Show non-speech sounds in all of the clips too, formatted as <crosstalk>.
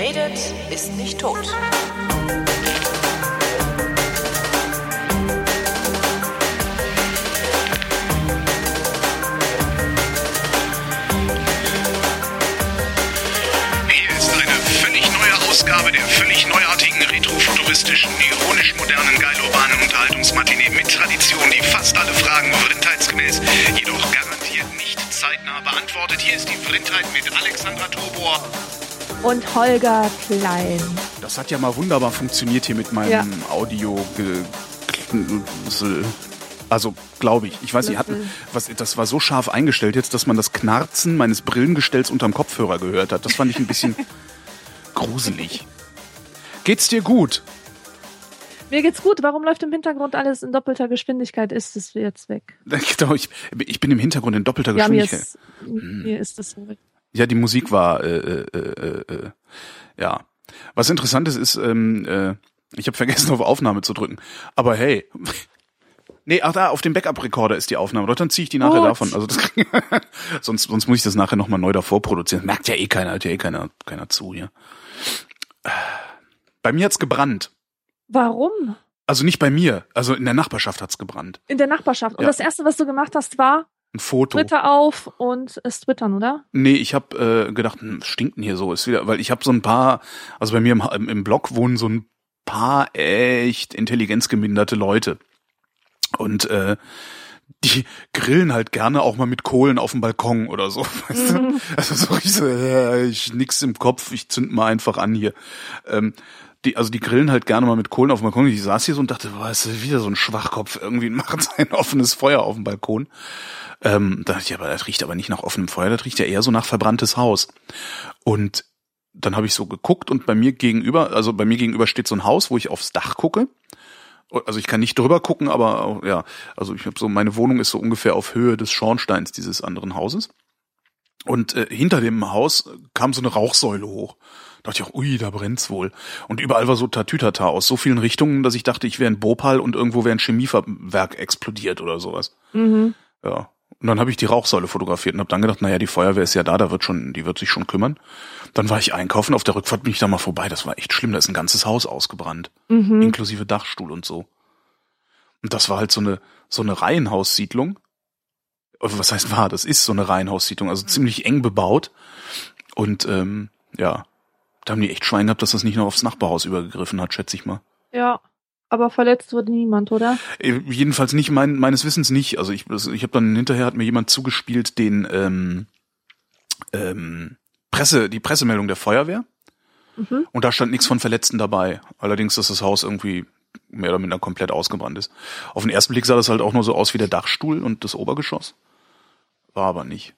redet, ist nicht tot. Hier ist eine völlig neue Ausgabe der völlig neuartigen, retrofuturistischen, ironisch modernen, geil urbanen Unterhaltungsmatinee mit Tradition, die fast alle Fragen vrindheitsgemäß, jedoch garantiert nicht zeitnah beantwortet. Hier ist die Vrindheit mit Alexandra Tobor. Und Holger Klein. Das hat ja mal wunderbar funktioniert hier mit meinem Ja. Audio. Also, glaube ich. Ich weiß nicht, hatten, was, das war so scharf eingestellt jetzt, dass man das Knarzen meines Brillengestells unterm Kopfhörer gehört hat. Das fand ich ein bisschen gruselig. Geht's dir gut? Mir geht's gut. Warum läuft im Hintergrund alles in doppelter Geschwindigkeit? Ist es jetzt weg? Genau, ich, ich bin im Hintergrund in doppelter Ja, mir Geschwindigkeit. ist, mir ist es weg. Ja, die Musik war, äh, äh, äh, äh, ja. Was interessant ist, ist, ähm, äh, ich habe vergessen, <laughs> auf Aufnahme zu drücken. Aber hey. <laughs> Nee, ach da, auf dem Backup-Recorder ist die Aufnahme. Dort dann ziehe ich die nachher Gut. davon. Also das <laughs> sonst, sonst muss ich das nachher nochmal neu davor produzieren. Merkt ja eh keiner, hört ja eh keiner, keiner zu hier. Bei mir hat's gebrannt. Warum? Also nicht bei mir, also in der Nachbarschaft hat's gebrannt. In der Nachbarschaft. Und Ja. das erste, was du gemacht hast, war Ein Foto. Twitter auf und es twittern, oder? Nee, ich habe äh, gedacht, hm, stinkt denn hier so? Ist wieder, weil ich habe so ein paar, also bei mir im, im, Blog wohnen so ein paar echt intelligenzgeminderte Leute. Und äh, die <laughs> grillen halt gerne auch mal mit Kohlen auf dem Balkon oder so. <laughs> Weißt du? Also so richtig so, äh, ich nix im Kopf, ich zünd mal einfach an hier. Ähm, die, also die grillen halt gerne mal mit Kohlen auf dem Balkon. Ich saß hier so und dachte, boah, ist wieder so ein Schwachkopf irgendwie <laughs> macht sein offenes Feuer auf dem Balkon. Ähm, da dachte ich, aber das riecht aber nicht nach offenem Feuer, das riecht ja eher so nach verbranntes Haus. Und dann habe ich so geguckt und bei mir gegenüber, also bei mir gegenüber steht so ein Haus, wo ich aufs Dach gucke. Also ich kann nicht drüber gucken, aber ja, also ich habe so, meine Wohnung ist so ungefähr auf Höhe des Schornsteins dieses anderen Hauses. Und äh, hinter dem Haus kam so eine Rauchsäule hoch. Da dachte ich auch, ui, da brennt's wohl. Und überall war so Tatütata aus so vielen Richtungen, dass ich dachte, ich wäre in Bhopal und irgendwo wäre ein Chemiewerk explodiert oder sowas. Mhm. Ja. Und dann habe ich die Rauchsäule fotografiert und habe dann gedacht, naja, die Feuerwehr ist ja da, da wird schon, die wird sich schon kümmern. Dann war ich einkaufen, auf der Rückfahrt bin ich da mal vorbei. Das war echt schlimm, da ist ein ganzes Haus ausgebrannt, Mhm. inklusive Dachstuhl und so. Und das war halt so eine so eine Reihenhaussiedlung. Also was heißt war? Das ist so eine Reihenhaussiedlung, also ziemlich eng bebaut. Und ähm, ja, da haben die echt Schwein gehabt, dass das nicht noch aufs Nachbarhaus übergegriffen hat, schätze ich mal. Ja. Aber verletzt wurde niemand, oder? Äh, Jedenfalls nicht, mein, meines Wissens nicht. Also ich, ich habe dann hinterher hat mir jemand zugespielt, den ähm, ähm, Presse, die Pressemeldung der Feuerwehr. Mhm. Und da stand nichts von Verletzten dabei. Allerdings, dass das Haus irgendwie mehr oder minder komplett ausgebrannt ist. Auf den ersten Blick sah das halt auch nur so aus wie der Dachstuhl und das Obergeschoss. War aber nicht.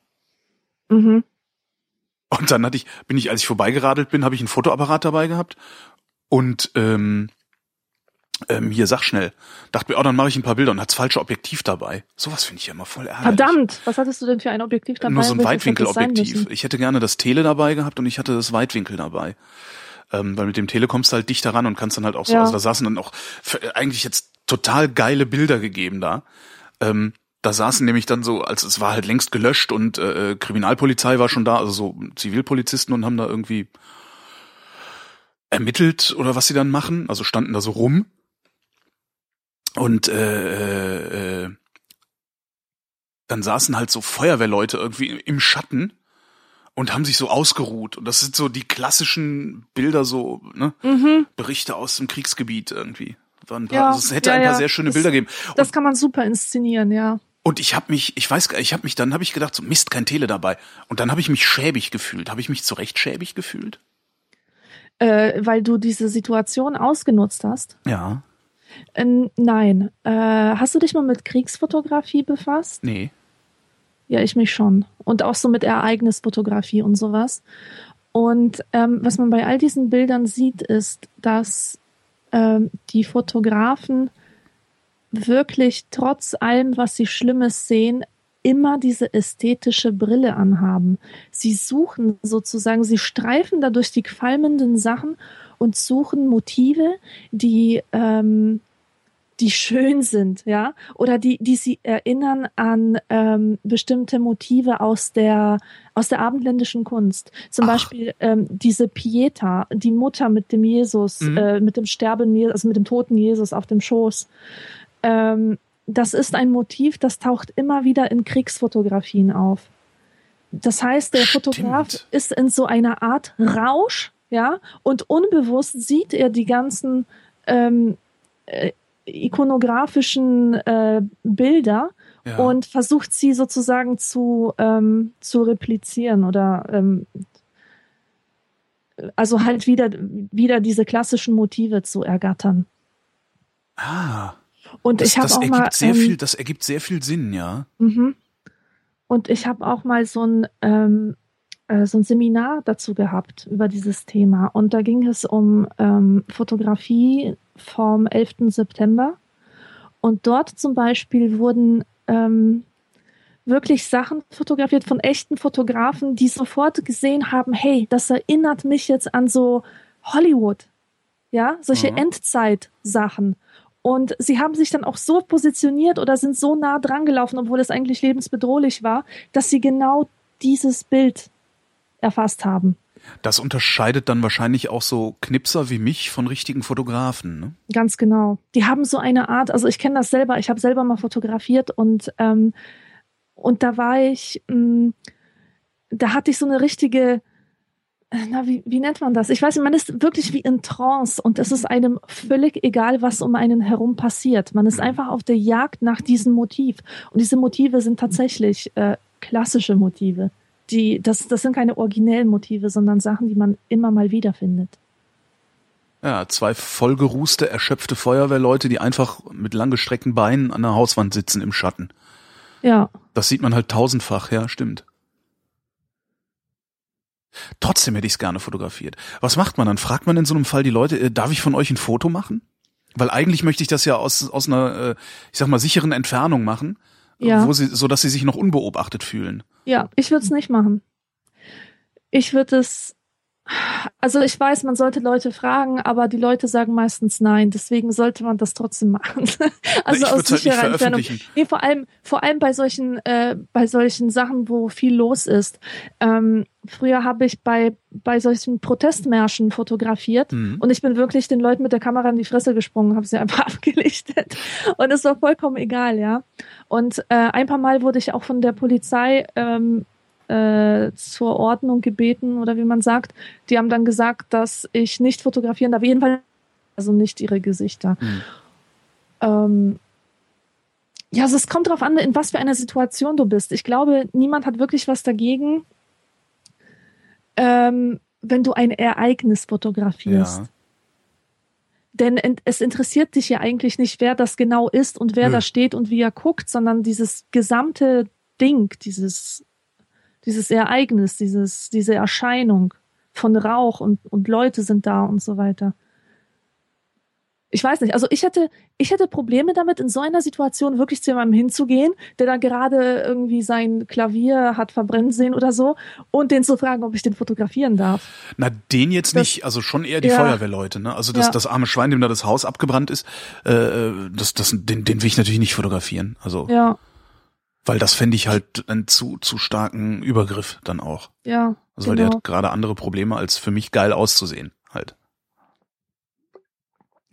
Mhm. Und dann hatte ich, bin ich, als ich vorbeigeradelt bin, habe ich ein Fotoapparat dabei gehabt und ähm, ähm, hier sag schnell. Dachte mir, oh, dann mache ich ein paar Bilder und hat's falsche Objektiv dabei. Sowas finde ich ja immer voll ärgerlich. Verdammt, was hattest du denn für ein Objektiv dabei? Nur so ein Weitwinkelobjektiv. Ich hätte gerne das Tele dabei gehabt und ich hatte das Weitwinkel dabei. Ähm, weil mit dem Tele kommst du halt dichter ran und kannst dann halt auch so, Ja. also da saßen dann auch für- eigentlich jetzt total geile Bilder gegeben da. Ähm, da saßen nämlich dann so, als es war halt längst gelöscht und äh, Kriminalpolizei war schon da, also so Zivilpolizisten und haben da irgendwie ermittelt oder was sie dann machen, also standen da so rum. Und äh, äh, dann saßen halt so Feuerwehrleute irgendwie im Schatten und haben sich so ausgeruht. Und das sind so die klassischen Bilder, so, ne? Mhm. Berichte aus dem Kriegsgebiet irgendwie. Waren paar, Ja, also es hätte ja, ein paar ja. sehr schöne Das- Bilder geben. Das Und, kann man super inszenieren, ja. Und ich habe mich, ich weiß, gar- ich habe mich dann, habe ich gedacht, so Mist, kein Tele dabei. Und dann habe ich mich schäbig gefühlt. Habe ich mich zu Recht schäbig gefühlt? Äh, weil du diese Situation ausgenutzt hast. Ja. Äh, nein. Äh, hast du dich mal mit Kriegsfotografie befasst? Nee. Ja, ich mich schon. Und auch so mit Ereignisfotografie und sowas. Und ähm, was man bei all diesen Bildern sieht, ist, dass ähm, die Fotografen wirklich trotz allem, was sie Schlimmes sehen, immer diese ästhetische Brille anhaben. Sie suchen sozusagen, sie streifen da durch die qualmenden Sachen und suchen Motive, die, ähm, die schön sind, ja, oder die, die sie erinnern an ähm, bestimmte Motive aus der aus der abendländischen Kunst. Zum Ach. Beispiel ähm, diese Pieta, die Mutter mit dem Jesus, mhm. äh, mit dem Sterben, also mit dem toten Jesus auf dem Schoß. Ähm, das ist ein Motiv, das taucht immer wieder in Kriegsfotografien auf. Das heißt, der Stimmt. Fotograf ist in so einer Art Rausch, ja, und unbewusst sieht er die ganzen ähm, äh, ikonografischen äh, Bilder ja. und versucht sie sozusagen zu, ähm, zu replizieren oder ähm, also halt wieder, wieder diese klassischen Motive zu ergattern. Ah. Und das, ich habe auch ergibt mal sehr ähm, viel, das ergibt sehr viel Sinn, ja. Mhm. Und ich habe auch mal so ein ähm, äh, so ein Seminar dazu gehabt über dieses Thema. Und da ging es um ähm, Fotografie vom 11. September. Und dort zum Beispiel wurden ähm, wirklich Sachen fotografiert von echten Fotografen, die sofort gesehen haben, hey, das erinnert mich jetzt an so Hollywood. Ja, solche mhm. Endzeit-Sachen. Und sie haben sich dann auch so positioniert oder sind so nah dran gelaufen, obwohl es eigentlich lebensbedrohlich war, dass sie genau dieses Bild erfasst haben. Das unterscheidet dann wahrscheinlich auch so Knipser wie mich von richtigen Fotografen. Ne? Ganz genau. Die haben so eine Art, also ich kenne das selber, ich habe selber mal fotografiert und, ähm, und da war ich, mh, mm, da hatte ich so eine richtige, na, wie, wie nennt man das? Ich weiß nicht, man ist wirklich wie in Trance und es ist einem völlig egal, was um einen herum passiert. Man ist mhm. einfach auf der Jagd nach diesem Motiv. Und diese Motive sind tatsächlich äh, klassische Motive die, das, das sind keine originellen Motive, sondern Sachen, die man immer mal wiederfindet. Ja, zwei vollgerußte, erschöpfte Feuerwehrleute, die einfach mit langgestreckten Beinen an der Hauswand sitzen im Schatten. Ja. Das sieht man halt tausendfach, ja, stimmt. Trotzdem hätte ich es gerne fotografiert. Was macht man dann? Fragt man in so einem Fall die Leute, äh, darf ich von euch ein Foto machen? Weil eigentlich möchte ich das ja aus, aus einer, äh, ich sag mal, sicheren Entfernung machen, ja. wo sie, so dass sie sich noch unbeobachtet fühlen. Ja, ich würde es nicht machen. Ich würde es also ich weiß, man sollte Leute fragen, aber die Leute sagen meistens nein. Deswegen sollte man das trotzdem machen. <laughs> also ich aus sicherer halt Entfernung. Nee, vor allem, vor allem bei solchen, äh, bei solchen Sachen, wo viel los ist. Ähm, früher habe ich bei bei solchen Protestmärschen fotografiert mhm. und ich bin wirklich den Leuten mit der Kamera in die Fresse gesprungen, habe sie einfach <laughs> abgelichtet und es war vollkommen egal, ja. Und äh, ein paar Mal wurde ich auch von der Polizei ähm, äh, zur Ordnung gebeten oder wie man sagt. Die haben dann gesagt, dass ich nicht fotografieren darf, jedenfalls also nicht ihre Gesichter. Mhm. Ähm, ja, also es kommt darauf an, in was für einer Situation du bist. Ich glaube, niemand hat wirklich was dagegen, ähm, wenn du ein Ereignis fotografierst. Ja. Denn es interessiert dich ja eigentlich nicht, wer das genau ist und wer Nö. da steht und wie er guckt, sondern dieses gesamte Ding, dieses dieses Ereignis, dieses, diese Erscheinung von Rauch und, und Leute sind da und so weiter. Ich weiß nicht, also ich hätte, ich hätte Probleme damit, in so einer Situation wirklich zu jemandem hinzugehen, der da gerade irgendwie sein Klavier hat verbrennen sehen oder so, und den zu fragen, ob ich den fotografieren darf. Na, den jetzt das, nicht, also schon eher die ja, Feuerwehrleute, ne? Also das, ja. das arme Schwein, dem da das Haus abgebrannt ist, äh, das, das, den, den will ich natürlich nicht fotografieren. Also. Ja. Weil das fände ich halt einen zu, zu starken Übergriff dann auch. Ja. Also genau. weil der genau. hat gerade andere Probleme, als für mich geil auszusehen, halt.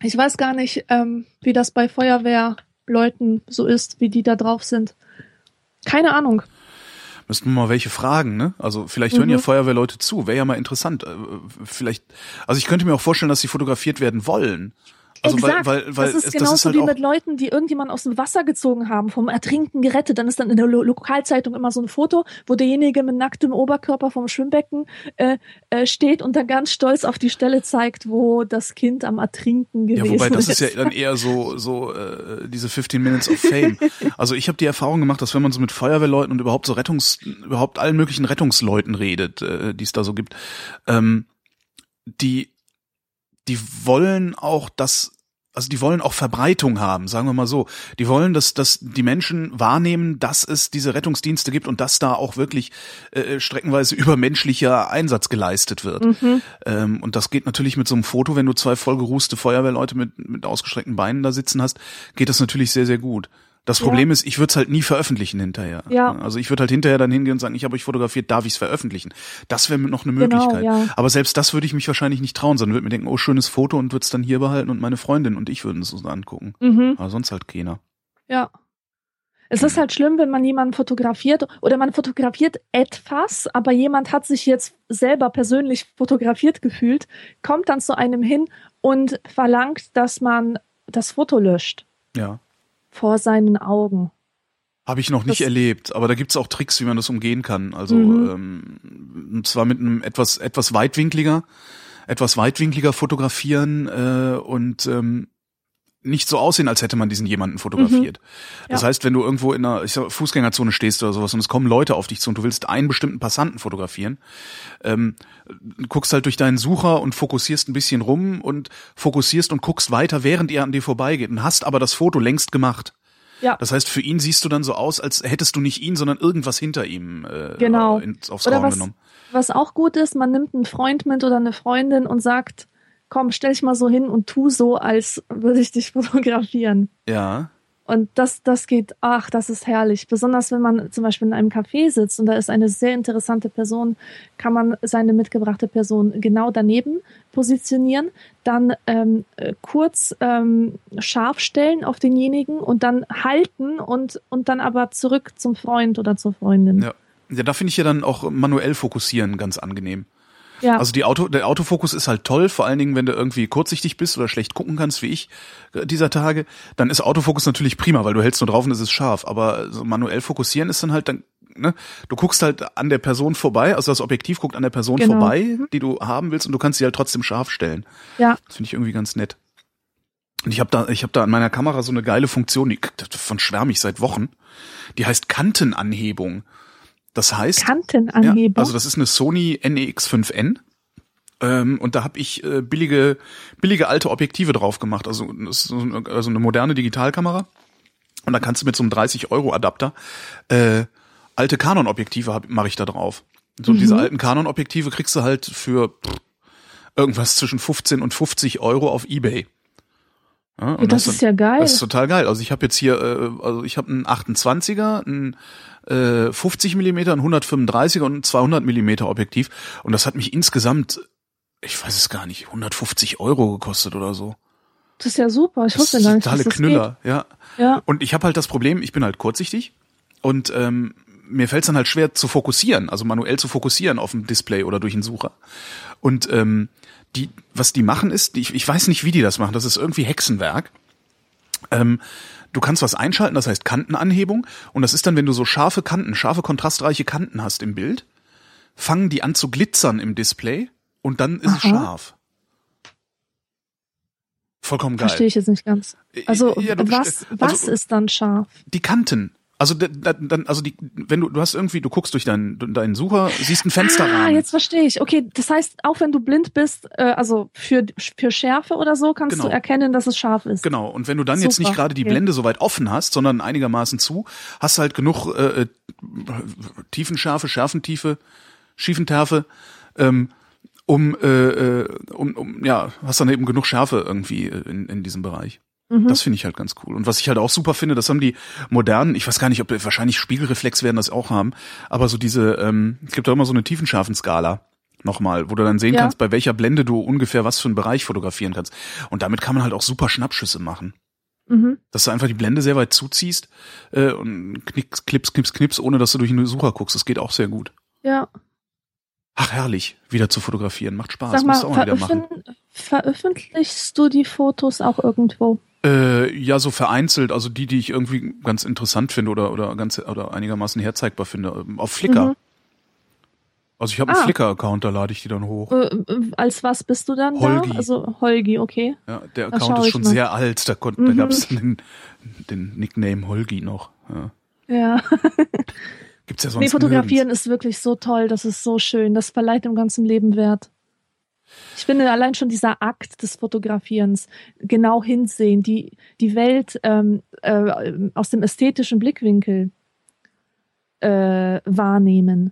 Ich weiß gar nicht, ähm, wie das bei Feuerwehrleuten so ist, wie die da drauf sind. Keine Ahnung. Müssten wir mal welche fragen, ne? Also vielleicht hören mhm. ja Feuerwehrleute zu, wäre ja mal interessant. Äh, vielleicht, also ich könnte mir auch vorstellen, dass sie fotografiert werden wollen. Also Exakt. Weil, weil, weil das ist genauso das ist halt wie mit Leuten, die irgendjemand aus dem Wasser gezogen haben, vom Ertrinken gerettet. Dann ist dann in der Lo Lokalzeitung immer so ein Foto, wo derjenige mit nacktem Oberkörper vom Schwimmbecken äh, äh, steht und dann ganz stolz auf die Stelle zeigt, wo das Kind am Ertrinken gewesen ist. Ja, wobei das ist, ist ja dann eher so so äh, diese 15 Minutes of Fame. also ich habe die Erfahrung gemacht, dass wenn man so mit Feuerwehrleuten und überhaupt so Rettungs überhaupt allen möglichen Rettungsleuten redet, äh, die es da so gibt, ähm, die die wollen auch, dass also die wollen auch Verbreitung haben, sagen wir mal so. Die wollen, dass, dass die Menschen wahrnehmen, dass es diese Rettungsdienste gibt und dass da auch wirklich äh, streckenweise <laughs> übermenschlicher Einsatz geleistet wird. Mhm. Ähm, und das geht natürlich mit so einem Foto, wenn du zwei vollgerußte Feuerwehrleute mit, mit ausgestreckten Beinen da sitzen hast, geht das natürlich sehr, sehr gut. Das Ja. Problem ist, ich würde es halt nie veröffentlichen hinterher. Ja. Also ich würde halt hinterher dann hingehen und sagen, ich habe euch fotografiert, darf ich es veröffentlichen? Das wäre noch eine Genau, Möglichkeit. ja. Aber selbst das würde ich mich wahrscheinlich nicht trauen, sondern würde mir denken, oh, schönes Foto und würde es dann hier behalten und meine Freundin und ich würden es uns angucken. Mhm. Aber sonst halt keiner. Ja. Es ist halt schlimm, wenn man jemanden fotografiert oder man fotografiert etwas, aber jemand hat sich jetzt selber persönlich fotografiert gefühlt, kommt dann zu einem hin und verlangt, dass man das Foto löscht Ja. Vor seinen Augen. Habe ich noch nicht Das- erlebt, aber da gibt's auch Tricks, wie man das umgehen kann. Also Mhm. ähm, und zwar mit einem etwas etwas weitwinkliger, etwas weitwinkliger fotografieren äh, und ähm, nicht so aussehen, als hätte man diesen jemanden fotografiert. Das Ja. heißt, wenn du irgendwo in einer ich sag, Fußgängerzone stehst oder sowas und es kommen Leute auf dich zu und du willst einen bestimmten Passanten fotografieren, ähm, guckst halt durch deinen Sucher und fokussierst ein bisschen rum und fokussierst und guckst weiter, während er an dir vorbeigeht und hast aber das Foto längst gemacht. Ja. Das heißt, für ihn siehst du dann so aus, als hättest du nicht ihn, sondern irgendwas hinter ihm äh, Genau. ins, aufs Korn genommen. was auch gut ist, man nimmt einen Freund mit oder eine Freundin und sagt, komm, stell dich mal so hin und tu so, als würde ich dich <laughs> fotografieren. Ja. Und das, das geht, ach, das ist herrlich. Besonders wenn man zum Beispiel in einem Café sitzt und da ist eine sehr interessante Person, kann man seine mitgebrachte Person genau daneben positionieren, dann ähm, äh, kurz ähm, scharf stellen auf denjenigen und dann halten und, und dann aber zurück zum Freund oder zur Freundin. Ja. Ja, da finde ich ja dann auch manuell fokussieren ganz angenehm. Ja, Also die Auto, der Autofokus ist halt toll, vor allen Dingen, wenn du irgendwie kurzsichtig bist oder schlecht gucken kannst, wie ich äh, dieser Tage, dann ist Autofokus natürlich prima, weil du hältst nur drauf und es ist scharf. Aber so manuell fokussieren ist dann halt dann, ne, du guckst halt an der Person vorbei, also das Objektiv guckt an der Person Genau. vorbei, die du haben willst, und du kannst sie halt trotzdem scharf stellen. ja, Das finde ich irgendwie ganz nett. Und ich habe da, ich habe da an meiner Kamera so eine geile Funktion, die von schwärme ich seit Wochen. Die heißt Kantenanhebung. Das heißt, Kantenanhebung. ja, also das ist eine Sony NEX5N. Ähm, und da habe ich äh, billige, billige alte Objektive drauf gemacht. Also, das ist so eine, also eine moderne Digitalkamera. Und da kannst du mit so einem 30-Euro-Adapter äh, alte Canon-Objektive mache ich da drauf. So diese alten Canon-Objektive kriegst du halt für pff, irgendwas zwischen 15 und 50 Euro auf Ebay. Ja, und das ist ja geil. Das ist total geil. Also ich habe jetzt hier, äh, also ich habe einen 28er, einen äh, 50 Millimeter, einen 135er und ein 200 Millimeter Objektiv. Und das hat mich insgesamt, ich weiß es gar nicht, 150 Euro gekostet oder so. Das ist ja super. Ich Das wusste ist gar nicht, totale dass das Knüller, ja. geht. Ja, Und ich habe halt das Problem, ich bin halt kurzsichtig und ähm, mir fällt es dann halt schwer zu fokussieren, also manuell zu fokussieren auf dem Display oder durch den Sucher. Und ähm, die, was die machen ist, ich, ich weiß nicht, wie die das machen, das ist irgendwie Hexenwerk. Ähm, du kannst was einschalten, das heißt Kantenanhebung, und das ist dann, wenn du so scharfe Kanten, scharfe kontrastreiche Kanten hast im Bild, fangen die an zu glitzern im Display und dann ist es Aha. scharf. Vollkommen geil. verstehe ich jetzt nicht ganz. Also, Ja, was, was also- ist dann scharf? die Kanten. Also dann, also die, wenn du, du hast irgendwie, du guckst durch deinen, deinen Sucher, siehst ein Fensterrahmen. Ah, jetzt verstehe ich. Okay, das heißt, auch wenn du blind bist, äh, also für, für Schärfe oder so, kannst Genau. du erkennen, dass es scharf ist. Genau. Und wenn du dann jetzt Super, nicht gerade die okay. Blende so weit offen hast, sondern einigermaßen zu, hast du halt genug äh, äh, Tiefenschärfe, Schärfentiefe, Schiefentärfe, ähm, um, äh, äh, um, um, ja, hast dann eben genug Schärfe irgendwie äh, in, in diesem Bereich. Mhm. Das finde ich halt ganz cool. Und was ich halt auch super finde, das haben die modernen, ich weiß gar nicht, ob wahrscheinlich Spiegelreflex werden das auch haben, aber so diese, ähm, es gibt da immer so eine Tiefenschärfenskala nochmal, wo du dann sehen Ja. kannst, bei welcher Blende du ungefähr was für einen Bereich fotografieren kannst. Und damit kann man halt auch super Schnappschüsse machen. Mhm. Dass du einfach die Blende sehr weit zuziehst äh, und knicks, knips, knips, knips, ohne dass du durch einen Sucher guckst. Das geht auch sehr gut. Ja. Ach, herrlich, wieder zu fotografieren. Macht Spaß. Sag mal, Musst du auch wieder machen. veröffent veröffentlichst du die Fotos auch irgendwo? Äh, ja, so vereinzelt, also die, die ich irgendwie ganz interessant finde oder oder ganz oder einigermaßen herzeigbar finde. ähm, Auf Flickr. Mhm. Also ich habe einen Ah. Flickr-Account, da lade ich die dann hoch. Äh, äh, als was bist du dann Holgi. da? Also Holgi, okay. Ja, der da Account ist schon mal. sehr alt. Da, kon- da Mhm. gab es <laughs> den, den Nickname Holgi noch. Ja. Ja. <laughs> Gibt's ja sonst Nee, nirgends. fotografieren ist wirklich so toll, das ist so schön, das verleiht dem ganzen Leben Wert. Ich finde allein schon dieser Akt des Fotografierens, genau hinsehen, die, die Welt ähm, äh, aus dem ästhetischen Blickwinkel äh, wahrnehmen.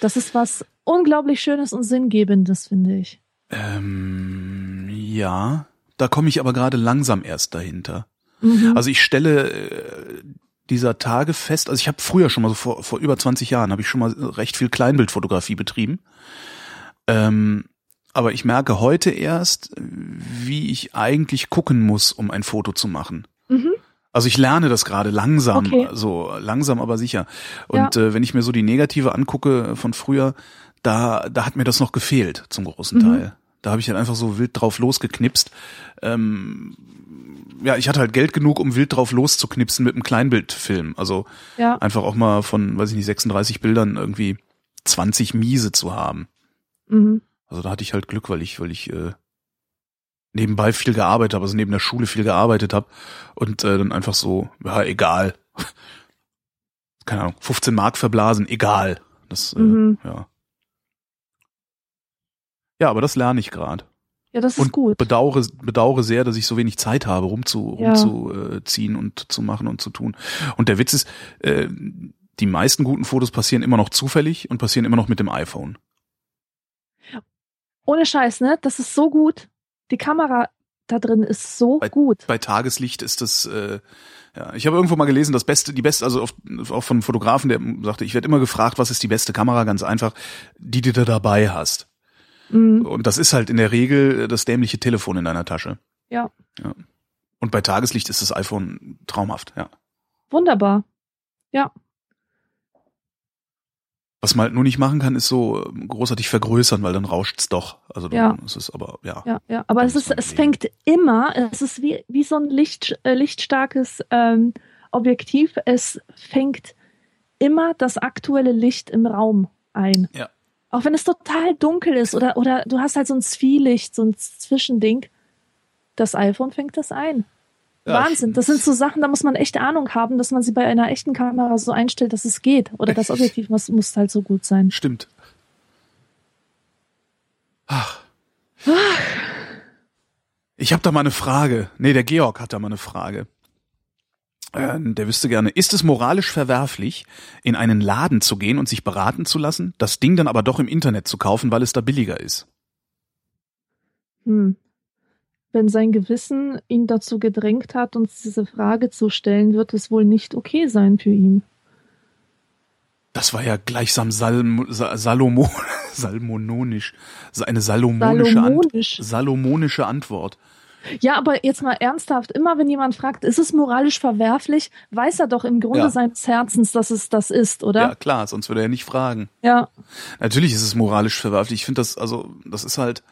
Das ist was unglaublich Schönes und Sinngebendes, finde ich. Ähm, ja, da komme ich aber gerade langsam erst dahinter. Mhm. Also ich stelle äh, dieser Tage fest, also ich habe früher schon mal so vor, vor über 20 Jahren habe ich schon mal recht viel Kleinbildfotografie betrieben. Ähm, aber ich merke heute erst, wie ich eigentlich gucken muss, um ein Foto zu machen. Mhm. Also ich lerne das gerade langsam, Okay. so langsam aber sicher. Und äh, wenn ich mir so die Negative angucke von früher, da da hat mir das noch gefehlt zum großen Mhm. Teil. Da habe ich halt einfach so wild drauf losgeknipst. Ähm, ja, ich hatte halt Geld genug, um wild drauf loszuknipsen mit einem Kleinbildfilm. Also Ja. einfach auch mal von, weiß ich nicht, 36 Bildern irgendwie 20 miese zu haben. Mhm. Also da hatte ich halt Glück, weil ich, weil ich äh, nebenbei viel gearbeitet habe, also neben der Schule viel gearbeitet habe und äh, dann einfach so, ja, egal. <laughs> Keine Ahnung, 15 Mark verblasen, egal. Das, äh, Mhm. ja. Ja, aber das lerne ich gerade. Ja, das ist Und gut. bedauere, bedauere sehr, dass ich so wenig Zeit habe, rumzu, Ja. rumzuziehen und zu machen und zu tun. Und der Witz ist, äh, die meisten guten Fotos passieren immer noch zufällig und passieren immer noch mit dem iPhone. Ohne Scheiß, ne? Das ist so gut. Die Kamera da drin ist so Bei- gut. bei Tageslicht ist das äh, ja ich habe irgendwo mal gelesen das beste die beste also auf, auch von einem Fotografen der sagte ich werde immer gefragt was ist die beste Kamera ganz einfach die die du dabei hast Mhm. und das ist halt in der Regel das dämliche Telefon in deiner Tasche Ja. ja und bei Tageslicht ist das iPhone traumhaft ja Wunderbar. Was man halt nur nicht machen kann ist so ähm, großartig vergrößern weil dann rauscht's doch also dann Ja. ist es aber ja, Ja, ja. Aber es ist, es fängt immer, es ist wie, wie so ein Licht, äh, lichtstarkes ähm, Objektiv. Es fängt immer das aktuelle Licht im Raum ein. Ja. Auch wenn es total dunkel ist oder, oder du hast halt so ein Zwielicht, so ein Zwischending. Das iPhone fängt das ein. Wahnsinn. Das sind so Sachen, da muss man echt Ahnung haben, dass man sie bei einer echten Kamera so einstellt, dass es geht. Oder das Objektiv muss, muss halt so gut sein. stimmt ach ich habe da mal eine Frage nee der Georg hat da mal eine Frage Äh, der wüsste gerne, ist es moralisch verwerflich, in einen Laden zu gehen und sich beraten zu lassen, das Ding dann aber doch im Internet zu kaufen, weil es da billiger ist? Hm. Wenn sein Gewissen ihn dazu gedrängt hat, uns diese Frage zu stellen, wird es wohl nicht okay sein für ihn. Das war ja gleichsam Salm, Sa- Salomon, <laughs> salmononisch, eine salomonische, Ant, Salomonisch. salomonische Antwort. Ja, aber jetzt mal ernsthaft, immer wenn jemand fragt, ist es moralisch verwerflich, weiß er doch im Grunde Ja. seines Herzens, dass es das ist, Ja, oder? klar, sonst würde er nicht fragen. Ja. Natürlich ist es moralisch verwerflich. Ich finde das, also, das ist halt,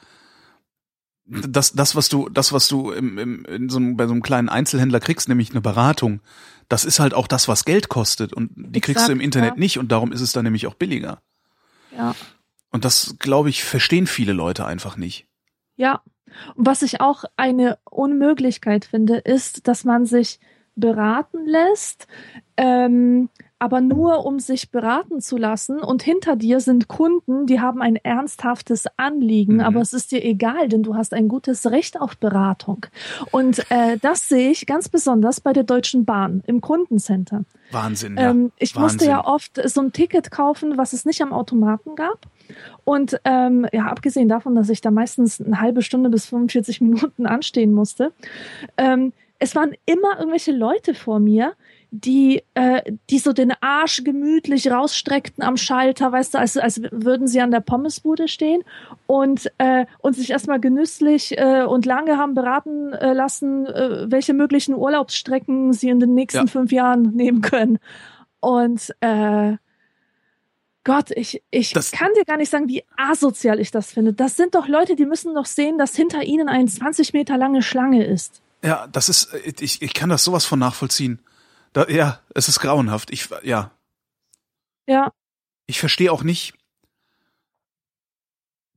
das, das, was du, das, was du im, im, in so einem, bei so einem kleinen Einzelhändler kriegst, nämlich eine Beratung, das ist halt auch das, was Geld kostet. Und die kriegst du im Exakt, Internet ja. nicht und darum ist es dann nämlich auch billiger. Ja. Und das, glaube ich, verstehen viele Leute einfach nicht. Ja. Und was ich auch eine Unmöglichkeit finde, ist, dass man sich beraten lässt, ähm, aber nur um sich beraten zu lassen und hinter dir sind Kunden, die haben ein ernsthaftes Anliegen, Mhm. aber es ist dir egal, denn du hast ein gutes Recht auf Beratung. Und äh, das sehe ich ganz besonders bei der Deutschen Bahn im Kundencenter. Wahnsinn, ja. Ähm, ich musste Wahnsinn. ja oft so ein Ticket kaufen, was es nicht am Automaten gab. Und ähm, ja, abgesehen davon, dass ich da meistens eine halbe Stunde bis 45 Minuten anstehen musste, ähm, es waren immer irgendwelche Leute vor mir, die, äh, die so den Arsch gemütlich rausstreckten am Schalter, weißt du, als, als würden sie an der Pommesbude stehen und, äh, und sich erstmal genüsslich äh, und lange haben beraten äh, lassen, äh, welche möglichen Urlaubsstrecken sie in den nächsten Ja. fünf Jahren nehmen können. Und äh, Gott, ich, ich Das- kann dir gar nicht sagen, wie asozial ich das finde. Das sind doch Leute, die müssen doch sehen, dass hinter ihnen eine 20 Meter lange Schlange ist. Ja, das ist, ich, ich kann das sowas von nachvollziehen. Da, ja, es ist grauenhaft. Ich, ja, Ja, ich verstehe auch nicht.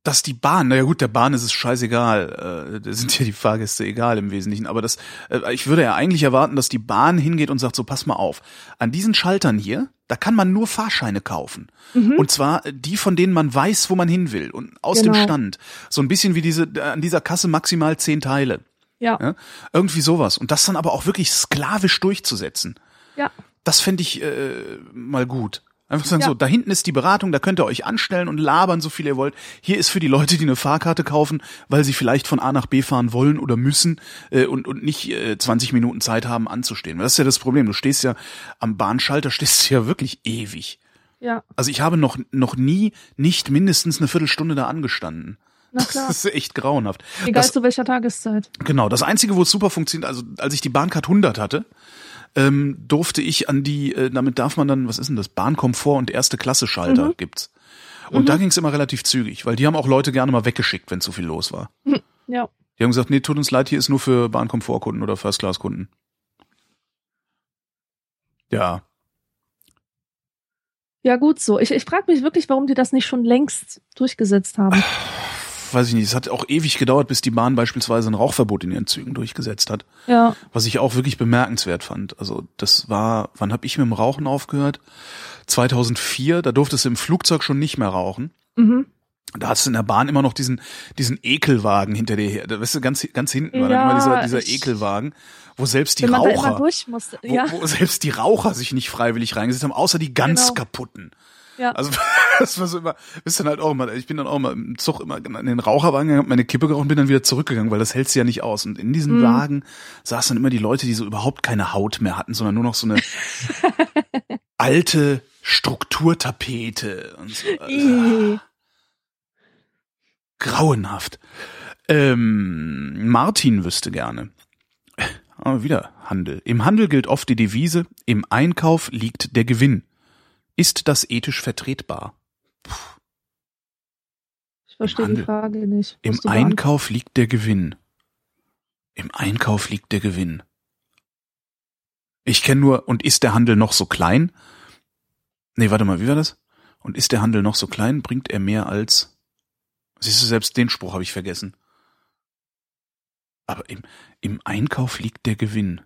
dass die Bahn, naja gut, der Bahn ist es scheißegal, äh, da sind ja die Fahrgäste egal im Wesentlichen, aber das, äh, ich würde ja eigentlich erwarten, dass die Bahn hingeht und sagt, so pass mal auf, an diesen Schaltern hier, da kann man nur Fahrscheine kaufen. Und zwar die, von denen man weiß, wo man hin will und aus dem Genau. Stand. So ein bisschen wie diese, an dieser Kasse maximal zehn Teile. Ja, Ja? Irgendwie sowas. Und das dann aber auch wirklich sklavisch durchzusetzen. Ja, Das fände ich äh, mal gut. Einfach sagen Ja. so, da hinten ist die Beratung, da könnt ihr euch anstellen und labern, so viel ihr wollt. Hier ist für die Leute, die eine Fahrkarte kaufen, weil sie vielleicht von A nach B fahren wollen oder müssen äh, und, und nicht äh, 20 Minuten Zeit haben anzustehen. Das ist ja das Problem. Du stehst ja am Bahnschalter, <laughs> stehst du ja wirklich ewig. ja, Also ich habe noch, noch nie nicht mindestens eine Viertelstunde da angestanden. na klar. Das ist echt grauenhaft. Egal Das, zu welcher Tageszeit. Genau, das Einzige, wo es super funktioniert, also als ich die Bahncard 100 hatte, ähm, durfte ich an die, äh, damit darf man dann, was ist denn das, Bahnkomfort und erste Klasse Schalter gibt's. Und da ging's immer relativ zügig, weil die haben auch Leute gerne mal weggeschickt, wenn zu viel los war. Ja, Die haben gesagt, nee, tut uns leid, hier ist nur für Bahnkomfortkunden oder First-Class-Kunden. Ja, ja gut so. Ich, ich frage mich wirklich, warum die das nicht schon längst durchgesetzt haben. <sighs> weiß ich nicht, es hat auch ewig gedauert, bis die Bahn beispielsweise ein Rauchverbot in ihren Zügen durchgesetzt hat. Ja, was ich auch wirklich bemerkenswert fand. Also das war, wann habe ich mit dem Rauchen aufgehört? 2004, da durftest du im Flugzeug schon nicht mehr rauchen. mhm. Da hast du in der Bahn immer noch diesen diesen Ekelwagen hinter dir her. Da weißt du ganz ganz hinten war dann Ja, immer dieser dieser ich- Ekelwagen, wo selbst die Raucher, durch musste. wo, Ja, wo selbst die Raucher sich nicht freiwillig reingesetzt haben, außer die ganz Genau. kaputten. Ja. Also <laughs> das war so immer, bist dann halt auch immer, ich bin dann auch immer im Zug immer in den Raucherwagen gegangen, meine Kippe geraucht und bin dann wieder zurückgegangen, weil das hältst du ja nicht aus. Und in diesen Mhm. Wagen saßen dann immer die Leute, die so überhaupt keine Haut mehr hatten, sondern nur noch so eine <laughs> alte Strukturtapete und so. <laughs> Grauenhaft. Ähm, Martin wüsste gerne. Aber wieder Handel. Im Handel gilt oft die Devise, im Einkauf liegt der Gewinn. Ist das ethisch vertretbar? Ich verstehe die. Frage nicht. Im. Einkauf liegt der Gewinn. Im Einkauf liegt der Gewinn. Ich kenne nur, und ist der Handel noch so klein? Nee, warte mal, wie war das? Und ist der Handel noch so klein, bringt er mehr als. Siehst du, selbst den Spruch habe ich vergessen. Aber im, im Einkauf liegt der Gewinn.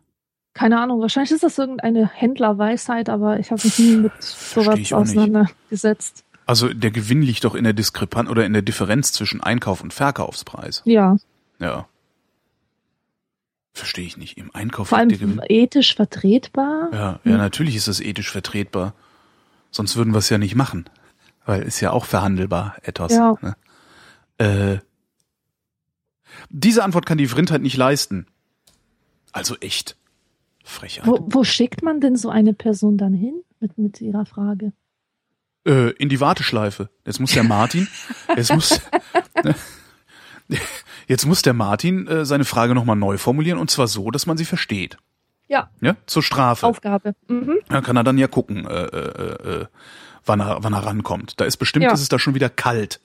Keine Ahnung, wahrscheinlich ist das irgendeine Händlerweisheit, aber ich habe mich nie mit sowas auseinandergesetzt. Also der Gewinn liegt doch in der Diskrepanz oder in der Differenz zwischen Einkauf und Verkaufspreis. Ja, Ja. Verstehe ich nicht. Im Einkauf vor allem ethisch vertretbar. Ja, ja, natürlich ist das ethisch vertretbar. Sonst würden wir es ja nicht machen. Weil ist ja auch verhandelbar, etwas. Ja. Ne? Äh, diese Antwort kann die Vrindheit nicht leisten. Also echt. Frechheit. Wo, wo schickt man denn so eine Person dann hin mit, mit ihrer Frage? Äh, in die Warteschleife. Jetzt muss der Martin, <laughs> jetzt muss, <laughs> jetzt muss der Martin äh, seine Frage nochmal neu formulieren und zwar so, dass man sie versteht. Ja, Ja, zur Strafe. Aufgabe. Mhm. Dann kann er dann ja gucken, äh, äh, äh, wann er, wann er rankommt. Da ist bestimmt, Ja. ist es da schon wieder kalt.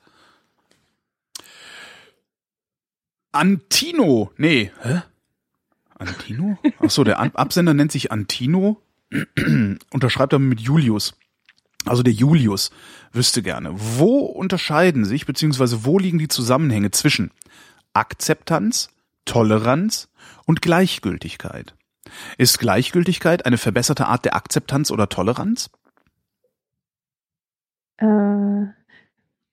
Antino, nee, hä? Antino? Ach so, der Absender nennt sich Antino, <clears throat> unterschreibt aber mit Julius. Also der Julius wüsste gerne, wo unterscheiden sich, beziehungsweise wo liegen die Zusammenhänge zwischen Akzeptanz, Toleranz und Gleichgültigkeit? Ist Gleichgültigkeit eine verbesserte Art der Akzeptanz oder Toleranz? Äh,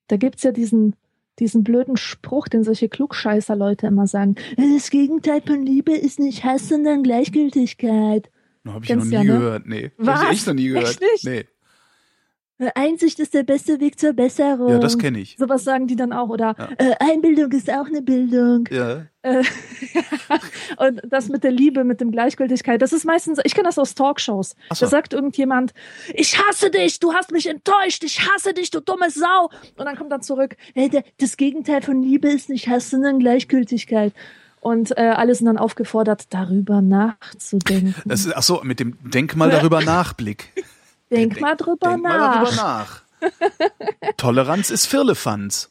da gibt's ja diesen, diesen blöden Spruch, den solche Klugscheißer-Leute immer sagen. Das Gegenteil von Liebe ist nicht Hass, sondern Gleichgültigkeit. Habe ich noch Kennst nie ja, ne? gehört. Nee. Hab Was? ich echt noch nie gehört. Echt nicht? Nee. Einsicht ist der beste Weg zur Besserung. Ja, das kenne ich. Sowas sagen die dann auch. Oder Ja. äh, Einbildung ist auch eine Bildung. Ja. Äh, <laughs> und das mit der Liebe, mit dem Gleichgültigkeit, das ist meistens, ich kenne das aus Talkshows. So. Da sagt irgendjemand, ich hasse dich, du hast mich enttäuscht, ich hasse dich, du dumme Sau. Und dann kommt dann zurück, hey, der, das Gegenteil von Liebe ist nicht Hass, sondern Gleichgültigkeit. Und äh, alle sind dann aufgefordert, darüber nachzudenken. Das ist, ach so, mit dem Denk mal darüber <laughs> nach Blick. Denk mal drüber Denk nach. mal darüber nach. Toleranz ist Firlefanz.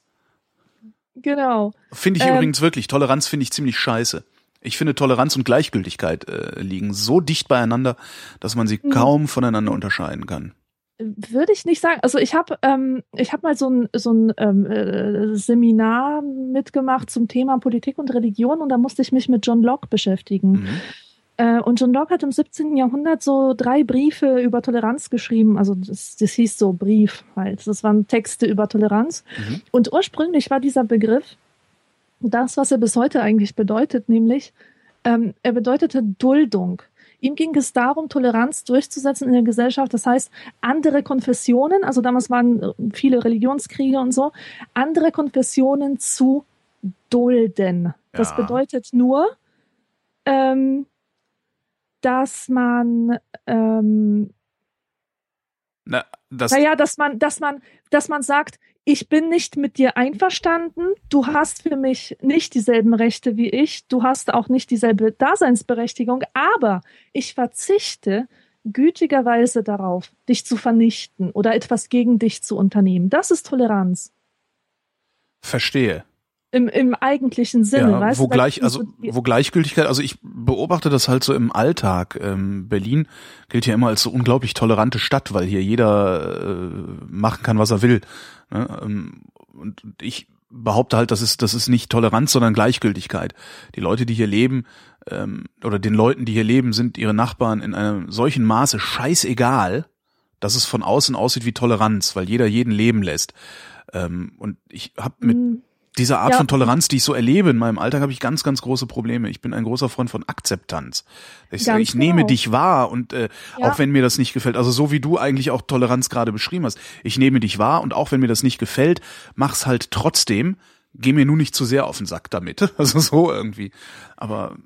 Genau. Finde ich Ähm. übrigens wirklich. Toleranz finde ich ziemlich scheiße. Ich finde Toleranz und Gleichgültigkeit äh, liegen so dicht beieinander, dass man sie Mhm. kaum voneinander unterscheiden kann. würde ich nicht sagen. Also ich habe ähm, ich habe mal so ein so ein ähm, äh, Seminar mitgemacht zum Thema Politik und Religion und da musste ich mich mit John Locke beschäftigen. Mhm. Äh, und John Locke hat im 17. Jahrhundert so drei Briefe über Toleranz geschrieben. Also das, das hieß so Brief halt. Das waren Texte über Toleranz. Mhm. Und ursprünglich war dieser Begriff das, was er bis heute eigentlich bedeutet, nämlich ähm, er bedeutete Duldung. Ihm ging es darum, Toleranz durchzusetzen in der Gesellschaft. Das heißt, andere Konfessionen, also damals waren viele Religionskriege und so, andere Konfessionen zu dulden. Das Ja. bedeutet nur, ähm, dass man ähm, Na, das, naja, dass man, dass man, dass man sagt, ich bin nicht mit dir einverstanden, du hast für mich nicht dieselben Rechte wie ich, du hast auch nicht dieselbe Daseinsberechtigung, aber ich verzichte gütigerweise darauf, dich zu vernichten oder etwas gegen dich zu unternehmen. Das ist Toleranz verstehe. Im, im eigentlichen Sinne. Ja, weißt wo du? Gleich, also wo Gleichgültigkeit, also ich beobachte das halt so im Alltag. Ähm, Berlin gilt ja immer als so unglaublich tolerante Stadt, weil hier jeder äh, machen kann, was er will. Ne? Ähm, und ich behaupte halt, das ist das ist nicht Toleranz, sondern Gleichgültigkeit. Die Leute, die hier leben, ähm, oder den Leuten, die hier leben, sind ihre Nachbarn in einem solchen Maße scheißegal, dass es von außen aussieht wie Toleranz, weil jeder jeden leben lässt. Ähm, und ich habe mit Mm, dieser Art Ja. von Toleranz, die ich so erlebe in meinem Alltag, habe ich ganz, ganz große Probleme. Ich bin ein großer Freund von Akzeptanz. Ich sage, ich nehme genau. dich wahr und äh, Ja. auch wenn mir das nicht gefällt, also so wie du eigentlich auch Toleranz gerade beschrieben hast, ich nehme dich wahr und auch wenn mir das nicht gefällt, mach's halt trotzdem. Geh mir nur nicht zu sehr auf den Sack damit. <laughs> Also so irgendwie. Aber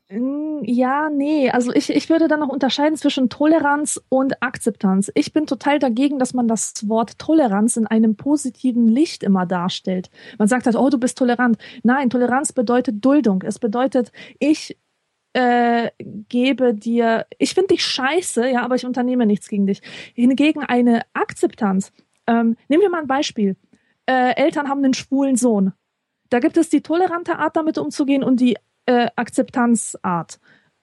Ja, nee, also ich, ich würde dann noch unterscheiden zwischen Toleranz und Akzeptanz. Ich bin total dagegen, dass man das Wort Toleranz in einem positiven Licht immer darstellt. Man sagt halt, oh, du bist tolerant. Nein, Toleranz bedeutet Duldung. Es bedeutet, ich äh, gebe dir, ich finde dich scheiße, ja, aber ich unternehme nichts gegen dich. Hingegen eine Akzeptanz. Ähm, nehmen wir mal ein Beispiel. Äh, Eltern haben einen schwulen Sohn. Da gibt es die tolerante Art, damit umzugehen und die äh, Akzeptanzart.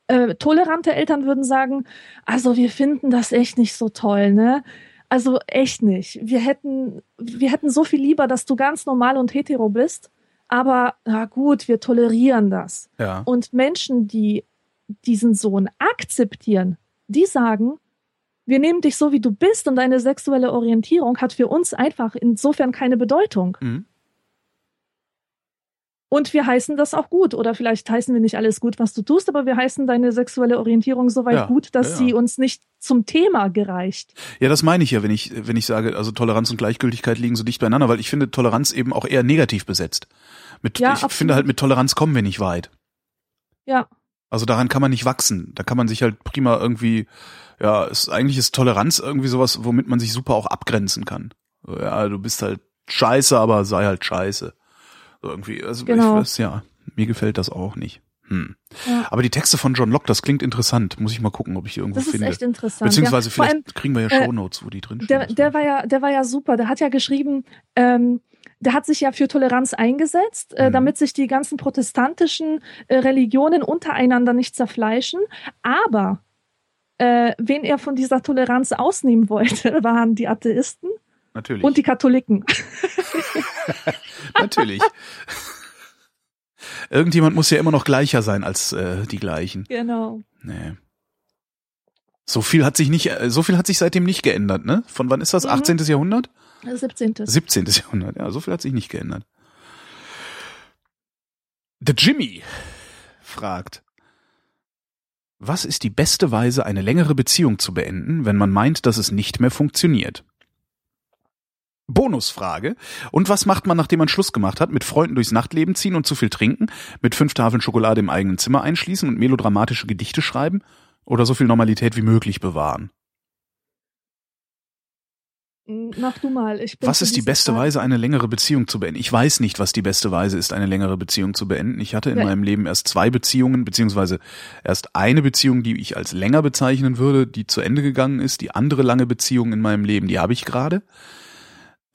Äh, tolerante Eltern würden sagen, also wir finden das echt nicht so toll, ne? Also echt nicht. Wir hätten, wir hätten so viel lieber, dass du ganz normal und hetero bist. Aber na gut, wir tolerieren das. ja. Und Menschen, die diesen Sohn akzeptieren, die sagen, wir nehmen dich so, wie du bist und deine sexuelle Orientierung hat für uns einfach insofern keine Bedeutung. Mhm. Und wir heißen das auch gut. Oder vielleicht heißen wir nicht alles gut, was du tust, aber wir heißen deine sexuelle Orientierung so weit Ja, gut, dass ja, sie uns nicht zum Thema gereicht. Ja, das meine ich ja, wenn ich, wenn ich sage, also Toleranz und Gleichgültigkeit liegen so dicht beieinander, weil ich finde Toleranz eben auch eher negativ besetzt. Mit, Ja, ich absolut. finde halt, mit Toleranz kommen wir nicht weit. Ja, Also daran kann man nicht wachsen. Da kann man sich halt prima irgendwie, ja, ist, eigentlich ist Toleranz irgendwie sowas, womit man sich super auch abgrenzen kann. So, Ja, du bist halt scheiße, aber sei halt scheiße. Irgendwie, also Genau. ich weiß, ja, mir gefällt das auch nicht. Hm. Ja. Aber die Texte von John Locke, das klingt interessant. Muss ich mal gucken, ob ich die irgendwo das ist finde. echt interessant. Beziehungsweise ja. Vielleicht allem, kriegen wir ja äh, Shownotes, wo die drin der, stehen. der war ja, der war ja super. Der hat ja geschrieben, ähm, der hat sich ja für Toleranz eingesetzt, äh, Mhm. damit sich die ganzen protestantischen äh, Religionen untereinander nicht zerfleischen. Aber äh, wen er von dieser Toleranz ausnehmen wollte, <laughs> waren die Atheisten Natürlich. und die Katholiken. <laughs> Natürlich. Irgendjemand muss ja immer noch gleicher sein als äh, die gleichen. Genau. Nee. So viel hat sich nicht, äh, so viel hat sich seitdem nicht geändert, ne? Von wann ist das? Mhm. 18. Jahrhundert? 17. 17. Jahrhundert, ja, so viel hat sich nicht geändert. The Jimmy fragt, was ist die beste Weise, eine längere Beziehung zu beenden, wenn man meint, dass es nicht mehr funktioniert? Bonusfrage. Und was macht man, nachdem man Schluss gemacht hat? Mit Freunden durchs Nachtleben ziehen und zu viel trinken? Mit fünf Tafeln Schokolade im eigenen Zimmer einschließen und melodramatische Gedichte schreiben? Oder so viel Normalität wie möglich bewahren? Mach du mal. Ich bin Was ist die beste Frage- Weise, eine längere Beziehung zu beenden? Ich weiß nicht, was die beste Weise ist, eine längere Beziehung zu beenden. Ich hatte in Ja. meinem Leben erst zwei Beziehungen, beziehungsweise erst eine Beziehung, die ich als länger bezeichnen würde, die zu Ende gegangen ist. Die andere lange Beziehung in meinem Leben, die habe ich gerade.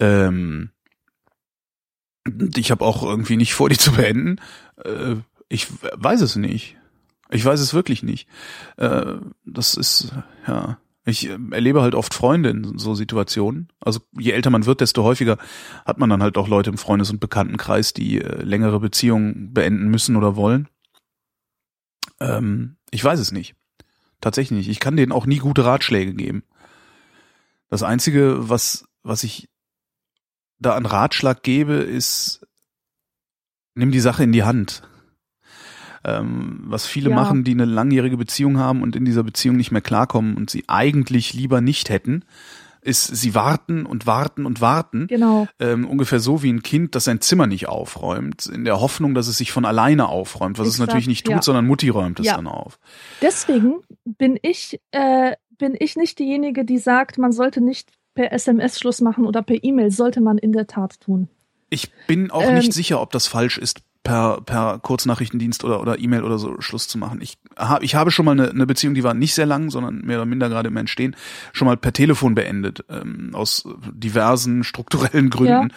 Ähm, ich habe auch irgendwie nicht vor, die zu beenden. Äh, ich weiß es nicht. Ich weiß es wirklich nicht. Äh, das ist, ja. Ich äh, erlebe halt oft Freunde in so Situationen. Also je älter man wird, desto häufiger hat man dann halt auch Leute im Freundes- und Bekanntenkreis, die äh, längere Beziehungen beenden müssen oder wollen. Ähm, ich weiß es nicht. Tatsächlich nicht. Ich kann denen auch nie gute Ratschläge geben. Das Einzige, was, was ich da an Ratschlag gebe, ist, nimm die Sache in die Hand. Ähm, was viele Ja. machen, die eine langjährige Beziehung haben und in dieser Beziehung nicht mehr klarkommen und sie eigentlich lieber nicht hätten, ist, sie warten und warten und warten. Genau. Ähm, ungefähr so wie ein Kind, das sein Zimmer nicht aufräumt, in der Hoffnung, dass es sich von alleine aufräumt, was es Exakt, natürlich nicht tut, ja. sondern Mutti räumt es Ja. dann auf. Deswegen bin ich, äh, bin ich nicht diejenige, die sagt, man sollte nicht per SMS Schluss machen oder per E-Mail, sollte man in der Tat tun. Ich bin auch Ähm, nicht sicher, ob das falsch ist, per, per Kurznachrichtendienst oder, oder E-Mail oder so Schluss zu machen. Ich, hab, ich habe schon mal eine, eine Beziehung, die war nicht sehr lang, sondern mehr oder minder gerade im Entstehen, schon mal per Telefon beendet, ähm, aus diversen strukturellen Gründen.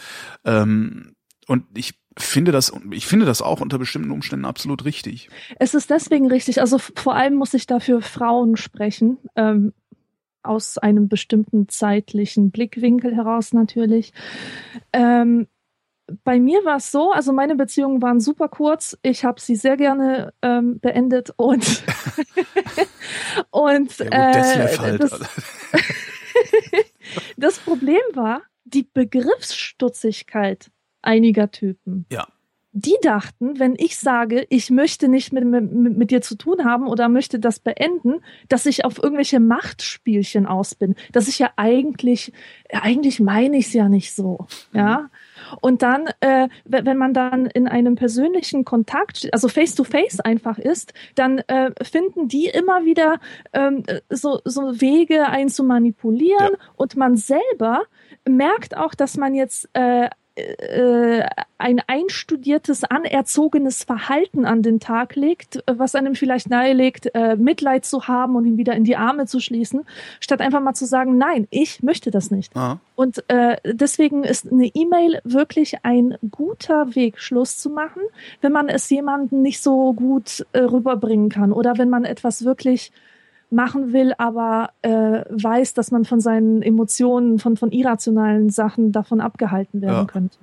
Ähm, und ich finde das, ich finde das auch unter bestimmten Umständen absolut richtig. Es ist deswegen richtig, also vor allem muss ich dafür Frauen sprechen, ähm, aus einem bestimmten zeitlichen Blickwinkel heraus natürlich. Ähm, bei mir war es so, also meine Beziehungen waren super kurz. Ich habe sie sehr gerne ähm, beendet und <laughs> und Ja gut, äh, halt. das, <laughs> das Problem war die Begriffsstutzigkeit einiger Typen. Ja. Die dachten, wenn ich sage, ich möchte nicht mit, mit, mit dir zu tun haben oder möchte das beenden, dass ich auf irgendwelche Machtspielchen aus bin. Dass ich ja eigentlich, eigentlich meine ich es ja nicht so. Ja. Und dann, äh, wenn wenn man dann in einem persönlichen Kontakt, also face to face einfach ist, dann äh, finden die immer wieder ähm, so, so Wege, einen zu manipulieren. Ja. Und man selber merkt auch, dass man jetzt äh, äh, ein einstudiertes, anerzogenes Verhalten an den Tag legt, was einem vielleicht nahelegt, äh, Mitleid zu haben und ihn wieder in die Arme zu schließen, statt einfach mal zu sagen, nein, ich möchte das nicht. Ah, Und äh, deswegen ist eine E-Mail wirklich ein guter Weg, Schluss zu machen, wenn man es jemandem nicht so gut äh, rüberbringen kann oder wenn man etwas wirklich machen will, aber äh, weiß, dass man von seinen Emotionen, von, von irrationalen Sachen davon abgehalten werden Ja. könnte.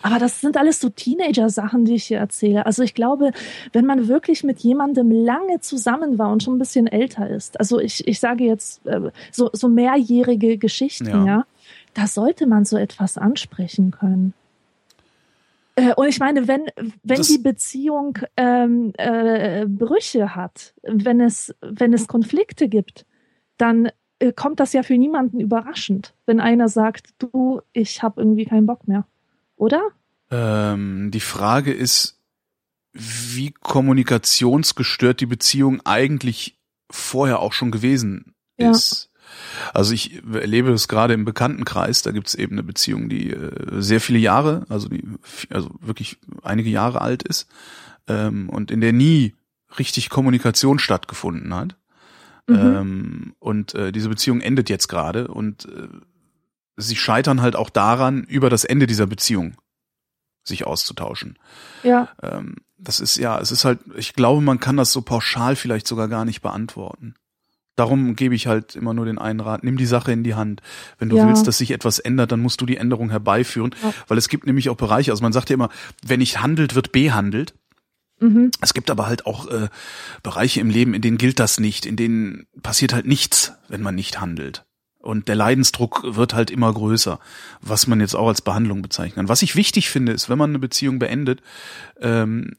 Aber das sind alles so Teenager-Sachen, die ich hier erzähle. Also ich glaube, wenn man wirklich mit jemandem lange zusammen war und schon ein bisschen älter ist, also ich, ich sage jetzt äh, so, so mehrjährige Geschichten, Ja. ja, da sollte man so etwas ansprechen können. Äh, Und ich meine, wenn, wenn Das- die Beziehung ähm, äh, Brüche hat, wenn es, wenn es Konflikte gibt, dann äh, kommt das ja für niemanden überraschend, wenn einer sagt, du, ich habe irgendwie keinen Bock mehr. Oder? Ähm, die Frage ist, wie kommunikationsgestört die Beziehung eigentlich vorher auch schon gewesen ist. Also ich erlebe das gerade im Bekanntenkreis, da gibt es eben eine Beziehung, die äh, sehr viele Jahre, also die also wirklich einige Jahre alt ist ähm, und in der nie richtig Kommunikation stattgefunden hat. Mhm. Ähm, und äh, diese Beziehung endet jetzt gerade und äh, sie scheitern halt auch daran, über das Ende dieser Beziehung sich auszutauschen. Ja, Ähm, das ist ja, es ist halt, ich glaube, man kann das so pauschal vielleicht sogar gar nicht beantworten. Darum gebe ich halt immer nur den einen Rat, nimm die Sache in die Hand. Wenn du Ja. willst, dass sich etwas ändert, dann musst du die Änderung herbeiführen, Ja. weil es gibt nämlich auch Bereiche, also man sagt ja immer, wenn nicht handelt, wird behandelt. mhm. Es gibt aber halt auch äh, Bereiche im Leben, in denen gilt das nicht, in denen passiert halt nichts, wenn man nicht handelt. Und der Leidensdruck wird halt immer größer, was man jetzt auch als Behandlung bezeichnen kann. Was ich wichtig finde, ist, wenn man eine Beziehung beendet, ähm,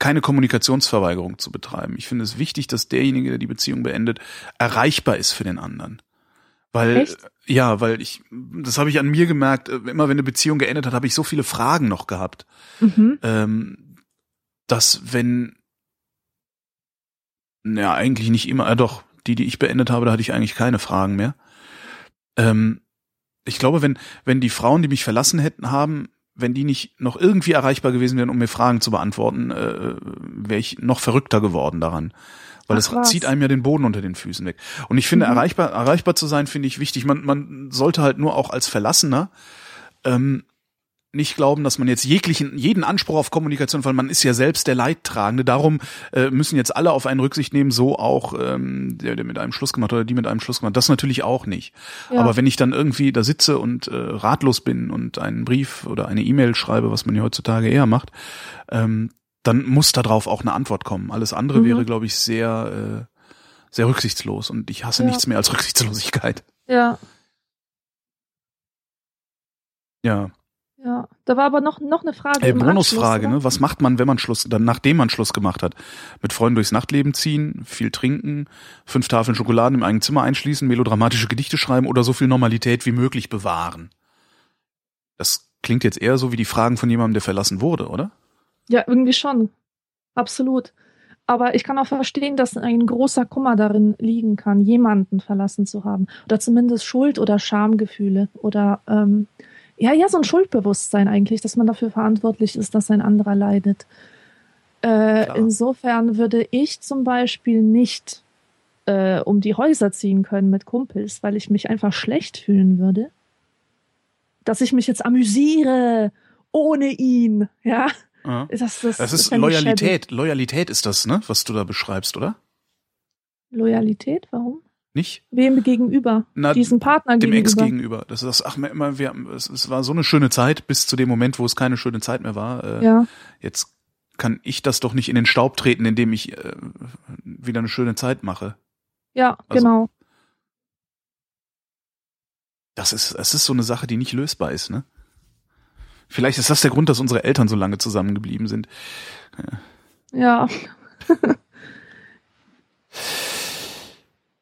keine Kommunikationsverweigerung zu betreiben. Ich finde es wichtig, dass derjenige, der die Beziehung beendet, erreichbar ist für den anderen. Weil, Echt? ja, weil ich, das habe ich an mir gemerkt, äh, immer wenn eine Beziehung geendet hat, habe ich so viele Fragen noch gehabt Mhm. ähm, dass wenn, ja, eigentlich nicht immer, äh, doch, die, die ich beendet habe, da hatte ich eigentlich keine Fragen mehr. Ähm, ich glaube, wenn, wenn die Frauen, die mich verlassen hätten, haben, wenn die nicht noch irgendwie erreichbar gewesen wären, um mir Fragen zu beantworten, äh, wäre ich noch verrückter geworden daran. Weil Ach, es was. zieht einem ja den Boden unter den Füßen weg. Und ich finde, Mhm. Nicht glauben, dass man jetzt jeglichen, jeden Anspruch auf Kommunikation, weil man ist ja selbst der Leidtragende. Darum äh, müssen jetzt alle auf einen Rücksicht nehmen, so auch ähm, der, der mit einem Schluss gemacht oder die mit einem Schluss gemacht. Das natürlich auch nicht. Ja. Aber wenn ich dann irgendwie da sitze und äh, ratlos bin und einen Brief oder eine E-Mail schreibe, was man ja heutzutage eher macht, ähm, dann muss darauf auch eine Antwort kommen. Alles andere Mhm. wäre, glaube ich, sehr, äh, sehr rücksichtslos. Und ich hasse Ja. nichts mehr als Rücksichtslosigkeit. Ja, Ja. Ja. Da war aber noch, noch eine Frage. Äh, im Bonusfrage, ne? Was macht man, wenn man Schluss, dann nachdem man Schluss gemacht hat? Mit Freunden durchs Nachtleben ziehen, viel trinken, fünf Tafeln Schokolade im eigenen Zimmer einschließen, melodramatische Gedichte schreiben oder so viel Normalität wie möglich bewahren? Das klingt jetzt eher so wie die Fragen von jemandem, der verlassen wurde, oder? Ja, irgendwie schon. Absolut. Aber ich kann auch verstehen, dass ein großer Kummer darin liegen kann, jemanden verlassen zu haben. Oder zumindest Schuld- oder Schamgefühle. Oder ähm, ja, ja, so ein Schuldbewusstsein eigentlich, dass man dafür verantwortlich ist, dass ein anderer leidet. Äh, insofern würde ich zum Beispiel nicht äh, um die Häuser ziehen können mit Kumpels, weil ich mich einfach schlecht fühlen würde. Dass ich mich jetzt amüsiere ohne ihn, ja. Ja. Das, das, Das ist schäbig. Loyalität. Loyalität ist das, ne? Was du da beschreibst, oder? Loyalität, warum? Nicht? Wem gegenüber? Na, Diesen Partner Dem gegenüber. Ex gegenüber. Das ist ach, immer, wir, es, es war so eine schöne Zeit bis zu dem Moment, wo es keine schöne Zeit mehr war. Äh, Ja, Jetzt kann ich das doch nicht in den Staub treten, indem ich äh, wieder eine schöne Zeit mache. ja, Also- genau. Das ist, es ist so eine Sache, die nicht lösbar ist, ne? Vielleicht ist das der Grund, dass unsere Eltern so lange zusammengeblieben sind. Ja, <laughs> <laughs>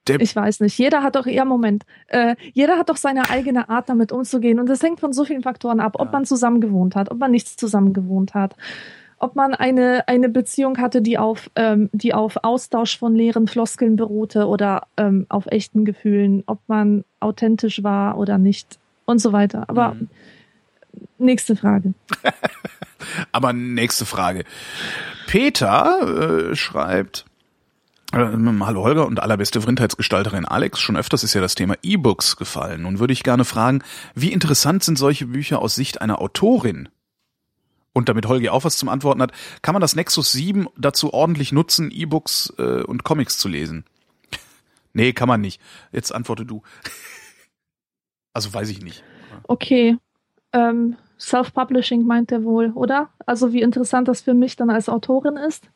Der, ich weiß nicht. Jeder hat doch, ja, Moment. Äh, jeder hat doch seine eigene Art, damit umzugehen. Und das hängt von so vielen Faktoren ab, ob Ja. man zusammen gewohnt hat, ob man nicht zusammen gewohnt hat. Ob man eine, eine Beziehung hatte, die auf, ähm, die auf Austausch von leeren Floskeln beruhte oder ähm, auf echten Gefühlen, ob man authentisch war oder nicht und so weiter. Aber Mhm. nächste Frage. <laughs> Aber nächste Frage. Peter äh, schreibt, Hallo Holger und allerbeste Vrindheitsgestalterin Alex. Schon öfters ist ja das Thema E-Books gefallen. Nun würde ich gerne fragen, wie interessant sind solche Bücher aus Sicht einer Autorin? Und damit Holger auch was zum Antworten hat, kann man das Nexus 7 dazu ordentlich nutzen, E-Books äh, und Comics zu lesen? <laughs> nee, kann man nicht. Jetzt antworte du. also weiß ich nicht. Okay. Ähm, Self-Publishing meint er wohl, oder? Also wie interessant das für mich dann als Autorin ist.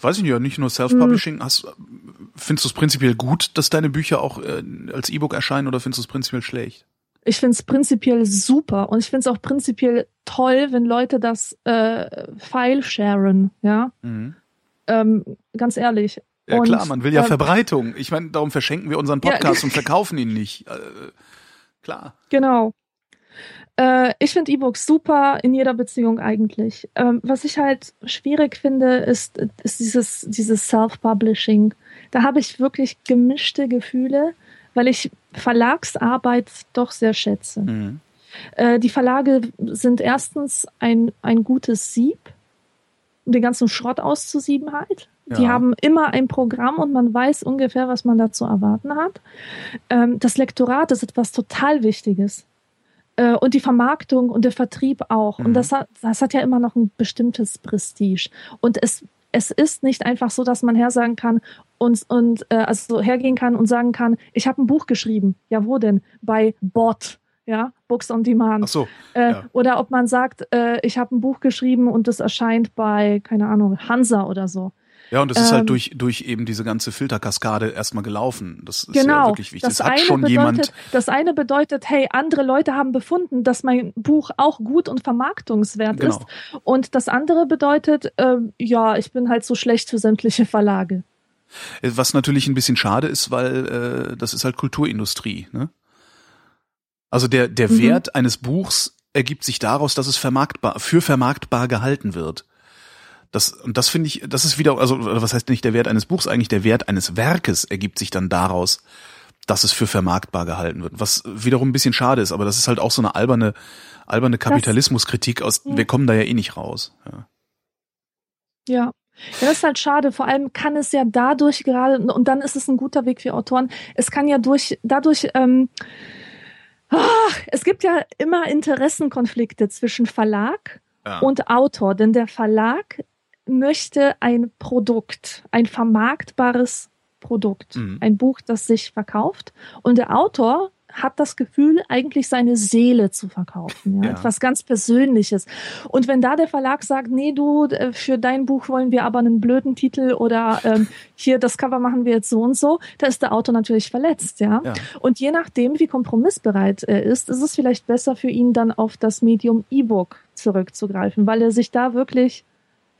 Weiß ich nicht, ja, nicht nur Self-Publishing. Hast, findest du es prinzipiell gut, dass deine Bücher auch äh, als E-Book erscheinen oder findest du es prinzipiell schlecht? Ich finde es prinzipiell super und ich finde es auch prinzipiell toll, wenn Leute das äh, File sharen, ja. Mhm. Ähm, ganz ehrlich. Ja Und, klar, man will ja ähm, Verbreitung. Ich meine, darum verschenken wir unseren Ja, Podcast <laughs> und verkaufen ihn nicht. Äh, klar. Genau. Äh, ich finde E-Books super in jeder Beziehung eigentlich. Ähm, was ich halt schwierig finde, ist, ist dieses, dieses Self-Publishing. Da habe ich wirklich gemischte Gefühle, weil ich Verlagsarbeit doch sehr schätze. Mhm. Äh, die Verlage sind erstens ein, ein gutes Sieb, um den ganzen Schrott auszusieben halt. Die Ja. haben immer ein Programm und man weiß ungefähr, was man da zu erwarten hat. Ähm, das Lektorat ist etwas total Wichtiges. Äh, und die Vermarktung und der Vertrieb auch. Mhm. Und das hat, das hat ja immer noch ein bestimmtes Prestige. Und es, es ist nicht einfach so, dass man hersagen kann und, und äh, also hergehen kann und sagen kann, ich habe ein Buch geschrieben. Ja, wo denn? Bei Bot. Ja, Books on Demand. Ach so. Äh, Ja. Oder ob man sagt, äh, ich habe ein Buch geschrieben und es erscheint bei, keine Ahnung, Hansa oder so. Ja, und es ist halt Ähm, durch, durch eben diese ganze Filterkaskade erstmal gelaufen. Das ist ja Genau. wirklich wichtig. Das Es hat eine, schon bedeutet, jemand. das eine bedeutet, hey, andere Leute haben befunden, dass mein Buch auch gut und vermarktungswert Genau. ist. Und das andere bedeutet, ähm, ja, ich bin halt so schlecht für sämtliche Verlage. Was natürlich ein bisschen schade ist, weil äh, das ist halt Kulturindustrie. Ne? Also der, der Mhm. Wert eines Buchs ergibt sich daraus, dass es vermarktbar, für vermarktbar gehalten wird. Das, und das finde ich, das ist wieder, also was heißt nicht der Wert eines Buchs, eigentlich der Wert eines Werkes ergibt sich dann daraus, dass es für vermarktbar gehalten wird. Was wiederum ein bisschen schade ist, aber das ist halt auch so eine alberne, alberne Kapitalismuskritik aus, Ja. wir kommen da ja eh nicht raus. Ja. Ja. Ja, das ist halt schade. Vor allem kann es ja dadurch gerade, und dann ist es ein guter Weg für Autoren, es kann ja durch, dadurch, ähm, Ach, es gibt ja immer Interessenkonflikte zwischen Verlag Ja. und Autor, denn der Verlag möchte ein Produkt, ein vermarktbares Produkt, Mhm. ein Buch, das sich verkauft. Und der Autor hat das Gefühl, eigentlich seine Seele zu verkaufen, ja, Ja. etwas ganz Persönliches. Und wenn da der Verlag sagt, nee, du, äh, für dein Buch wollen wir aber einen blöden Titel oder ähm, hier das Cover machen wir jetzt so und so, da ist der Autor natürlich verletzt, ja. Ja. Und je nachdem, wie kompromissbereit er ist, ist es vielleicht besser für ihn dann auf das Medium E-Book zurückzugreifen, weil er sich da wirklich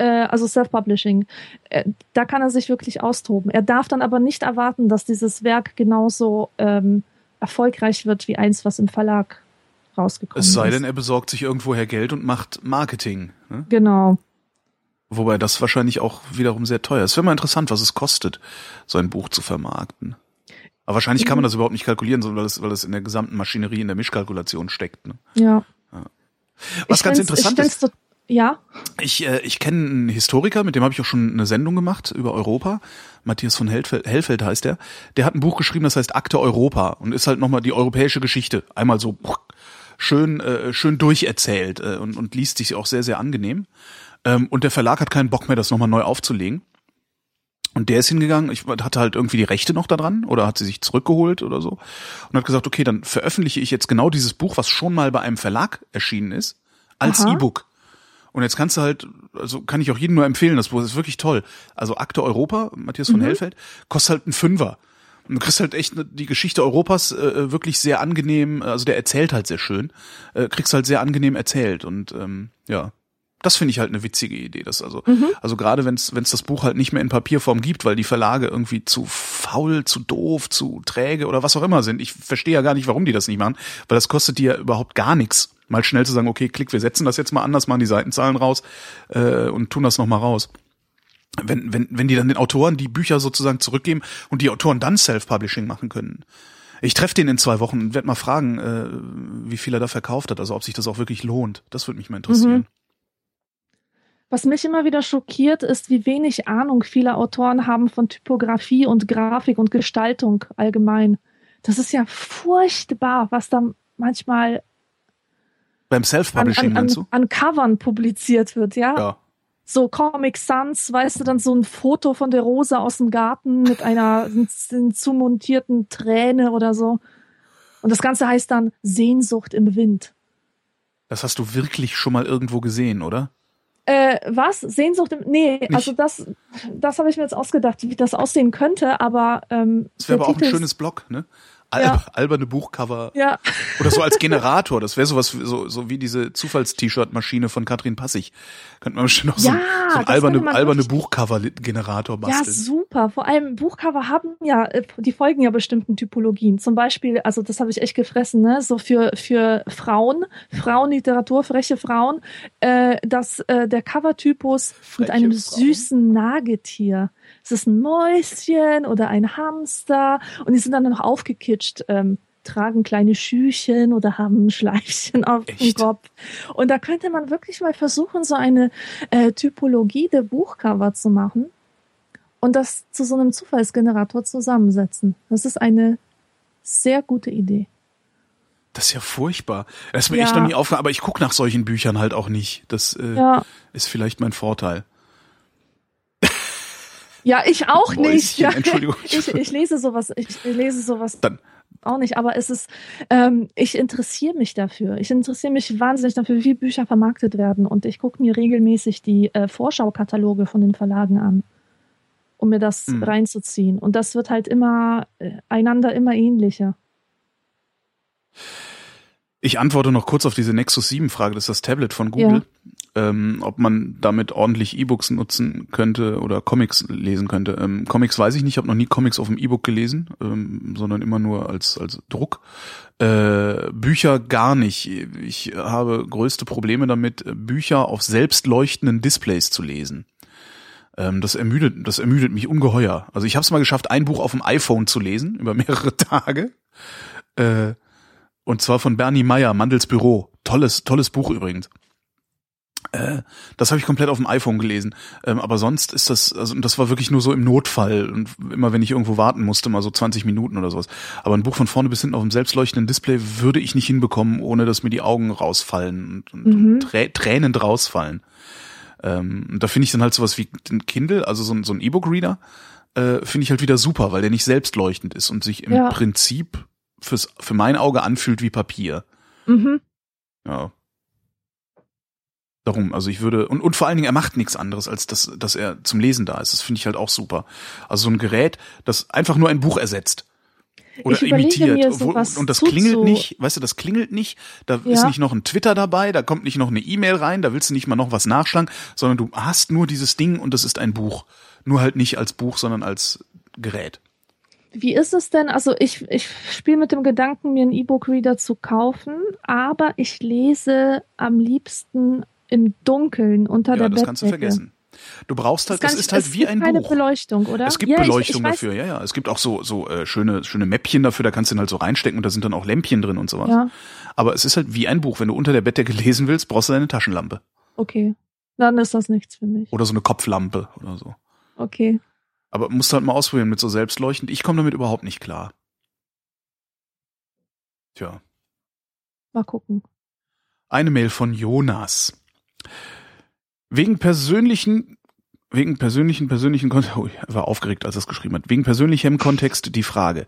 also Self-Publishing, äh, da kann er sich wirklich austoben. Er darf dann aber nicht erwarten, dass dieses Werk genauso ähm, erfolgreich wird wie eins, was im Verlag rausgekommen Es sei ist. denn, er besorgt sich irgendwoher Geld und macht Marketing. Ne? Genau. Wobei das wahrscheinlich auch wiederum sehr teuer ist. Es wäre mal interessant, was es kostet, so ein Buch zu vermarkten. Aber wahrscheinlich Mhm. kann man das überhaupt nicht kalkulieren, sondern weil es, weil es in der gesamten Maschinerie, in der Mischkalkulation steckt. Ne? Ja. Was Ich ganz interessant ist, ja, ich, äh, ich kenne einen Historiker, mit dem habe ich auch schon eine Sendung gemacht über Europa. Matthias von Hellfeld, Hellfeld heißt der. Der hat ein Buch geschrieben, das heißt Akte Europa und ist halt nochmal die europäische Geschichte. Einmal so schön, äh, schön durcherzählt äh, und, und liest sich auch sehr, sehr angenehm. Ähm, und der Verlag hat keinen Bock mehr, das nochmal neu aufzulegen. Und der ist hingegangen, ich hatte halt irgendwie die Rechte noch daran oder hat sie sich zurückgeholt oder so und hat gesagt, okay, dann veröffentliche ich jetzt genau dieses Buch, was schon mal bei einem Verlag erschienen ist, als. E-Book. Und jetzt kannst du halt, also kann ich auch jedem nur empfehlen, das Buch ist wirklich toll. Also Akte Europa, Matthias von Hellfeld, kostet halt einen Fünfer. Und du kriegst halt echt ne- die Geschichte Europas äh, wirklich sehr angenehm, also der erzählt halt sehr schön, äh, kriegst halt sehr angenehm erzählt. Und ähm, ja, das finde ich halt eine witzige Idee. Das also, also gerade wenn es das Buch halt nicht mehr in Papierform gibt, weil die Verlage irgendwie zu faul, zu doof, zu träge oder was auch immer sind. Ich verstehe ja gar nicht, warum die das nicht machen, weil das kostet dir überhaupt gar nichts. Mal schnell zu sagen, okay, klick, wir setzen das jetzt mal anders, machen die Seitenzahlen raus äh, und tun das nochmal raus. Wenn, wenn, wenn die dann den Autoren die Bücher sozusagen zurückgeben und die Autoren dann Self-Publishing machen können. Ich treffe den in zwei Wochen und werde mal fragen, äh, wie viel er da verkauft hat, also ob sich das auch wirklich lohnt. Das würde mich mal interessieren. Was mich immer wieder schockiert, ist, wie wenig Ahnung viele Autoren haben von Typografie und Grafik und Gestaltung allgemein. Das ist ja furchtbar, was da manchmal Beim an, Self-Publishing, an, du? an, an Covern publiziert wird, ja? Ja. So Comic Sans, weißt du, dann so ein Foto von der Rose aus dem Garten mit einer zumontierten Träne oder so. Und das Ganze heißt dann Sehnsucht im Wind. Das hast du wirklich schon mal irgendwo gesehen, oder? Äh, was? Sehnsucht im. Nee, Nicht- also das, das habe ich mir jetzt ausgedacht, wie das aussehen könnte, aber ähm, Das wäre aber auch ein Titel schönes Blog, ne? Al Ja. Alberne Buchcover. Ja, Oder so als Generator. Das wäre sowas, so, so wie diese Zufalls-T-Shirt-Maschine von Katrin Passig. Könnte man bestimmt auch so, Ja, so ein alberne, alberne Buchcover-Generator ja, basteln. super. Vor allem Buchcover haben ja, äh, die folgen ja bestimmten Typologien. Zum Beispiel, also das habe ich echt gefressen, ne? So für für Frauen, Frauenliteratur, freche Frauen, äh, dass äh, der Covertypus mit einem Frauen? süßen Nagetier. Es ist ein Mäuschen oder ein Hamster und die sind dann noch aufgekitscht. Ähm, tragen kleine Schüchen oder haben ein Schleifchen auf dem Echt? Kopf. Und da könnte man wirklich mal versuchen, so eine äh, Typologie der Buchcover zu machen und das zu so einem Zufallsgenerator zusammensetzen. Das ist eine sehr gute Idee. Das ist ja furchtbar. Das ist mir Ja. echt noch nie aufgefallen, aber ich gucke nach solchen Büchern halt auch nicht. Das äh, Ja, ist vielleicht mein Vorteil. Ja, ich auch nicht. Ja, Entschuldigung. <laughs> Ich, ich lese sowas, ich lese sowas Dann, auch nicht, aber es ist, ähm, ich interessiere mich dafür. Ich interessiere mich wahnsinnig dafür, wie Bücher vermarktet werden und ich gucke mir regelmäßig die äh, Vorschaukataloge von den Verlagen an, um mir das Hm. reinzuziehen. Und das wird halt immer äh, einander immer ähnlicher. ich antworte noch kurz auf diese Nexus 7 Frage, das ist das Tablet von Google. Ähm, ob man damit ordentlich E-Books nutzen könnte oder Comics lesen könnte. Ähm, Comics weiß ich nicht, ich habe noch nie Comics auf dem E-Book gelesen, ähm, sondern immer nur als, als Druck. Äh, Bücher gar nicht. Ich habe größte Probleme damit, Bücher auf selbstleuchtenden Displays zu lesen. Ähm, das ermüdet, das ermüdet mich ungeheuer. Also ich habe es mal geschafft, ein Buch auf dem iPhone zu lesen über mehrere <laughs> Tage. Äh, und zwar von Bernie Meyer, Mandels Büro. Tolles, tolles Buch übrigens. Äh, das habe ich komplett auf dem iPhone gelesen. Ähm, aber sonst ist das, also das war wirklich nur so im Notfall und immer wenn ich irgendwo warten musste, mal so 20 Minuten oder sowas. Aber ein Buch von vorne bis hinten auf dem selbstleuchtenden Display würde ich nicht hinbekommen, ohne dass mir die Augen rausfallen und, und, Mhm. und trä tränend rausfallen. Ähm, da finde ich dann halt sowas wie ein Kindle, also so ein, so ein E-Book-Reader, äh, finde ich halt wieder super, weil der nicht selbstleuchtend ist und sich im Ja. Prinzip fürs, für mein Auge anfühlt wie Papier. Mhm. Ja. Darum, also ich würde, und, und vor allen Dingen, er macht nichts anderes, als dass, dass er zum Lesen da ist. Das finde ich halt auch super. Also so ein Gerät, das einfach nur ein Buch ersetzt. Oder imitiert. sowas und das klingelt nicht, weißt du, das klingelt nicht, da ist Ja. nicht noch ein Twitter dabei, da kommt nicht noch eine E-Mail rein, da willst du nicht mal noch was nachschlagen, sondern du hast nur dieses Ding und das ist ein Buch. Nur halt nicht als Buch, sondern als Gerät. Wie ist es denn? Also ich, ich spiele mit dem Gedanken, mir einen E-Book-Reader zu kaufen, aber ich lese am liebsten im Dunkeln unter Ja, der das Bettdecke. kannst du vergessen. Du brauchst halt, das ich- ist halt es wie gibt ein keine Buch. Beleuchtung, oder? Es gibt ja, Beleuchtung ich, ich dafür, ja, ja. Es gibt auch so, so äh, schöne, schöne Mäppchen dafür, da kannst du den halt so reinstecken und da sind dann auch Lämpchen drin und sowas. Ja, Aber es ist halt wie ein Buch. Wenn du unter der Bettdecke lesen willst, brauchst du deine Taschenlampe. okay. Dann ist das nichts für mich. Oder so eine Kopflampe oder so. Okay. Aber musst du halt mal ausprobieren mit so selbstleuchtend. Ich komme damit überhaupt nicht klar. Tja. Mal gucken. Eine Mail von Jonas. Wegen persönlichen, wegen persönlichen, persönlichen Kontext, oh, <laughs> er war aufgeregt, als er es geschrieben hat. Wegen persönlichem Kontext die Frage.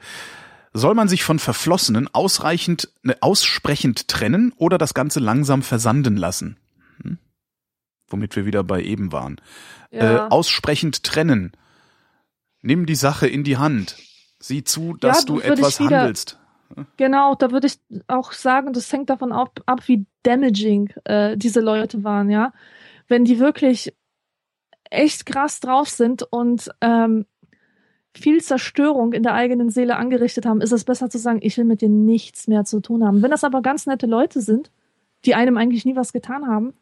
Soll man sich von Verflossenen ausreichend, ne, aussprechend trennen oder das Ganze langsam versanden lassen? Hm? Womit wir wieder bei eben waren. Ja. Äh, aussprechend trennen. Nimm die Sache in die Hand. Sieh zu, dass Ja, du etwas handelst. Genau, da würde ich auch sagen, das hängt davon ab, ab wie damaging äh, diese Leute waren, ja. Wenn die wirklich echt krass drauf sind und ähm, viel Zerstörung in der eigenen Seele angerichtet haben, ist es besser zu sagen, ich will mit dir nichts mehr zu tun haben. Wenn das aber ganz nette Leute sind, die einem eigentlich nie was getan haben,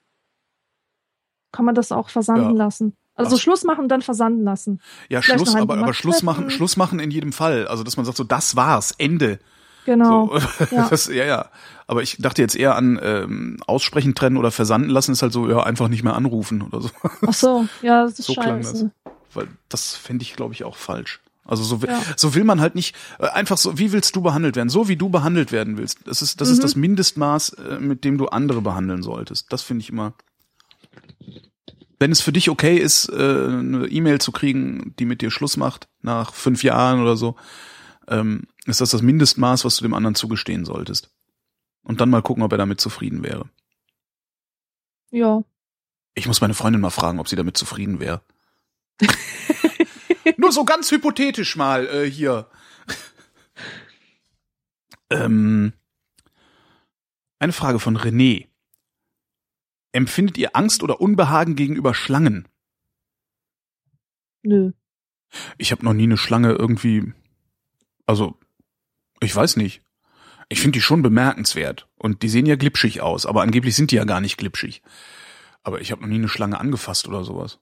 kann man das auch versanden Ja. lassen. Also Ach. Schluss machen und dann versanden lassen. Ja, Vielleicht Schluss, aber, aber Schluss machen. Schluss machen in jedem Fall. Also, dass man sagt so, das war's, Ende. Genau. So, ja. <laughs> Das, ja, ja. Aber ich dachte jetzt eher an ähm, aussprechen, trennen oder versanden lassen, ist halt so, ja, einfach nicht mehr anrufen oder so. Ach so, <laughs> ja, das ist So scheiße. Weil das fände ich, glaube ich, auch falsch. Also so, will- Ja. so will man halt nicht, äh, einfach so, wie willst du behandelt werden? So wie du behandelt werden willst. Das ist, das ist Mhm. das Mindestmaß, äh, mit dem du andere behandeln solltest. Das finde ich immer. Wenn es für dich okay ist, äh, eine E-Mail zu kriegen, die mit dir Schluss macht, nach fünf Jahren oder so, ähm, ist das das Mindestmaß, was du dem anderen zugestehen solltest. Und dann mal gucken, ob er damit zufrieden wäre. Ja. Ich muss meine Freundin mal fragen, ob sie damit zufrieden wäre. <laughs> Nur so ganz hypothetisch mal äh, hier. <laughs> ähm, eine Frage von René. Empfindet ihr Angst oder Unbehagen gegenüber Schlangen? Nö. Ich habe noch nie eine Schlange irgendwie. Also, ich weiß nicht. Ich finde die schon bemerkenswert. Und die sehen ja glitschig aus, aber angeblich sind die ja gar nicht glitschig. Aber ich habe noch nie eine Schlange angefasst oder sowas.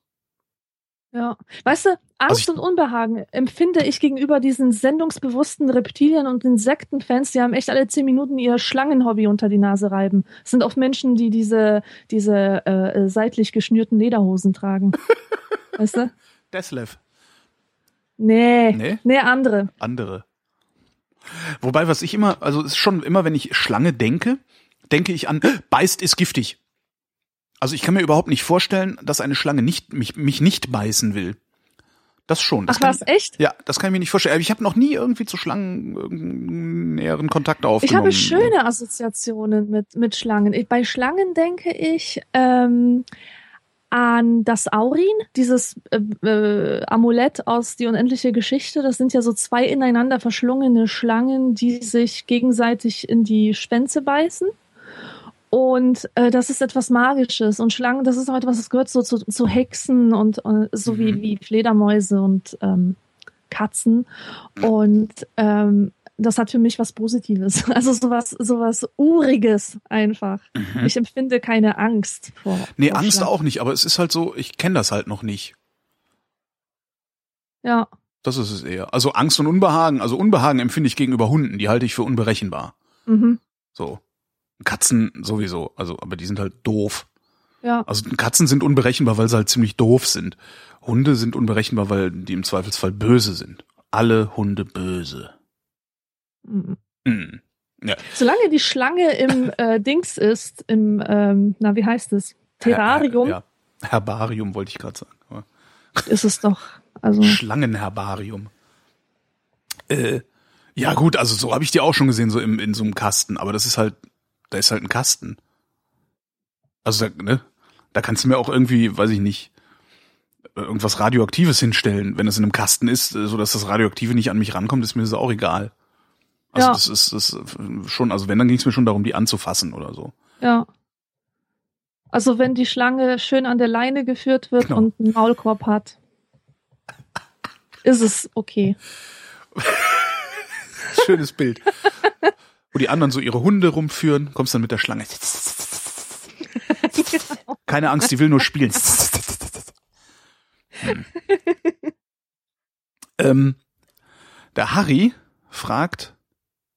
Ja. Weißt du, Angst Also und Unbehagen empfinde ich gegenüber diesen sendungsbewussten Reptilien und Insektenfans, die haben echt alle zehn Minuten ihr Schlangenhobby unter die Nase reiben. Es sind oft Menschen, die diese, diese äh, äh, seitlich geschnürten Lederhosen tragen. <laughs> weißt du? Deslev. Nee. Nee? Nee, andere. andere. Wobei, was ich immer, also es ist schon immer, wenn ich Schlange denke, denke ich an, beißt ist giftig. Also ich kann mir überhaupt nicht vorstellen, dass eine Schlange nicht, mich, mich nicht beißen will. Das schon. Das Ach was, ich, echt? Ja, das kann ich mir nicht vorstellen. Aber ich habe noch nie irgendwie zu Schlangen näheren Kontakt aufgenommen. Ich habe schöne Assoziationen mit, mit Schlangen. Ich, bei Schlangen denke ich ähm, an das Aurin, dieses äh, äh, Amulett aus Die unendliche Geschichte. Das sind ja so zwei ineinander verschlungene Schlangen, die sich gegenseitig in die Schwänze beißen. Und äh, das ist etwas Magisches. Und Schlangen, das ist auch etwas, das gehört so zu, zu Hexen und äh, so wie, Mhm. wie Fledermäuse und ähm, Katzen. Und ähm, das hat für mich was Positives. <laughs> Also sowas, sowas Uriges einfach. Mhm. Ich empfinde keine Angst vor. Nee, vor Angst auch nicht, aber es ist halt so, ich kenne das halt noch nicht. Ja, Das ist es eher. Also Angst und Unbehagen. Also Unbehagen empfinde ich gegenüber Hunden, die halte ich für unberechenbar. mhm. So. Katzen sowieso, also, aber die sind halt doof. Ja. Also Katzen sind unberechenbar, weil sie halt ziemlich doof sind. Hunde sind unberechenbar, weil die im Zweifelsfall böse sind. Alle Hunde böse. Mhm. Hm. Ja. Solange die Schlange im <laughs> äh, Dings ist, im, ähm, na, wie heißt es? Terrarium, Her, ja. Herbarium wollte ich gerade sagen. Aber ist es doch. Also, Schlangenherbarium. Äh, ja gut, also so habe ich die auch schon gesehen, so im, in so einem Kasten. Aber das ist halt, da ist halt ein Kasten. Also da, ne, da kannst du mir auch irgendwie, weiß ich nicht, irgendwas Radioaktives hinstellen. Wenn es in einem Kasten ist, äh, so dass das Radioaktive nicht an mich rankommt, ist mir das auch egal. Also Ja. das ist, das ist schon, also wenn, dann ging es mir schon darum, die anzufassen oder so. ja. Also, wenn die Schlange schön an der Leine geführt wird Genau. und einen Maulkorb hat, ist es okay. <laughs> Schönes Bild. Wo die anderen so ihre Hunde rumführen, kommst dann mit der Schlange. <laughs> Keine Angst, die will nur spielen. <laughs> Hm. ähm, der Harry fragt,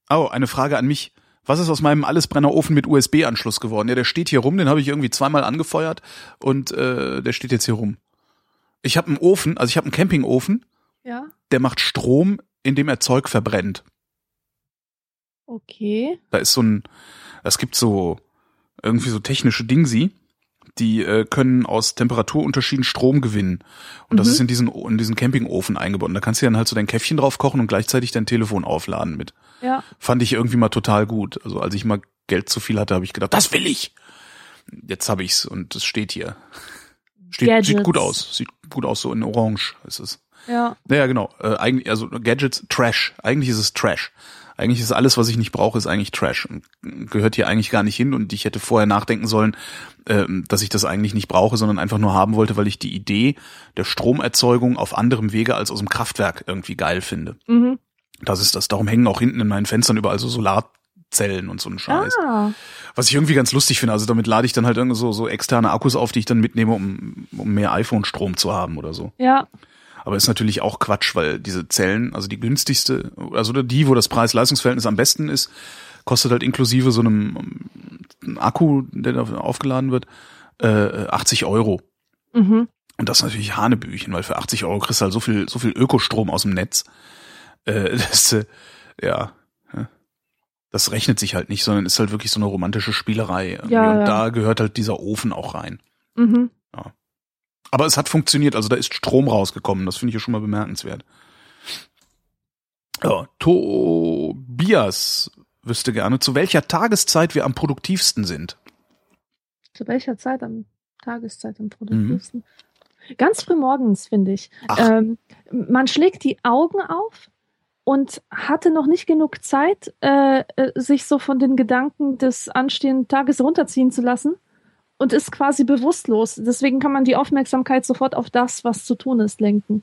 oh, eine Frage an mich. Was ist aus meinem Allesbrennerofen mit USB-Anschluss geworden? Ja, der steht hier rum, den habe ich irgendwie zweimal angefeuert und äh, der steht jetzt hier rum. Ich habe einen Ofen, also ich habe einen Campingofen, Ja. der macht Strom, indem er Zeug verbrennt. Okay. Da ist so ein, es gibt so irgendwie so technische Dingsi, die äh, können aus Temperaturunterschieden Strom gewinnen. Und das Mhm. ist in diesen, in diesen Campingofen eingebunden. Da kannst du dann halt so dein Käffchen drauf kochen und gleichzeitig dein Telefon aufladen mit. Ja. Fand ich irgendwie mal total gut. Also als ich mal Geld zu viel hatte, habe ich gedacht, das will ich. Jetzt habe ich's und es steht hier. Steht, Gadgets. sieht gut aus. Sieht gut aus, so in Orange ist es. Ja. Ja, genau. Äh, eigentlich, also Gadgets, Trash. Eigentlich ist es Trash. Eigentlich ist alles, was ich nicht brauche, ist eigentlich Trash. Und gehört hier eigentlich gar nicht hin. Und ich hätte vorher nachdenken sollen, ähm, dass ich das eigentlich nicht brauche, sondern einfach nur haben wollte, weil ich die Idee der Stromerzeugung auf anderem Wege als aus dem Kraftwerk irgendwie geil finde. Mhm. Das ist das. Darum hängen auch hinten in meinen Fenstern überall so Solarzellen und so ein Scheiß. Ah. Was ich irgendwie ganz lustig finde. Also damit lade ich dann halt irgendwie so, so externe Akkus auf, die ich dann mitnehme, um, um mehr iPhone-Strom zu haben oder so. Ja. Aber ist natürlich auch Quatsch, weil diese Zellen, also die günstigste, also die, wo das Preis-Leistungs-Verhältnis am besten ist, kostet halt inklusive so einem ähm, Akku, der da aufgeladen wird, äh, 80 Euro. Mhm. Und das ist natürlich Hanebüchen, weil für 80 Euro kriegst du halt so viel, so viel Ökostrom aus dem Netz. Äh, <laughs> das, äh, ja, das rechnet sich halt nicht, sondern ist halt wirklich so eine romantische Spielerei. Ja, und ja. da gehört halt dieser Ofen auch rein. Mhm. Aber es hat funktioniert, also da ist Strom rausgekommen. Das finde ich ja schon mal bemerkenswert. Ja, Tobias wüsste gerne, zu welcher Tageszeit wir am produktivsten sind. Zu welcher Zeit am Tageszeit am produktivsten? Ganz früh morgens, finde ich. Ähm, man schlägt die Augen auf und hatte noch nicht genug Zeit, äh, äh, sich so von den Gedanken des anstehenden Tages runterziehen zu lassen und ist quasi bewusstlos. Deswegen kann man die Aufmerksamkeit sofort auf das, was zu tun ist, lenken.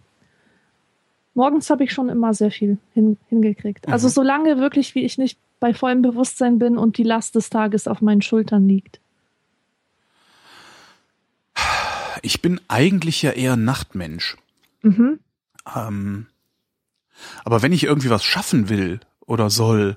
Morgens habe ich schon immer sehr viel hin, hingekriegt. Also Mhm. solange wirklich, wie ich nicht bei vollem Bewusstsein bin und die Last des Tages auf meinen Schultern liegt. Ich bin eigentlich ja eher Nachtmensch. Mhm. Ähm, aber wenn ich irgendwie was schaffen will oder soll,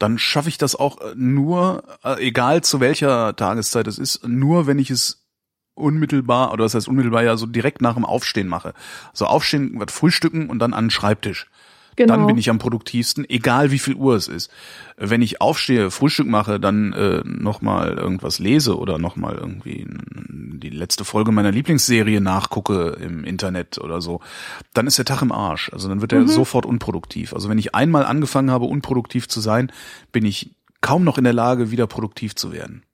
dann schaffe ich das auch äh, nur, äh, egal zu welcher Tageszeit es ist, nur wenn ich es unmittelbar, oder das heißt unmittelbar ja so direkt nach dem Aufstehen mache. So aufstehen, was frühstücken und dann an den Schreibtisch. Genau. Dann bin ich am produktivsten, egal wie viel Uhr es ist. Wenn ich aufstehe, Frühstück mache, dann äh, nochmal irgendwas lese oder nochmal irgendwie die letzte Folge meiner Lieblingsserie nachgucke im Internet oder so, dann ist der Tag im Arsch. Also dann wird er sofort unproduktiv. Also wenn ich einmal angefangen habe, unproduktiv zu sein, bin ich kaum noch in der Lage, wieder produktiv zu werden.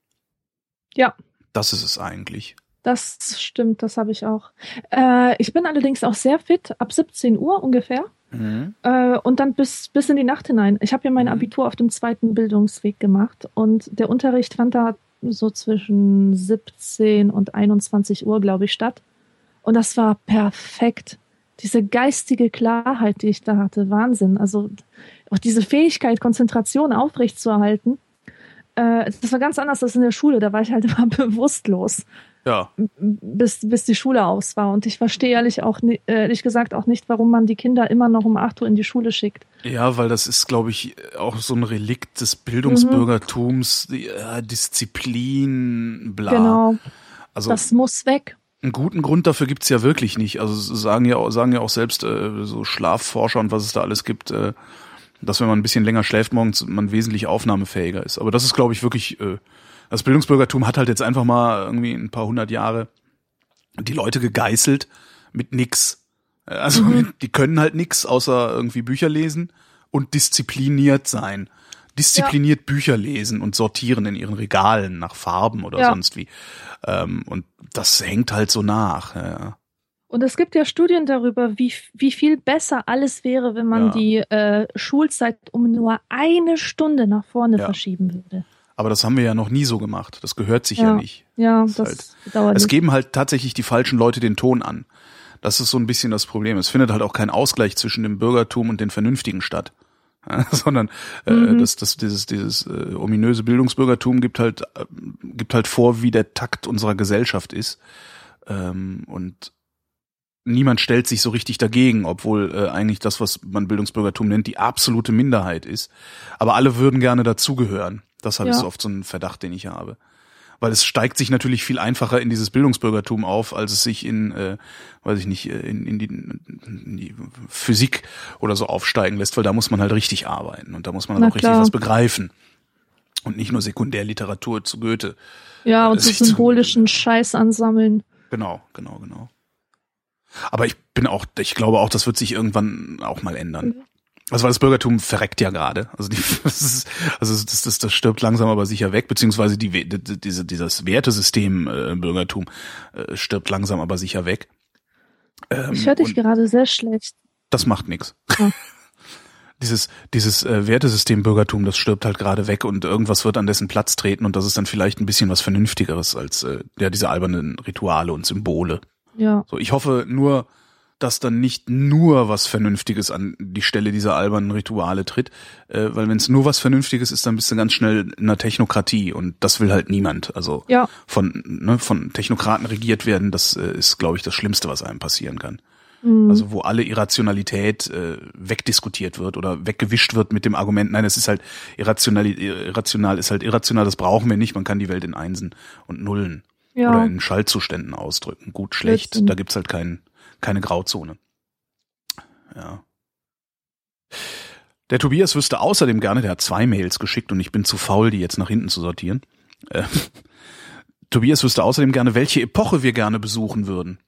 Ja. Das ist es eigentlich. Das stimmt, das habe ich auch. Äh, ich bin allerdings auch sehr fit, ab 17 Uhr ungefähr. Mhm. Äh, und dann bis, bis in die Nacht hinein. Ich habe ja mein Mhm. Abitur auf dem zweiten Bildungsweg gemacht und der Unterricht fand da so zwischen 17 und 21 Uhr, glaube ich, statt. Und das war perfekt. Diese geistige Klarheit, die ich da hatte, Wahnsinn. Also auch diese Fähigkeit, Konzentration aufrechtzuerhalten, äh, das war ganz anders als in der Schule. Da war ich halt <laughs> immer bewusstlos Ja. bis, bis die Schule aus war. Und ich verstehe ehrlich auch äh, ehrlich gesagt auch nicht, warum man die Kinder immer noch um 8 Uhr in die Schule schickt. Ja, weil das ist, glaube ich, auch so ein Relikt des Bildungsbürgertums, äh, Disziplin, bla. Genau. Also das muss weg. einen guten Grund dafür gibt's ja wirklich nicht. Also sagen ja auch, sagen ja auch selbst äh, so Schlafforscher und was es da alles gibt, äh, dass wenn man ein bisschen länger schläft morgens, man wesentlich aufnahmefähiger ist. Aber das ist, glaube ich, wirklich, äh, das Bildungsbürgertum hat halt jetzt einfach mal irgendwie ein paar hundert Jahre die Leute gegeißelt mit nix. Also die können halt nix außer irgendwie Bücher lesen und diszipliniert sein. Diszipliniert Bücher lesen und sortieren in ihren Regalen nach Farben oder Ja. sonst wie. Ähm, und das hängt halt so nach. Ja. Und es gibt ja Studien darüber, wie, wie viel besser alles wäre, wenn man Ja. die äh, Schulzeit um nur eine Stunde nach vorne Ja. verschieben würde. Aber das haben wir ja noch nie so gemacht. Das gehört sich ja, Ja. nicht. Ja, ist das halt- dauert Es nicht. geben halt tatsächlich die falschen Leute den Ton an. Das ist so ein bisschen das Problem. Es findet halt auch kein Ausgleich zwischen dem Bürgertum und den Vernünftigen statt. <laughs> Sondern äh, Mhm. das, das, dieses, dieses äh, ominöse Bildungsbürgertum gibt halt, äh, gibt halt vor, wie der Takt unserer Gesellschaft ist. Ähm, und niemand stellt sich so richtig dagegen, obwohl äh, eigentlich das, was man Bildungsbürgertum nennt, die absolute Minderheit ist. Aber alle würden gerne dazugehören. Deshalb Ja. ist oft so ein Verdacht, den ich habe. Weil es steigt sich natürlich viel einfacher in dieses Bildungsbürgertum auf, als es sich in, äh, weiß ich nicht, äh, in, in, die, in die Physik oder so aufsteigen lässt, weil da muss man halt richtig arbeiten und da muss man halt auch richtig klar. was begreifen. Und nicht nur Sekundärliteratur zu Goethe. ja, und so <laughs> sich zu- symbolischen Scheiß ansammeln. Genau, genau, genau. Aber ich bin auch, ich glaube auch, das wird sich irgendwann auch mal ändern. Also weil das Bürgertum verreckt ja gerade. Also, die, <laughs> das ist, also das, das, das stirbt langsam aber sicher weg, beziehungsweise die, die, diese, dieses Wertesystem äh, Bürgertum äh, stirbt langsam aber sicher weg. Ähm, Ich höre dich gerade sehr schlecht. das macht nichts. <laughs> Ja. Dieses, dieses äh, Wertesystem Bürgertum, das stirbt halt gerade weg und irgendwas wird an dessen Platz treten und das ist dann vielleicht ein bisschen was Vernünftigeres als äh, ja diese albernen Rituale und Symbole. Ja. So, ich hoffe nur, dass dann nicht nur was Vernünftiges an die Stelle dieser albernen Rituale tritt, äh, weil wenn es nur was Vernünftiges ist, dann bist du ganz schnell in einer Technokratie und das will halt niemand. Also Ja. von ne, von Technokraten regiert werden, das äh, ist, glaube ich, das Schlimmste, was einem passieren kann. Mhm. Also wo alle Irrationalität äh, wegdiskutiert wird oder weggewischt wird mit dem Argument, nein, es ist halt irrational, irrational ist halt irrational, das brauchen wir nicht, man kann die Welt in Einsen und Nullen Ja. oder in Schaltzuständen ausdrücken. Gut, schlecht, Blödsinn. da gibt's halt kein, keine Grauzone. Ja. Der Tobias wüsste außerdem gerne, der hat zwei Mails geschickt und ich bin zu faul, die jetzt nach hinten zu sortieren. Äh, <laughs> Tobias wüsste außerdem gerne, welche Epoche wir gerne besuchen würden.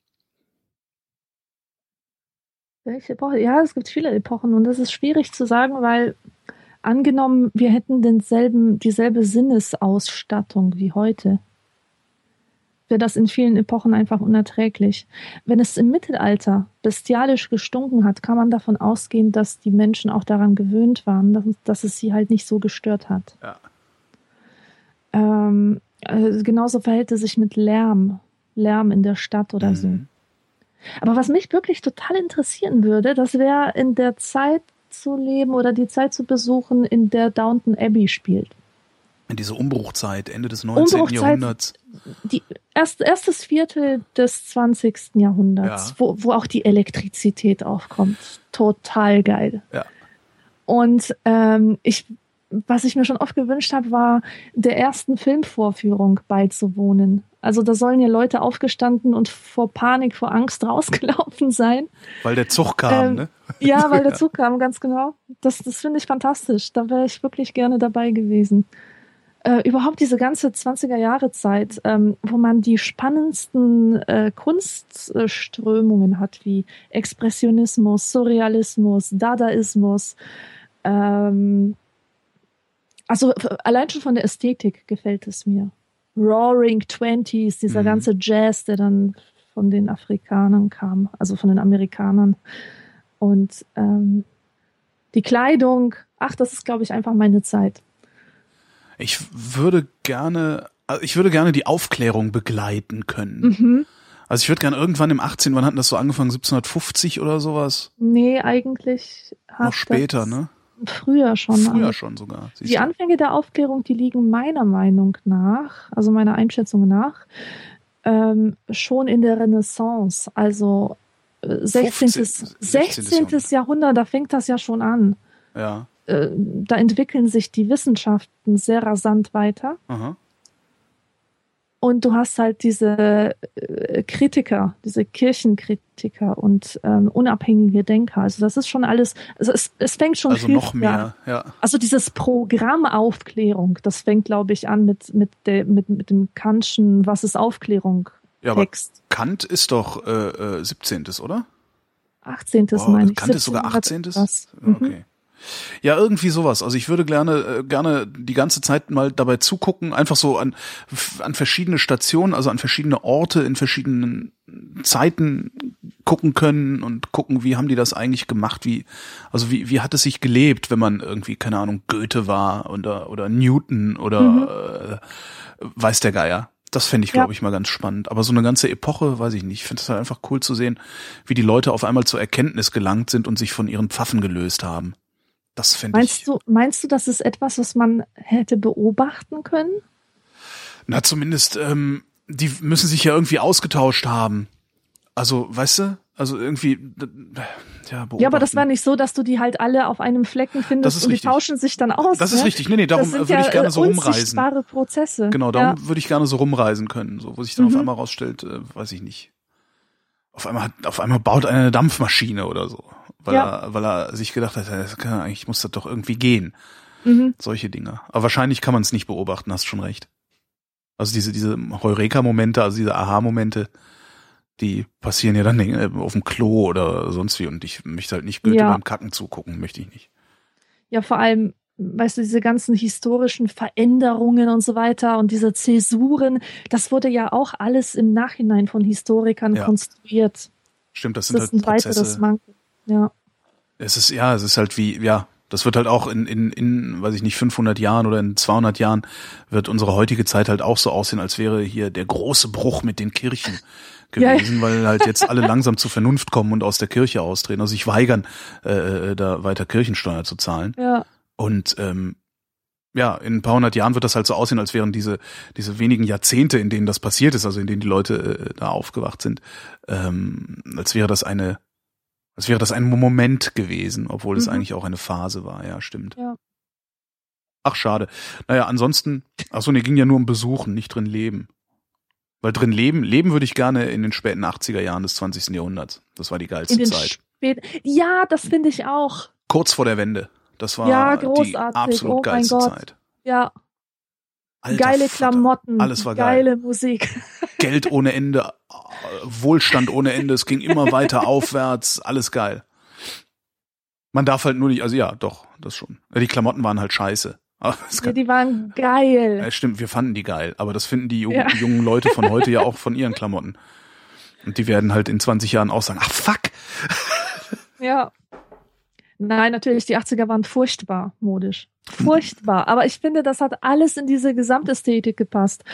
Welche Epoche? Ja, es gibt viele Epochen und das ist schwierig zu sagen, weil angenommen, wir hätten denselben, dieselbe Sinnesausstattung wie heute, wäre das in vielen Epochen einfach unerträglich. Wenn es im Mittelalter bestialisch gestunken hat, kann man davon ausgehen, dass die Menschen auch daran gewöhnt waren, dass, dass es sie halt nicht so gestört hat. Ja. Ähm, also genauso verhält es sich mit Lärm, Lärm in der Stadt oder so. Mhm. Aber was mich wirklich total interessieren würde, das wäre in der Zeit zu leben oder die Zeit zu besuchen, in der Downton Abbey spielt. In diese Umbruchzeit, Ende des 19. Umbruchzeit- Jahrhunderts. Die erst, erstes Viertel des 20. Jahrhunderts, Ja. wo, wo auch die Elektrizität aufkommt. Total geil. Ja. Und ähm, ich, was ich mir schon oft gewünscht habe, war der ersten Filmvorführung beizuwohnen. Also da sollen ja Leute aufgestanden und vor Panik, vor Angst <laughs> rausgelaufen sein. Weil der Zug kam, Ähm, ne? Ja, weil der <laughs> Zug kam, ganz genau. Das, das finde ich fantastisch. Da wäre ich wirklich gerne dabei gewesen. Äh, überhaupt diese ganze 20er Jahre Zeit, ähm, wo man die spannendsten äh, Kunstströmungen hat, wie Expressionismus, Surrealismus, Dadaismus. Ähm, also allein schon von der Ästhetik gefällt es mir. Roaring Twenties, dieser Mhm. ganze Jazz, der dann von den Afrikanern kam, also von den Amerikanern. Und ähm, die Kleidung, ach, das ist, glaube ich, einfach meine Zeit. Ich würde gerne, also ich würde gerne die Aufklärung begleiten können. Mhm. Also ich würde gerne irgendwann im 18. Wann hat das so angefangen? 1750 oder sowas? Nee, eigentlich Noch später, ne? Früher schon. Früher aber schon sogar. Die du. Anfänge der Aufklärung, die liegen meiner Meinung nach, also meiner Einschätzung nach, ähm, schon in der Renaissance, also äh, 16. 15. 16. Jahrhundert, da fängt das ja schon an. Ja. Äh, da entwickeln sich die Wissenschaften sehr rasant weiter. Aha. Und du hast halt diese äh, Kritiker, diese Kirchenkritiker und ähm, unabhängige Denker. Also das ist schon alles, also es, es fängt schon Also viel noch mehr, ja. Also dieses Programm Aufklärung, das fängt, glaube ich, an mit, mit, der, mit, mit dem Kantschen, was ist Aufklärung? Ja, aber Text. Kant ist doch äh, äh, 17. oder? 18. Wow, meine ich. Kant ist sogar 1700 18. was. Mhm. Ja, irgendwie sowas. Also ich würde gerne äh, gerne die ganze Zeit mal dabei zugucken, einfach so an an verschiedene Stationen, also an verschiedene Orte in verschiedenen Zeiten gucken können und gucken, wie haben die das eigentlich gemacht, wie also wie wie hat es sich gelebt, wenn man irgendwie keine Ahnung Goethe war oder oder Newton oder äh, weiß der Geier. Das fände ich, glaube ich, mal ganz spannend. Aber so eine ganze Epoche, weiß ich nicht. Ich finde es halt einfach cool zu sehen, wie die Leute auf einmal zur Erkenntnis gelangt sind und sich von ihren Pfaffen gelöst haben. Das fände ich. Meinst du, meinst du, das ist etwas, was man hätte beobachten können? Na, zumindest, ähm, die müssen sich ja irgendwie ausgetauscht haben. Also, weißt du? Also irgendwie, ja, beobachten. Ja, aber das war nicht so, dass du die halt alle auf einem Flecken findest und die tauschen sich dann aus. Das ist ne? richtig. Nee, nee, darum würde ja, ich gerne so äh, rumreisen. Prozesse. Genau, ja. darum würde ich gerne so rumreisen können, so, wo sich dann auf Mhm. einmal rausstellt, äh, weiß ich nicht. Auf einmal auf einmal baut einer eine Dampfmaschine oder so, weil Ja. er, weil er sich gedacht hat, das kann, eigentlich muss das doch irgendwie gehen. Mhm. Solche Dinge. Aber wahrscheinlich kann man es nicht beobachten, hast schon recht. Also diese, diese Heureka-Momente, also diese Aha-Momente, die passieren ja dann äh, auf dem Klo oder sonst wie und ich möchte halt nicht Goethe Ja. beim Kacken zugucken, möchte ich nicht. Ja, vor allem, weißt du, diese ganzen historischen Veränderungen und so weiter und diese Zäsuren, das wurde ja auch alles im Nachhinein von Historikern Ja. konstruiert. Stimmt, das Das sind ist ein halt Prozesse. weiteres Manko. Ja. Es ist, ja, es ist halt wie, ja, das wird halt auch in, in, in, weiß ich nicht, 500 Jahren oder in 200 Jahren wird unsere heutige Zeit halt auch so aussehen, als wäre hier der große Bruch mit den Kirchen <laughs> Ja. gewesen, weil halt jetzt alle langsam zur Vernunft kommen und aus der Kirche austreten, also sich weigern, äh, äh, da weiter Kirchensteuer zu zahlen. Ja. Und ähm, ja, in ein paar hundert Jahren wird das halt so aussehen, als wären diese diese wenigen Jahrzehnte, in denen das passiert ist, also in denen die Leute äh, da aufgewacht sind, ähm, als wäre das eine, als wäre das ein Moment gewesen, obwohl es Mhm. eigentlich auch eine Phase war. Ja, stimmt. Ja. Ach, schade. Naja, ansonsten, ach so, nee, ging ja nur um Besuchen, nicht drin leben. Weil drin leben, leben würde ich gerne in den späten 80er Jahren des 20. Jahrhunderts. Das war die geilste In den Zeit. Spät ja, das finde ich auch. Kurz vor der Wende. Das war Ja, die großartig. absolut Oh mein geilste Gott. Zeit. Ja, Alter geile. Klamotten, Alles war geil. geile Musik. <laughs> Geld ohne Ende, Wohlstand ohne Ende, es ging immer weiter aufwärts, alles geil. Man darf halt nur nicht, also ja, doch, das schon. Die Klamotten waren halt scheiße. <laughs> Ja, die waren geil. ja, stimmt, wir fanden die geil, aber das finden die jungen, Ja. jungen Leute von heute ja auch von ihren <laughs> Klamotten. Und die werden halt in 20 Jahren auch sagen, ach fuck, Ja. Nein, natürlich, die 80er waren furchtbar modisch. Furchtbar. Aber ich finde, das hat alles in diese Gesamtästhetik gepasst.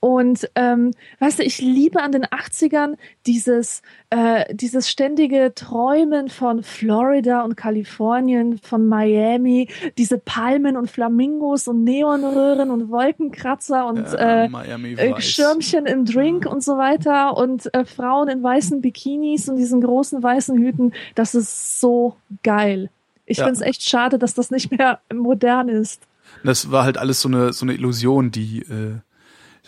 Und ähm, weißt du, ich liebe an den 80ern dieses, äh, dieses ständige Träumen von Florida und Kalifornien, von Miami, diese Palmen und Flamingos und Neonröhren und Wolkenkratzer und äh, äh, äh. Schirmchen im Drink und so weiter und äh, Frauen in weißen Bikinis und diesen großen weißen Hüten. Das ist so geil. Ich Ja. find's echt schade, dass das nicht mehr modern ist. Das war halt alles so eine so eine Illusion, die, äh,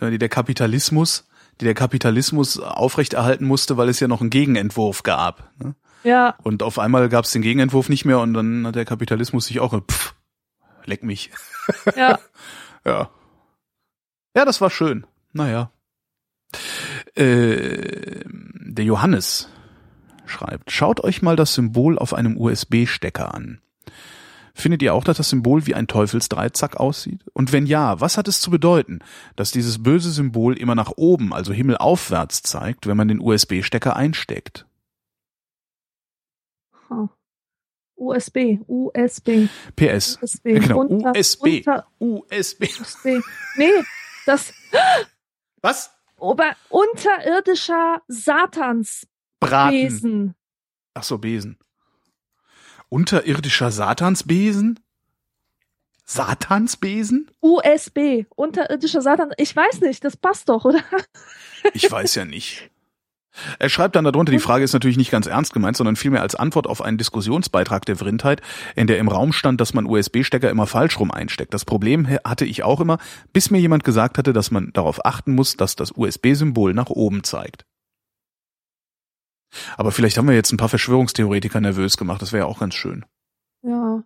die der Kapitalismus, die der Kapitalismus aufrechterhalten musste, weil es ja noch einen Gegenentwurf gab. Ne? Ja, Und auf einmal gab es den Gegenentwurf nicht mehr und dann hat der Kapitalismus sich auch, pff, leck mich. <laughs> ja. <laughs> Ja. Ja, das war schön. Naja. Äh, der Johannes schreibt, schaut euch mal das Symbol auf einem USB-Stecker an. Findet ihr auch, dass das Symbol wie ein Teufelsdreizack aussieht? Und wenn ja, was hat es zu bedeuten, dass dieses böse Symbol immer nach oben, also himmelaufwärts zeigt, wenn man den USB-Stecker einsteckt? Huh. USB, USB, PS. USB. Ja, genau, Unter, USB. Unter, USB. USB. Nee, das Was? ober, unterirdischer Satansbesen. Braten. Ach so, Besen. Unterirdischer Satansbesen? Satansbesen? USB, unterirdischer Satan. Ich weiß nicht, das passt doch, oder? <laughs> Ich weiß ja nicht. Er schreibt dann darunter, die Frage ist natürlich nicht ganz ernst gemeint, sondern vielmehr als Antwort auf einen Diskussionsbeitrag der Vrindheit, in der im Raum stand, dass man USB-Stecker immer falsch rum einsteckt. Das Problem hatte ich auch immer, bis mir jemand gesagt hatte, dass man darauf achten muss, dass das USB-Symbol nach oben zeigt. Aber vielleicht haben wir jetzt ein paar Verschwörungstheoretiker nervös gemacht, das wäre ja auch ganz schön. Ja.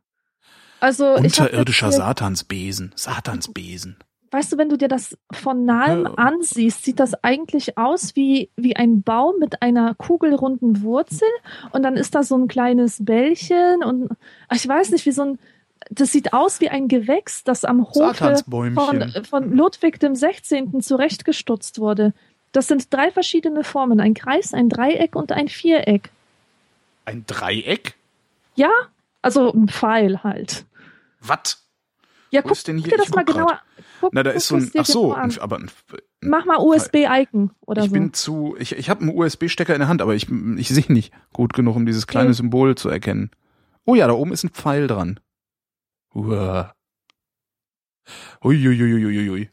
Also Unterirdischer Satansbesen, Satansbesen weißt du, wenn du dir das von nahem ja. ansiehst, sieht das eigentlich aus wie, wie ein Baum mit einer kugelrunden Wurzel und dann ist da so ein kleines Bällchen und ich weiß nicht, wie so ein, das sieht aus wie ein Gewächs, das am Hofe von, von Ludwig dem 16. zurechtgestutzt wurde. Das sind drei verschiedene Formen, ein Kreis, ein Dreieck und ein Viereck. Ein Dreieck? Ja, also ein Pfeil halt. Was? Ja, Wo guck, denn hier? dir das mal genauer. Guck, Na, da ist so ein. Ach so, ein, aber ein, mach mal USB-Icon oder ich so. Ich bin zu. Ich, ich habe einen USB-Stecker in der Hand, aber ich, ich sehe nicht gut genug, um dieses kleine okay. Symbol zu erkennen. Oh ja, da oben ist ein Pfeil dran. Uah. Uiuiuiuiui.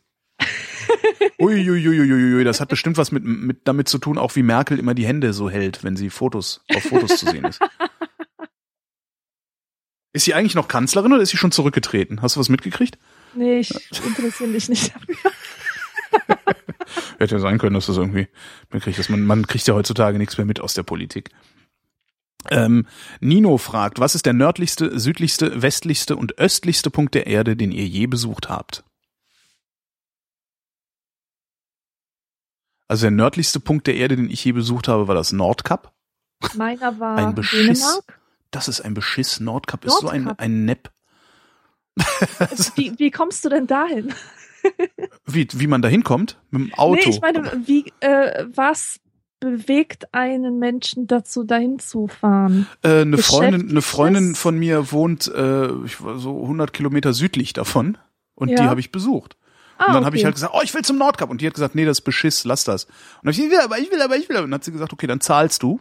Uiuiuiuiui, das hat bestimmt was mit, mit damit zu tun, auch wie Merkel immer die Hände so hält, wenn sie Fotos auf Fotos zu sehen ist. <laughs> Ist sie eigentlich noch Kanzlerin oder ist sie schon zurückgetreten? Hast du was mitgekriegt? Nee, ich interessiere mich nicht dafür. <laughs> Hätte ja sein können, dass das irgendwie mitkriegt. Dass man, man kriegt ja heutzutage nichts mehr mit aus der Politik. Ähm, Nino fragt, was ist der nördlichste, südlichste, westlichste und östlichste Punkt der Erde, den ihr je besucht habt? Also der nördlichste Punkt der Erde, den ich je besucht habe, war das Nordkap. Meiner war ein Beschiss. Dänemark. Das ist ein Beschiss. Nordkap, Nordkap. ist so ein, ein Nepp. wie, wie kommst du denn dahin? <laughs> wie, wie man da hinkommt? Mit dem Auto? Nee, ich meine, wie, äh, was bewegt einen Menschen dazu, dahin zu fahren? Äh, eine Freundin, eine Freundin von mir wohnt äh, so 100 Kilometer südlich davon und ja. die habe ich besucht. Ah, und dann okay. habe ich halt gesagt, oh, ich will zum Nordkap. Und die hat gesagt, nee, das ist Beschiss, lass das. Und ich, ich will, aber ich will, aber ich will. Und dann hat sie gesagt, okay, dann zahlst du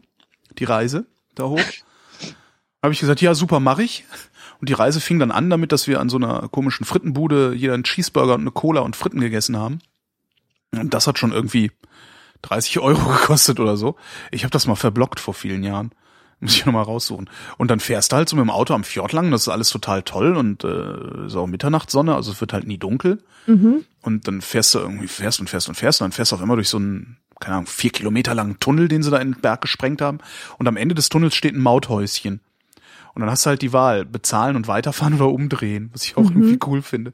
die Reise da hoch. <laughs> habe ich gesagt, ja, super, mache ich. Und die Reise fing dann an damit, dass wir an so einer komischen Frittenbude jeder einen Cheeseburger und eine Cola und Fritten gegessen haben. Und das hat schon irgendwie 30 Euro <laughs> gekostet oder so. Ich habe das mal verblockt vor vielen Jahren. <laughs> Muss ich nochmal raussuchen. Und dann fährst du halt so mit dem Auto am Fjord lang, das ist alles total toll und äh, ist auch Mitternachtssonne, also es wird halt nie dunkel. Mhm. Und dann fährst du irgendwie, fährst und fährst und fährst und dann fährst du auf einmal durch so einen, keine Ahnung, vier Kilometer langen Tunnel, den sie da in den Berg gesprengt haben. Und am Ende des Tunnels steht ein Mauthäuschen. Und dann hast du halt die Wahl, bezahlen und weiterfahren oder umdrehen, was ich auch mhm. irgendwie cool finde.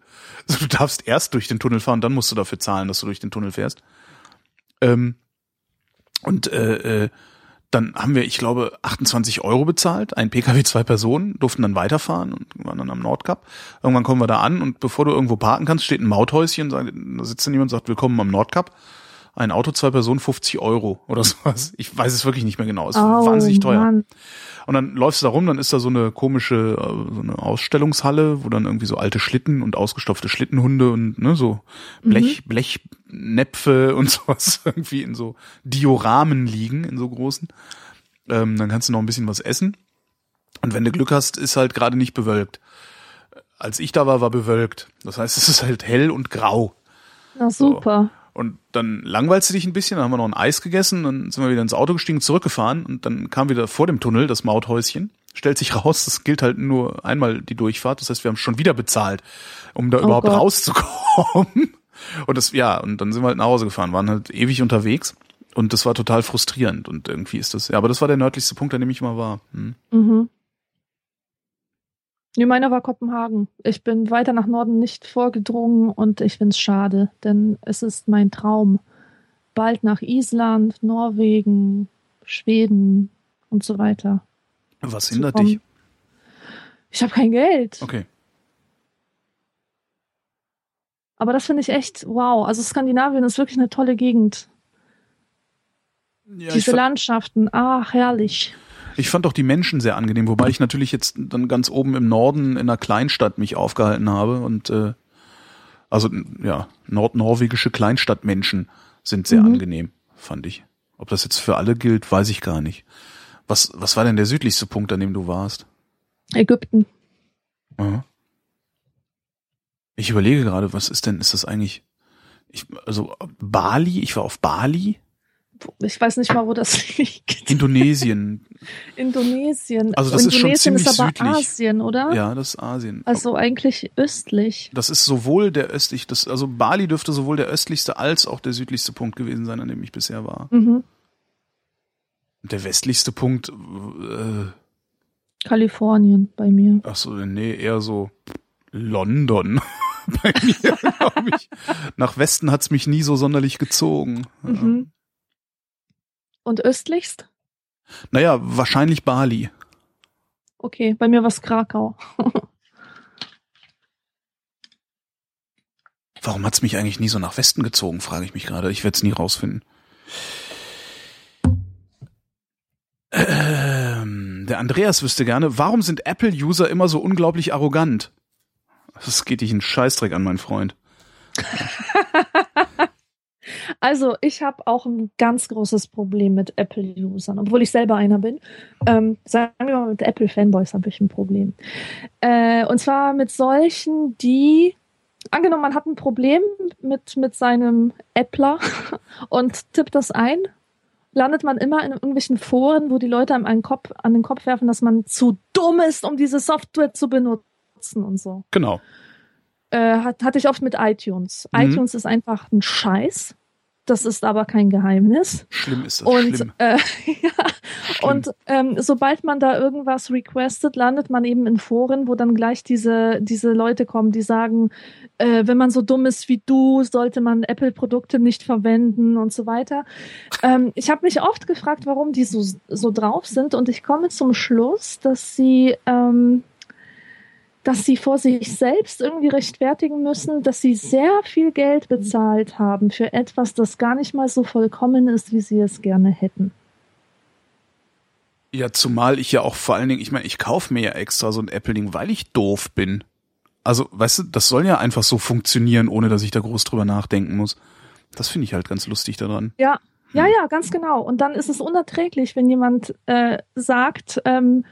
Also du darfst erst durch den Tunnel fahren, dann musst du dafür zahlen, dass du durch den Tunnel fährst. Ähm, und äh, äh, dann haben wir, ich glaube, 28 Euro bezahlt. Ein Pkw, zwei Personen, durften dann weiterfahren und waren dann am Nordkap. Irgendwann kommen wir da an und bevor du irgendwo parken kannst, steht ein Mauthäuschen, da sitzt dann jemand und sagt, willkommen am Nordkap. Ein Auto, zwei Personen, 50 Euro oder <laughs> sowas. Ich weiß es wirklich nicht mehr genau. Es ist oh, wahnsinnig teuer. Mann. Und dann läufst du da rum, dann ist da so eine komische, äh, so eine Ausstellungshalle, wo dann irgendwie so alte Schlitten und ausgestopfte Schlittenhunde und ne, so Blech, mhm. Blechnäpfe <laughs> und sowas irgendwie in so Dioramen liegen, in so großen. Ähm, dann kannst du noch ein bisschen was essen. Und wenn du Glück hast, ist halt gerade nicht bewölkt. Als ich da war, war bewölkt. Das heißt, <laughs> es ist halt hell und grau. Na super. Und dann langweilst du dich ein bisschen, dann haben wir noch ein Eis gegessen, dann sind wir wieder ins Auto gestiegen, zurückgefahren und dann kam wieder vor dem Tunnel das Mauthäuschen. Stellt sich raus, das gilt halt nur einmal die Durchfahrt. Das heißt, wir haben schon wieder bezahlt, um da oh überhaupt Gott. rauszukommen. <laughs> Und das, ja, und dann sind wir halt nach Hause gefahren, waren halt ewig unterwegs. Und das war total frustrierend. Und irgendwie ist das, ja, aber das war der nördlichste Punkt, an dem ich immer war. Hm. Mhm. Nee, meiner war Kopenhagen. Ich bin weiter nach Norden nicht vorgedrungen und ich finde es schade, denn es ist mein Traum, bald nach Island, Norwegen, Schweden und so weiter. Was hindert dich? Ich habe kein Geld. Okay. Aber das finde ich echt wow. Also Skandinavien ist wirklich eine tolle Gegend. Ja, Diese Landschaften, ach herrlich. Ich fand auch die Menschen sehr angenehm, wobei ich natürlich jetzt dann ganz oben im Norden in einer Kleinstadt mich aufgehalten habe und äh, also ja, nordnorwegische Kleinstadtmenschen sind sehr mhm. angenehm, fand ich. Ob das jetzt für alle gilt, weiß ich gar nicht. Was, was war denn der südlichste Punkt, an dem du warst? Ägypten. Aha. Ich überlege gerade, was ist denn, ist das eigentlich, ich, also Bali, ich war auf Bali. Ich weiß nicht mal, wo das <laughs> liegt. Indonesien. Indonesien. Also das ist schon Indonesien ziemlich ist aber südlich. Asien, oder? Ja, das ist Asien. Also eigentlich östlich. Das ist sowohl der östlich, das, also Bali dürfte sowohl der östlichste als auch der südlichste Punkt gewesen sein, an dem ich bisher war. Mhm. Der westlichste Punkt, äh, Kalifornien bei mir. ach so, nee, eher so London. <laughs> Bei mir, glaube ich. Nach Westen hat's mich nie so sonderlich gezogen. Mhm. Und östlichst? Naja, wahrscheinlich Bali. Okay, bei mir war es Krakau. <laughs> Warum hat's mich eigentlich nie so nach Westen gezogen, frage ich mich gerade. Ich werde es nie rausfinden. Ähm, der Andreas wüsste gerne, warum sind Apple-User immer so unglaublich arrogant? Das geht dich einen Scheißdreck an, mein Freund. <laughs> Also ich habe auch ein ganz großes Problem mit Apple-Usern, obwohl ich selber einer bin. Ähm, sagen wir mal, mit Apple-Fanboys habe ich ein Problem. Äh, und zwar mit solchen, die, angenommen, man hat ein Problem mit, mit seinem Appler <laughs> und tippt das ein, landet man immer in irgendwelchen Foren, wo die Leute einem einen Kopf, an den Kopf werfen, dass man zu dumm ist, um diese Software zu benutzen und so. Genau. Äh, hat, hatte ich oft mit iTunes. Mhm. iTunes ist einfach ein Scheiß. Das ist aber kein Geheimnis. Schlimm ist das. Und, schlimm. äh, <laughs> ja, und ähm, sobald man da irgendwas requestet, landet man eben in Foren, wo dann gleich diese, diese Leute kommen, die sagen, äh, wenn man so dumm ist wie du, sollte man Apple-Produkte nicht verwenden und so weiter. Ähm, ich habe mich oft gefragt, warum die so, so drauf sind und ich komme zum Schluss, dass sie ähm, dass sie vor sich selbst irgendwie rechtfertigen müssen, dass sie sehr viel Geld bezahlt haben für etwas, das gar nicht mal so vollkommen ist, wie sie es gerne hätten. Ja, zumal ich ja auch vor allen Dingen, ich meine, ich kaufe mir ja extra so ein Apple-Ding, weil ich doof bin. Also, weißt du, das soll ja einfach so funktionieren, ohne dass ich da groß drüber nachdenken muss. Das finde ich halt ganz lustig daran. Ja, ja, ja, ganz genau. Und dann ist es unerträglich, wenn jemand äh, sagt, ähm,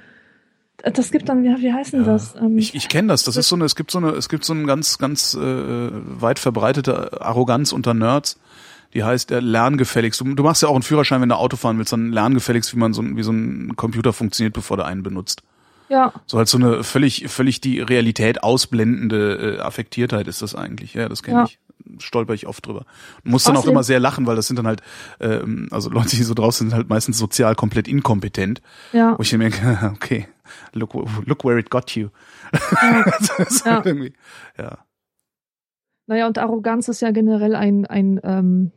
das gibt dann, wie, wie heißt denn das? Ähm, Ich, ich kenne das. Das ist so eine, es gibt so eine, es gibt so eine ganz, ganz äh, weit verbreitete Arroganz unter Nerds. Die heißt der Lerngefälligst. Du, du machst ja auch einen Führerschein, wenn du Auto fahren willst, dann Lerngefälligst, wie man so, ein- wie so ein Computer funktioniert, bevor du einen benutzt. ja, So halt so eine völlig, völlig die Realität ausblendende äh, Affektiertheit ist das eigentlich. Ja, das kenne Ja. ich. Stolper ich oft drüber. Und muss dann auch Außerdem- immer sehr lachen, weil das sind dann halt, ähm, also Leute, die so drauf sind, halt meistens sozial komplett inkompetent. ja. Wo ich mir denke, <laughs> okay, look, look where it got you. <laughs> ist Ja. halt ja. Naja, und Arroganz ist ja generell ein, ein ähm,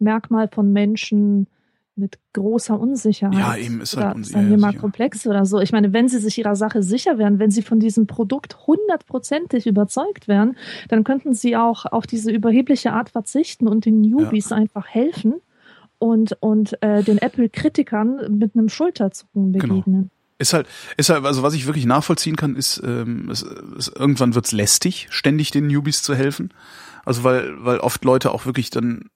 Merkmal von Menschen mit großer Unsicherheit. Ja, eben, ist halt unsicher, sagen wir ja, mal komplex oder so. Ich meine, wenn sie sich ihrer Sache sicher wären, wenn sie von diesem Produkt hundertprozentig überzeugt wären, dann könnten sie auch auf diese überhebliche Art verzichten und den Newbies einfach helfen und, und äh, den Apple-Kritikern mit einem Schulterzucken Genau. begegnen. Ist halt, ist halt, also was ich wirklich nachvollziehen kann, ist, ähm, es, es, irgendwann wird's lästig, ständig den Newbies zu helfen. Also weil, weil oft Leute auch wirklich dann,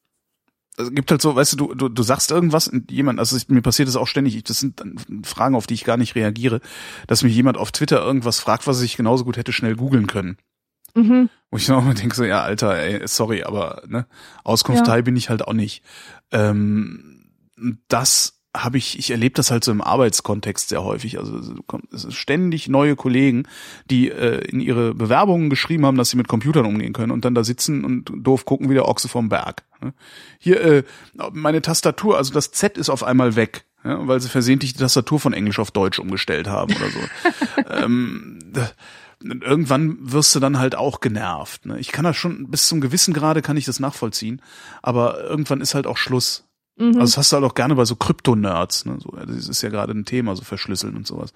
also gibt halt so, weißt du, du, du, du sagst irgendwas und jemand, also ich, mir passiert das auch ständig, ich, das sind Fragen, auf die ich gar nicht reagiere, dass mich jemand auf Twitter irgendwas fragt, was ich genauso gut hätte schnell googeln können. Mhm. Wo ich dann auch mal denke, so, ja, Alter, ey, sorry, aber ne, Auskunftei Ja. bin ich halt auch nicht. Ähm, das habe ich, ich erlebe das halt so im Arbeitskontext sehr häufig. Also es ist ständig neue Kollegen, die äh, in ihre Bewerbungen geschrieben haben, dass sie mit Computern umgehen können und dann da sitzen und doof gucken wie der Ochse vom Berg. ne? Hier, äh, meine Tastatur, also das Z ist auf einmal weg. Ja, weil sie versehentlich die Tastatur von Englisch auf Deutsch umgestellt haben oder so. <laughs> ähm, irgendwann wirst du dann halt auch genervt. Ne? Ich kann das schon, bis zum gewissen Grade kann ich das nachvollziehen, aber irgendwann ist halt auch Schluss. Mhm. Also das hast du halt auch gerne bei so Krypto-Nerds. Ne? So, das ist ja gerade ein Thema, so verschlüsseln und sowas.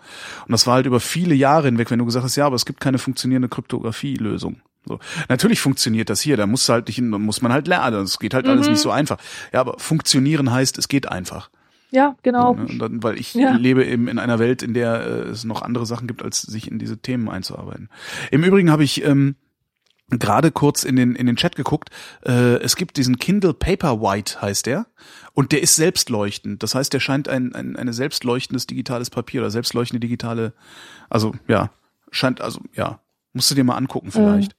Und das war halt über viele Jahre hinweg, wenn du gesagt hast, ja, aber es gibt keine funktionierende Kryptographie-Lösung. So. Natürlich funktioniert das hier, da musst du halt nicht, da muss man halt lernen. Es geht halt alles Mhm. nicht so einfach. Ja, aber funktionieren heißt, es geht einfach. Ja, genau. So, ne? Dann, weil ich Ja. lebe eben in einer Welt, in der äh, es noch andere Sachen gibt, als sich in diese Themen einzuarbeiten. Im Übrigen habe ich ähm, gerade kurz in den in den Chat geguckt. Äh, es gibt diesen Kindle Paperwhite heißt der und der ist selbstleuchtend. Das heißt, der scheint ein, ein eine selbstleuchtendes digitales Papier oder selbstleuchtende digitale, also ja scheint also ja musst du dir mal angucken vielleicht.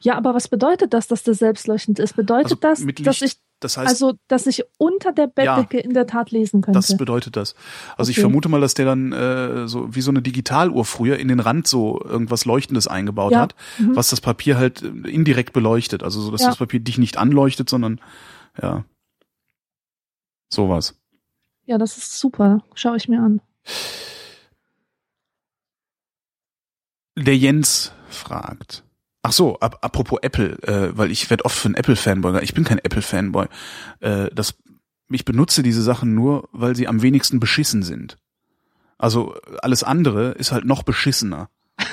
Ja, aber was bedeutet das, dass das selbstleuchtend ist? Bedeutet Also das, dass ich das heißt, Also, dass ich unter der Bettdecke in der Tat lesen könnte. das bedeutet das. Also ich Okay. vermute mal, dass der dann äh, so wie so eine Digitaluhr früher in den Rand so irgendwas Leuchtendes eingebaut Ja. hat, Mhm. was das Papier halt äh, indirekt beleuchtet. Also so, dass Ja. das Papier dich nicht anleuchtet, sondern ja sowas. ja, das ist super. Schaue ich mir an. Der Jens fragt. Ach so, ap apropos Apple, äh, weil ich werde oft für einen Apple-Fanboy. Ich bin kein Apple-Fanboy. Äh, das, ich benutze diese Sachen nur, weil sie am wenigsten beschissen sind. Also alles andere ist halt noch beschissener. <laughs>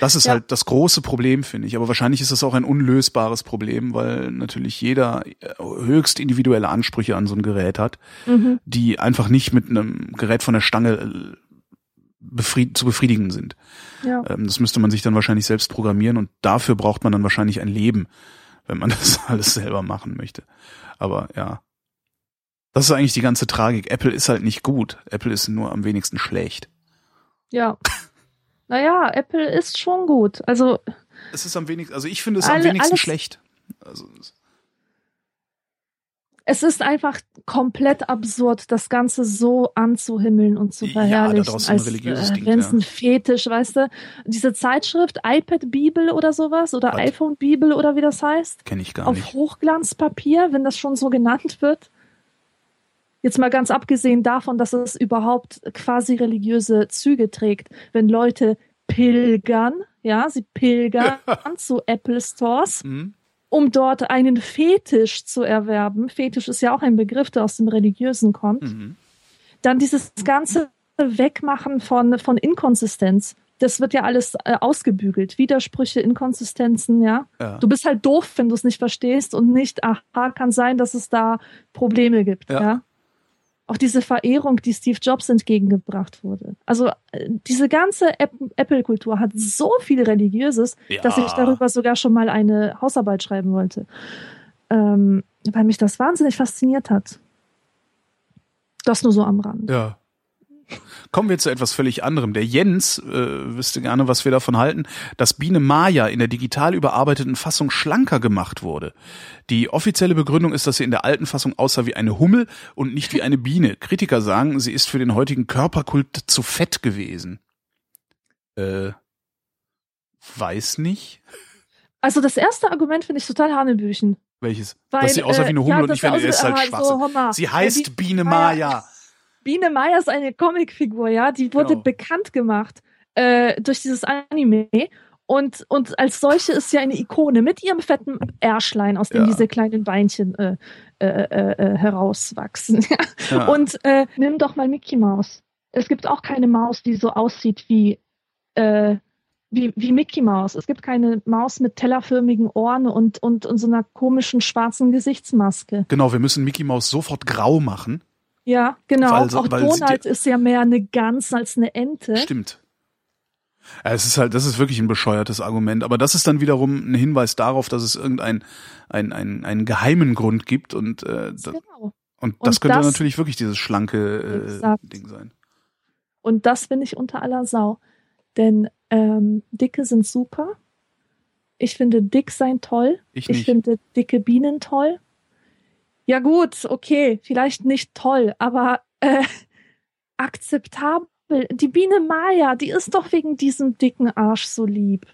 Das ist Ja. halt das große Problem, finde ich. Aber wahrscheinlich ist das auch ein unlösbares Problem, weil natürlich jeder äh, höchst individuelle Ansprüche an so ein Gerät hat, Mhm. die einfach nicht mit einem Gerät von der Stange äh, befried zu befriedigen sind. Ja. Ähm, das müsste man sich dann wahrscheinlich selbst programmieren und dafür braucht man dann wahrscheinlich ein Leben, wenn man <laughs> das alles selber machen möchte. Aber ja. Das ist eigentlich die ganze Tragik. Apple ist halt nicht gut. Apple ist nur am wenigsten schlecht. Ja. Naja, Apple ist schon gut. Also, Es ist am wenigsten, also ich finde es am Alle- wenigsten alles- schlecht. Also, es ist einfach komplett absurd, das Ganze so anzuhimmeln und zu Ja, verherrlichen. daraus ein als religiöses äh, Ding, wenn es ja. ein Fetisch, weißt du? Diese Zeitschrift, iPad-Bibel oder sowas oder iPhone-Bibel oder wie das heißt, kenne ich gar auf nicht. Hochglanzpapier, wenn das schon so genannt wird. Jetzt mal ganz abgesehen davon, dass es überhaupt quasi religiöse Züge trägt, wenn Leute pilgern, ja, sie pilgern <laughs> zu Apple Stores, Hm? Um dort einen Fetisch zu erwerben. Fetisch ist ja auch ein Begriff, der aus dem Religiösen kommt. Mhm. Dann dieses ganze Wegmachen von, von Inkonsistenz. Das wird ja alles äh, ausgebügelt. Widersprüche, Inkonsistenzen, ja. Ja. Du bist halt doof, wenn du es nicht verstehst und nicht, aha, kann sein, dass es da Probleme gibt, Ja. ja. Auch diese Verehrung, die Steve Jobs entgegengebracht wurde. Also äh, diese ganze App- Apple-Kultur hat so viel Religiöses, Ja. dass ich darüber sogar schon mal eine Hausarbeit schreiben wollte. Ähm, weil mich das wahnsinnig fasziniert hat. Das nur so am Rand. Ja. Kommen wir zu etwas völlig anderem. Der Jens äh, wüsste gerne, was wir davon halten, dass Biene Maya in der digital überarbeiteten Fassung schlanker gemacht wurde. Die offizielle Begründung ist, dass sie in der alten Fassung aussah wie eine Hummel und nicht wie eine Biene. Kritiker sagen, sie ist für den heutigen Körperkult zu fett gewesen. Äh, weiß nicht. Also das erste Argument finde ich total Hanebüchen. Welches? Weil, dass sie aussah wie eine äh, Hummel ja, und nicht wie eine, ist halt Schwachsinn. so, sie heißt Biene Maya. Biene Maya ist eine Comicfigur, ja, die wurde Genau. bekannt gemacht äh, durch dieses Anime. Und, und als solche ist sie eine Ikone mit ihrem fetten Ärschlein, aus dem Ja. diese kleinen Beinchen äh, äh, äh, äh, herauswachsen. <laughs> Ja. Und äh, nimm doch mal Mickey Mouse. Es gibt auch keine Maus, die so aussieht wie, wie, wie Mickey Mouse. Es gibt keine Maus mit tellerförmigen Ohren und, und, und so einer komischen schwarzen Gesichtsmaske. Genau, wir müssen Mickey Mouse sofort grau machen. Ja, genau. Weil auch weil Donald ist ja mehr eine Gans als eine Ente. Stimmt. Ja, es ist halt, das ist wirklich ein bescheuertes Argument, aber das ist dann wiederum ein Hinweis darauf, dass es irgendein ein, ein, einen geheimen Grund gibt und äh, das, Genau. und das Und könnte das- natürlich wirklich dieses schlanke äh. Ding sein. Und das finde ich unter aller Sau. Denn ähm, Dicke sind super. Ich finde dick sein toll. Ich Ich finde dicke Bienen toll. Ja gut, okay, vielleicht nicht toll, aber äh, <laughs> akzeptabel. Die Biene Maya, die ist doch wegen diesem dicken Arsch so lieb.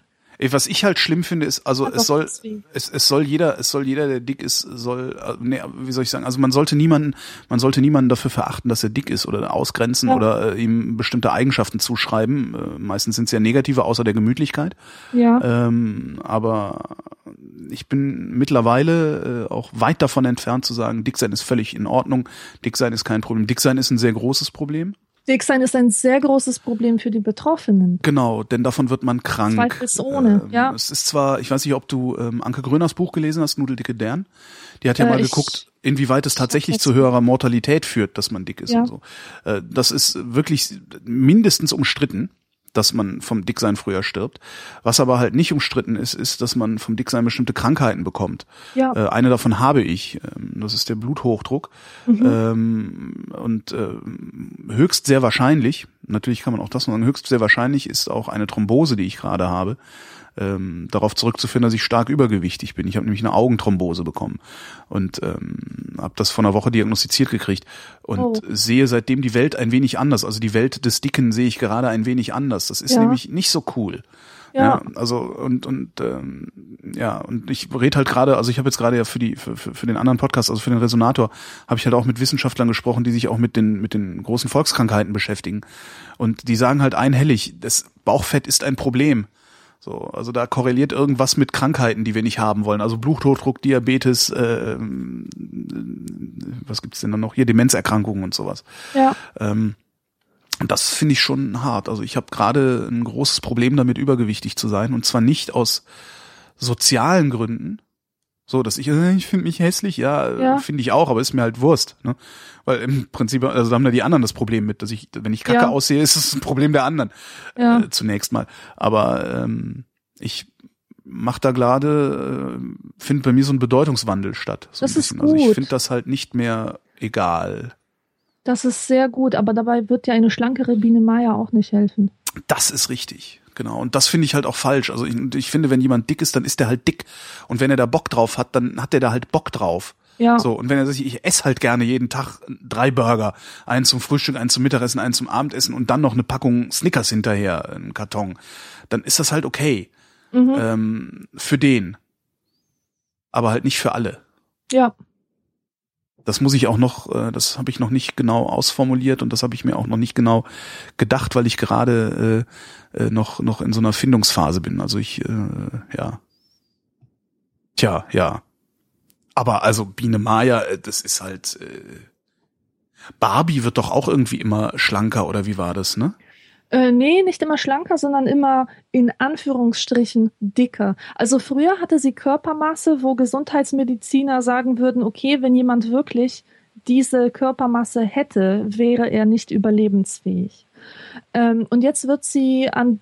Was ich halt schlimm finde, ist, also Aber es soll, es, es soll jeder, es soll jeder, der dick ist, soll, äh, nee, wie soll ich sagen, also man sollte niemanden, man sollte niemanden dafür verachten, dass er dick ist oder ausgrenzen Ja. oder äh, ihm bestimmte Eigenschaften zuschreiben. Äh, meistens sind es ja negative, außer der Gemütlichkeit. Ja, Ähm, aber ich bin mittlerweile äh, auch weit davon entfernt zu sagen, dick sein ist völlig in Ordnung, dick sein ist kein Problem. Dick sein ist ein sehr großes Problem. Dick sein ist ein sehr großes Problem für die Betroffenen. Genau, denn davon wird man krank. Zweifelsohne, ähm, ja. Es ist zwar, ich weiß nicht, ob du ähm, Anke Gröners Buch gelesen hast, Nudeldicke Dern. Die hat ja Äh, mal geguckt, inwieweit es tatsächlich zu höherer Mortalität führt, dass man dick ist Ja. und so. Äh, das ist wirklich mindestens umstritten, dass man vom Dicksein früher stirbt. Was aber halt nicht umstritten ist, ist, dass man vom Dicksein bestimmte Krankheiten bekommt. Ja, Äh, eine davon habe ich. Ähm, das ist der Bluthochdruck. Mhm. Ähm, und äh, höchst sehr wahrscheinlich, natürlich kann man auch das sagen, höchst sehr wahrscheinlich ist auch eine Thrombose, die ich gerade habe, ähm, darauf zurückzuführen, dass ich stark übergewichtig bin. Ich habe nämlich eine Augenthrombose bekommen und ähm, habe das vor einer Woche diagnostiziert gekriegt und Oh. sehe seitdem die Welt ein wenig anders. Also die Welt des Dicken sehe ich gerade ein wenig anders. Das ist Ja. nämlich nicht so cool. Ja. also und und ähm, ja und ich rede halt gerade, also ich habe jetzt gerade ja für die für, für, für den anderen Podcast, also für den Resonator, habe ich halt auch mit Wissenschaftlern gesprochen, die sich auch mit den mit den großen Volkskrankheiten beschäftigen und die sagen halt einhellig, das Bauchfett ist ein Problem. So, also da korreliert irgendwas mit Krankheiten, die wir nicht haben wollen. Also Bluthochdruck, Diabetes, äh, ähm, was gibt's denn dann noch hier, Demenzerkrankungen und sowas. Ja. Ähm, und das finde ich schon hart. Also ich habe gerade ein großes Problem damit, übergewichtig zu sein. Und zwar nicht aus sozialen Gründen. So, dass ich, äh, ich finde mich hässlich, ja, äh, Ja. finde ich auch, aber ist mir halt Wurst. Ne? Weil im Prinzip, also da haben ja die anderen das Problem mit, dass ich, wenn ich kacke Ja. aussehe, ist es ein Problem der anderen. Ja. Äh, zunächst mal. Aber ähm, ich mache da gerade, äh, findet bei mir so ein Bedeutungswandel statt. So Das ein ist bisschen. Also ich gut. finde das halt nicht mehr egal. Das ist sehr gut, aber dabei wird ja eine schlankere Biene Meier auch nicht helfen. Das ist richtig. Genau. Und das finde ich halt auch falsch. Also ich, ich finde, wenn jemand dick ist, dann ist der halt dick. Und wenn er da Bock drauf hat, dann hat er da halt Bock drauf. Ja. So, und wenn er sagt, ich esse halt gerne jeden Tag drei Burger, einen zum Frühstück, einen zum Mittagessen, einen zum Abendessen und dann noch eine Packung Snickers hinterher, einen Karton, dann ist das halt okay. Mhm. Ähm, für den. Aber halt nicht für alle. Ja. Das muss ich auch noch, äh, das habe ich noch nicht genau ausformuliert und das habe ich mir auch noch nicht genau gedacht, weil ich gerade äh, äh, noch noch in so einer Findungsphase bin. Also ich, äh, ja, tja, ja. Aber also Biene Maya, äh, das ist halt. Äh, Barbie wird doch auch irgendwie immer schlanker oder wie war das, ne? Äh, nee, nicht immer schlanker, sondern immer in Anführungsstrichen dicker. Also früher hatte sie Körpermasse, wo Gesundheitsmediziner sagen würden, okay, wenn jemand wirklich diese Körpermasse hätte, wäre er nicht überlebensfähig. Ähm, und jetzt wird sie an,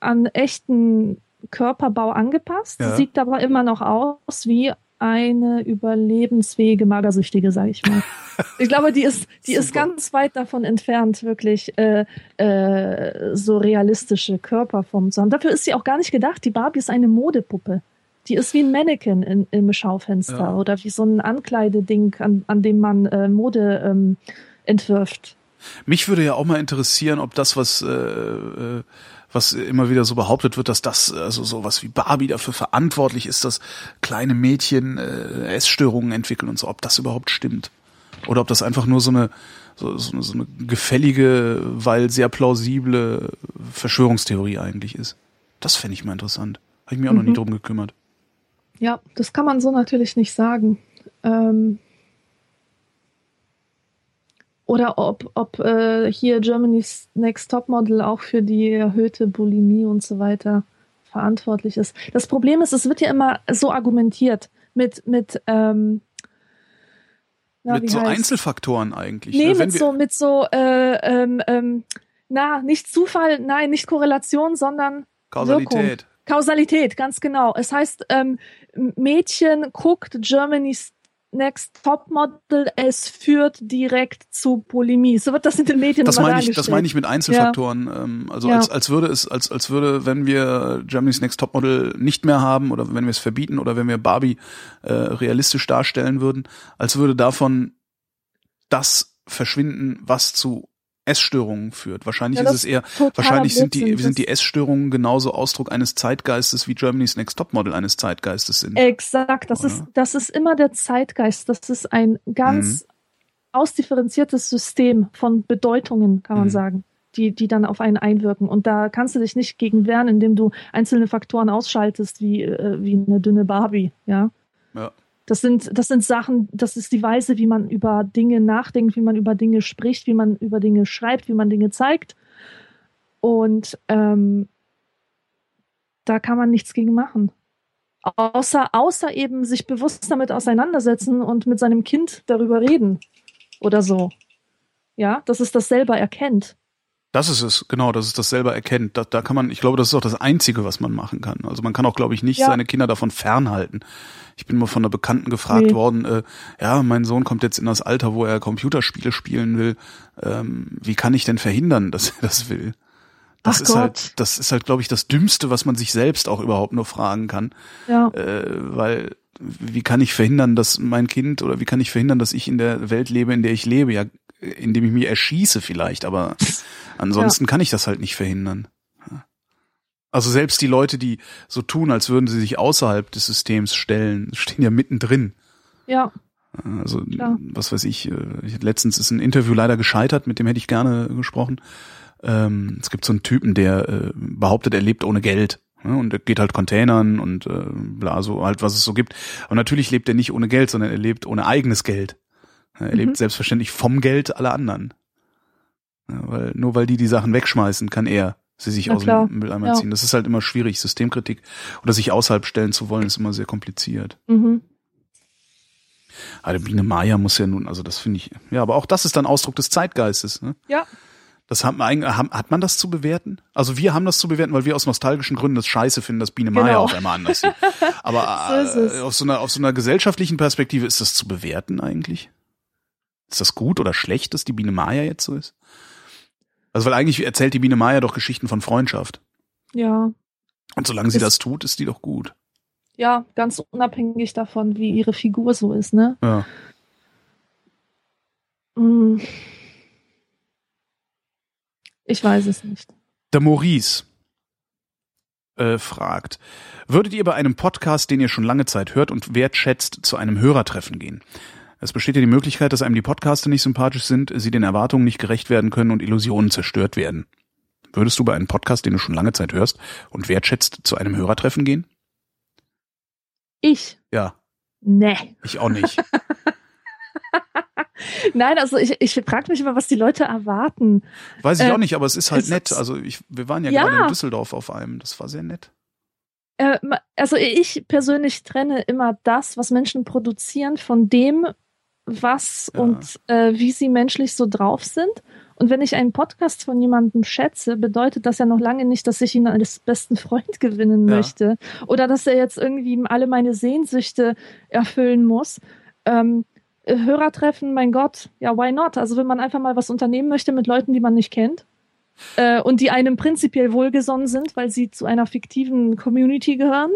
an echten Körperbau angepasst, Ja. sieht aber immer noch aus wie eine überlebensfähige Magersüchtige, sage ich mal. <laughs> Ich glaube, die ist, die ist ganz weit davon entfernt, wirklich äh, äh, so realistische Körperformen zu haben. Dafür ist sie auch gar nicht gedacht. Die Barbie ist eine Modepuppe. Die ist wie ein Mannequin in, im Schaufenster Ja. oder wie so ein Ankleideding, an, an dem man äh, Mode ähm, entwirft. Mich würde ja auch mal interessieren, ob das, was, äh, äh, was immer wieder so behauptet wird, dass das, also sowas wie Barbie dafür verantwortlich ist, dass kleine Mädchen äh, Essstörungen entwickeln und so, ob das überhaupt stimmt. Oder ob das einfach nur so eine, so, so, eine- so eine gefällige, weil sehr plausible Verschwörungstheorie eigentlich ist. Das fände ich mal interessant. Habe ich mich auch noch Mhm. nie drum gekümmert. Ja, das kann man so natürlich nicht sagen. Ähm oder ob, ob äh, hier Germany's Next Topmodel auch für die erhöhte Bulimie und so weiter verantwortlich ist. Das Problem ist, es wird ja immer so argumentiert mit, mit, ähm, na, Mit so heißt- Einzelfaktoren eigentlich. Nee, ne? Mit so, mit so, äh, ähm, ähm, na, nicht Zufall, nein, nicht Korrelation, sondern Kausalität. Wirkung. Kausalität, ganz genau. Es heißt, ähm, Mädchen guckt Germany's Next Topmodel, es führt direkt zu Bulimie. So wird das in den Medien Das meine ich, das meine ich mit Einzelfaktoren. Ähm, also Ja. als, als würde es, als, als würde, wenn wir Germany's Next Topmodel nicht mehr haben oder wenn wir es verbieten oder wenn wir Barbie äh, realistisch darstellen würden, als würde davon das verschwinden, was zu Essstörungen führt. Wahrscheinlich Ja, ist es eher, wahrscheinlich sind die, sind die Essstörungen genauso Ausdruck eines Zeitgeistes wie Germany's Next Topmodel eines Zeitgeistes sind. Exakt, das Oder? ist, das ist immer der Zeitgeist. Das ist ein ganz Mhm. ausdifferenziertes System von Bedeutungen, kann man Mhm. sagen, die, die dann auf einen einwirken. Und da kannst du dich nicht gegen wehren, indem du einzelne Faktoren ausschaltest, wie, äh, wie eine dünne Barbie, ja. Ja. Das sind, das sind Sachen, das ist die Weise, wie man über Dinge nachdenkt, wie man über Dinge spricht, wie man über Dinge schreibt, wie man Dinge zeigt. Und ähm, da kann man nichts gegen machen. Außer, außer eben sich bewusst damit auseinandersetzen und mit seinem Kind darüber reden. Oder so. Ja, dass es das selber erkennt. Das ist es, genau, dass es das selber erkennt. Da, da kann man, ich glaube, das ist auch das Einzige, was man machen kann. Also man kann auch, glaube ich, nicht Ja. seine Kinder davon fernhalten. Ich bin mal von einer Bekannten gefragt Nee. worden, äh, ja, mein Sohn kommt jetzt in das Alter, wo er Computerspiele spielen will. Ähm, wie kann ich denn verhindern, dass er das will? Das Ach ist Gott. halt, das ist halt, glaube ich, das Dümmste, was man sich selbst auch überhaupt nur fragen kann. Ja. Äh, weil wie kann ich verhindern, dass mein Kind oder wie kann ich verhindern, dass ich in der Welt lebe, in der ich lebe? Ja, indem ich mich erschieße vielleicht, aber <laughs> ansonsten kann ich das halt nicht verhindern. Also selbst die Leute, die so tun, als würden sie sich außerhalb des Systems stellen, <laughs> stehen ja mittendrin. Ja. Also Klar. was weiß ich, äh, letztens ist ein Interview leider gescheitert, mit dem hätte ich gerne gesprochen. Ähm, es gibt so einen Typen, der äh, behauptet, er lebt ohne Geld. Ja, und er geht halt Containern und äh, bla, so halt, was es so gibt. Aber natürlich lebt er nicht ohne Geld, sondern er lebt ohne eigenes Geld. Er Mhm. lebt selbstverständlich vom Geld aller anderen. Ja, weil, nur weil die die Sachen wegschmeißen, kann er sie sich Na aus klar. dem Mülleimer Ja. ziehen. Das ist halt immer schwierig. Systemkritik oder sich außerhalb stellen zu wollen, ist immer sehr kompliziert. Mhm. Der Biene Maya muss ja nun, also das finde ich, ja, aber auch das ist dann Ausdruck des Zeitgeistes. Ne? Ja. Das hat man, hat man das zu bewerten? Also wir haben das zu bewerten, weil wir aus nostalgischen Gründen das Scheiße finden, dass Biene Maya Genau. auf einmal anders sieht. <laughs> Aber So äh, auf so einer auf so einer gesellschaftlichen Perspektive ist das zu bewerten eigentlich? Ist das gut oder schlecht, dass die Biene Maya jetzt so ist? Also weil eigentlich erzählt die Biene Maya doch Geschichten von Freundschaft. Ja. Und solange sie Ist- das tut, ist die doch gut. Ja, ganz unabhängig davon, wie ihre Figur so ist, ne? Ja. Mm. Ich weiß es nicht. Der Maurice äh, fragt, würdet ihr bei einem Podcast, den ihr schon lange Zeit hört und wertschätzt, zu einem Hörertreffen gehen? Es besteht ja die Möglichkeit, dass einem die Podcaster nicht sympathisch sind, sie den Erwartungen nicht gerecht werden können und Illusionen zerstört werden. Würdest du bei einem Podcast, den du schon lange Zeit hörst und wertschätzt, zu einem Hörertreffen gehen? Ich? Ja, Nee. ich auch nicht. <laughs> Nein, also ich, ich frage mich immer, was die Leute erwarten. Weiß ich Äh, auch nicht, aber es ist halt es nett. ist- Also ich, wir waren ja, Ja. gerade in Düsseldorf auf einem, das war sehr nett. Äh, also ich persönlich trenne immer das, was Menschen produzieren, von dem, was Ja. und äh, wie sie menschlich so drauf sind. Und wenn ich einen Podcast von jemandem schätze, bedeutet das ja noch lange nicht, dass ich ihn als besten Freund <laughs> gewinnen Ja. möchte. Oder dass er jetzt irgendwie alle meine Sehnsüchte erfüllen muss. Ähm, äh, Hörertreffen, mein Gott, ja, why not? Also wenn man einfach mal was unternehmen möchte mit Leuten, die man nicht kennt äh, und die einem prinzipiell wohlgesonnen sind, weil sie zu einer fiktiven Community gehören.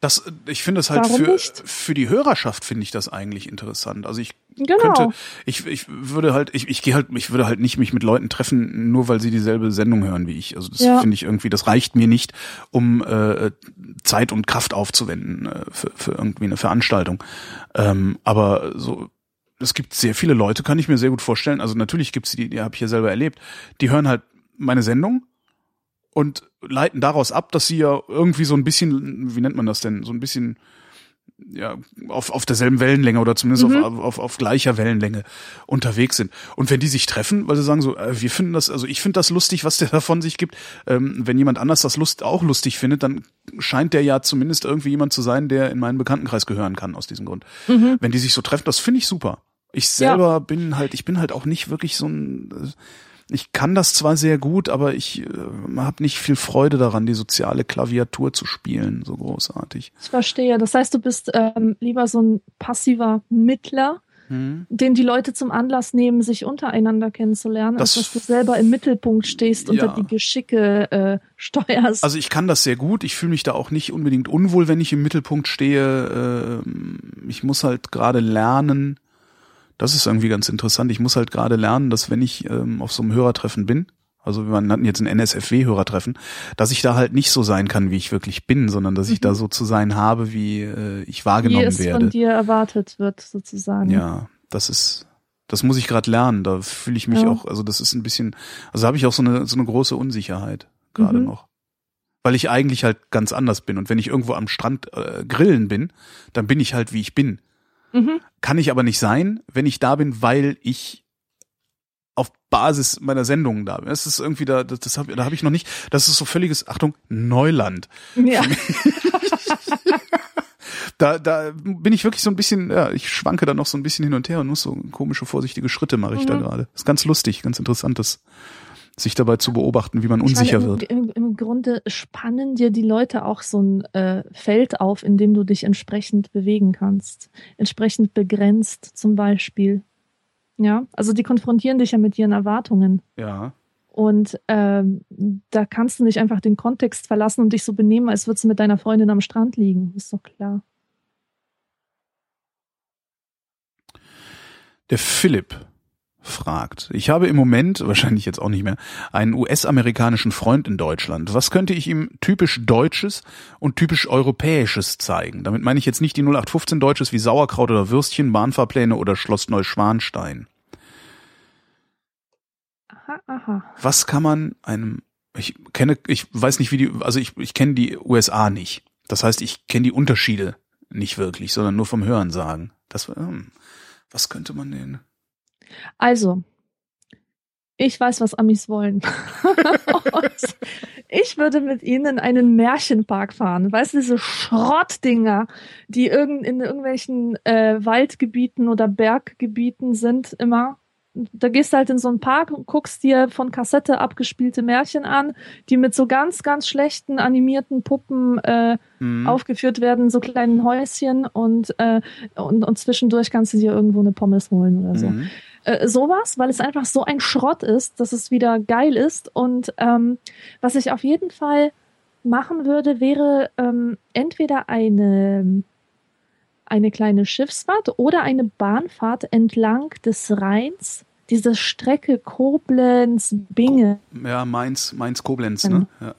Das, ich finde es halt Warum für, nicht? für die Hörerschaft finde ich das eigentlich interessant. Also ich Genau. könnte, ich, ich würde halt, ich, ich gehe halt, ich würde halt nicht mich mit Leuten treffen, nur weil sie dieselbe Sendung hören wie ich. Also das Ja. finde ich irgendwie, das reicht mir nicht, um äh, Zeit und Kraft aufzuwenden äh, für, für irgendwie eine Veranstaltung. Ähm, aber so, es gibt sehr viele Leute, kann ich mir sehr gut vorstellen. Also natürlich gibt's die, die habe ich ja selber erlebt, die hören halt meine Sendung und leiten daraus ab, dass sie ja irgendwie so ein bisschen, wie nennt man das denn, so ein bisschen ja, auf, auf derselben Wellenlänge oder zumindest Mhm. auf, auf, auf gleicher Wellenlänge unterwegs sind. Und wenn die sich treffen, weil sie sagen so, äh, wir finden das, also ich finde das lustig, was der <laughs> davon sich gibt, ähm, wenn jemand anders das Lust auch lustig findet, dann scheint der ja zumindest irgendwie jemand zu sein, der in meinen Bekanntenkreis gehören kann aus diesem Grund. Mhm. Wenn die sich so treffen, das finde ich super. Ich selber bin halt, ich bin halt auch nicht wirklich so ein, äh, ich kann das zwar sehr gut, aber ich äh, habe nicht viel Freude daran, die soziale Klaviatur zu spielen, so großartig. Ich verstehe. Das heißt, du bist ähm, lieber so ein passiver Mittler, Hm? den die Leute zum Anlass nehmen, sich untereinander kennenzulernen, Das- als dass du selber im Mittelpunkt stehst und Ja. die Geschicke äh, steuerst. Also ich kann das sehr gut. Ich fühle mich da auch nicht unbedingt unwohl, wenn ich im Mittelpunkt stehe. Ähm, Ich muss halt gerade lernen. Das ist irgendwie ganz interessant. Ich muss halt gerade lernen, dass wenn ich ähm, auf so einem Hörertreffen bin, also wir hatten jetzt ein NSFW-Hörertreffen, dass ich da halt nicht so sein kann, wie ich wirklich bin, sondern dass ich da so zu sein habe, wie äh, ich wie wahrgenommen es werde. von dir erwartet wird, sozusagen. Ja, das ist, das muss ich gerade lernen. Da fühle ich mich Ja. auch, also das ist ein bisschen, also habe ich auch so eine so eine große Unsicherheit gerade Mhm. noch, weil ich eigentlich halt ganz anders bin. Und wenn ich irgendwo am Strand äh, grillen bin, dann bin ich halt wie ich bin. Mhm. Kann ich aber nicht sein, wenn ich da bin, weil ich auf Basis meiner Sendungen da bin. Das ist irgendwie da, das, das hab, da habe ich noch nicht. Das ist so völliges, Achtung, Neuland. Ja. <laughs> Da, da bin ich wirklich so ein bisschen, ja, ich schwanke da noch so ein bisschen hin und her und muss so komische, vorsichtige Schritte mache ich da Mhm. gerade. Ist ganz lustig, ganz interessant, das sich dabei zu beobachten, wie man Ich unsicher meine, wird. im, im, Im Grunde spannen dir die Leute auch so ein äh, Feld auf, in dem du dich entsprechend bewegen kannst. Entsprechend begrenzt zum Beispiel. Ja, also die konfrontieren dich ja mit ihren Erwartungen. Ja. Und ähm, da kannst du nicht einfach den Kontext verlassen und dich so benehmen, als würdest du mit deiner Freundin am Strand liegen. Ist doch klar. Der Philipp fragt, ich habe im Moment, wahrscheinlich jetzt auch nicht mehr, einen US-amerikanischen Freund in Deutschland. Was könnte ich ihm typisch Deutsches und typisch Europäisches zeigen? Damit meine ich jetzt nicht die 0815 Deutsches wie Sauerkraut oder Würstchen, Bahnfahrpläne oder Schloss Neuschwanstein. Aha, aha. Was kann man einem, ich kenne, ich weiß nicht wie die, also ich, ich kenne die USA nicht. Das heißt, ich kenne die Unterschiede nicht wirklich, sondern nur vom Hören sagen. Das, hm, was könnte man denn? Also, ich weiß, was Amis wollen. <laughs> Ich würde mit ihnen in einen Märchenpark fahren. Weißt du, diese Schrottdinger, die irgend in irgendwelchen äh, Waldgebieten oder Berggebieten sind immer. Da gehst du halt in so einen Park und guckst dir von Kassette abgespielte Märchen an, die mit so ganz, ganz schlechten animierten Puppen äh, Hm. aufgeführt werden, so kleinen Häuschen und, äh, und, und zwischendurch kannst du dir irgendwo eine Pommes holen oder so. Mhm. Äh, sowas, weil es einfach so ein Schrott ist, dass es wieder geil ist. Und ähm, was ich auf jeden Fall machen würde, wäre ähm, entweder eine, eine kleine Schiffsfahrt oder eine Bahnfahrt entlang des Rheins. Diese Strecke Koblenz-Binge. Ja, Mainz, Mainz Koblenz, Genau. ne? Ja.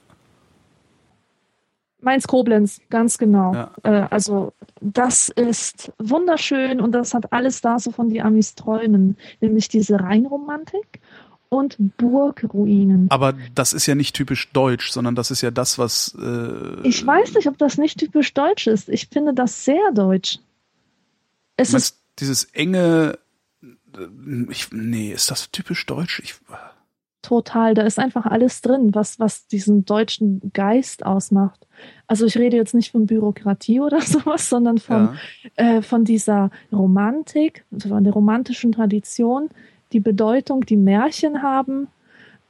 Mainz-Koblenz, ganz genau. Ja. Äh, also das ist wunderschön und das hat alles da, so von die Amis träumen, nämlich diese Rheinromantik und Burgruinen. Aber das ist ja nicht typisch deutsch, sondern das ist ja das, was äh, Ich weiß nicht, ob das nicht typisch deutsch ist. Ich finde das sehr deutsch. Es ist meinst, dieses enge äh, ich, nee, ist das typisch deutsch? Ich, total, da ist einfach alles drin, was, was diesen deutschen Geist ausmacht. Also ich rede jetzt nicht von Bürokratie <laughs> oder sowas, sondern von, ja. äh, von dieser Romantik, von der romantischen Tradition, die Bedeutung, die Märchen haben,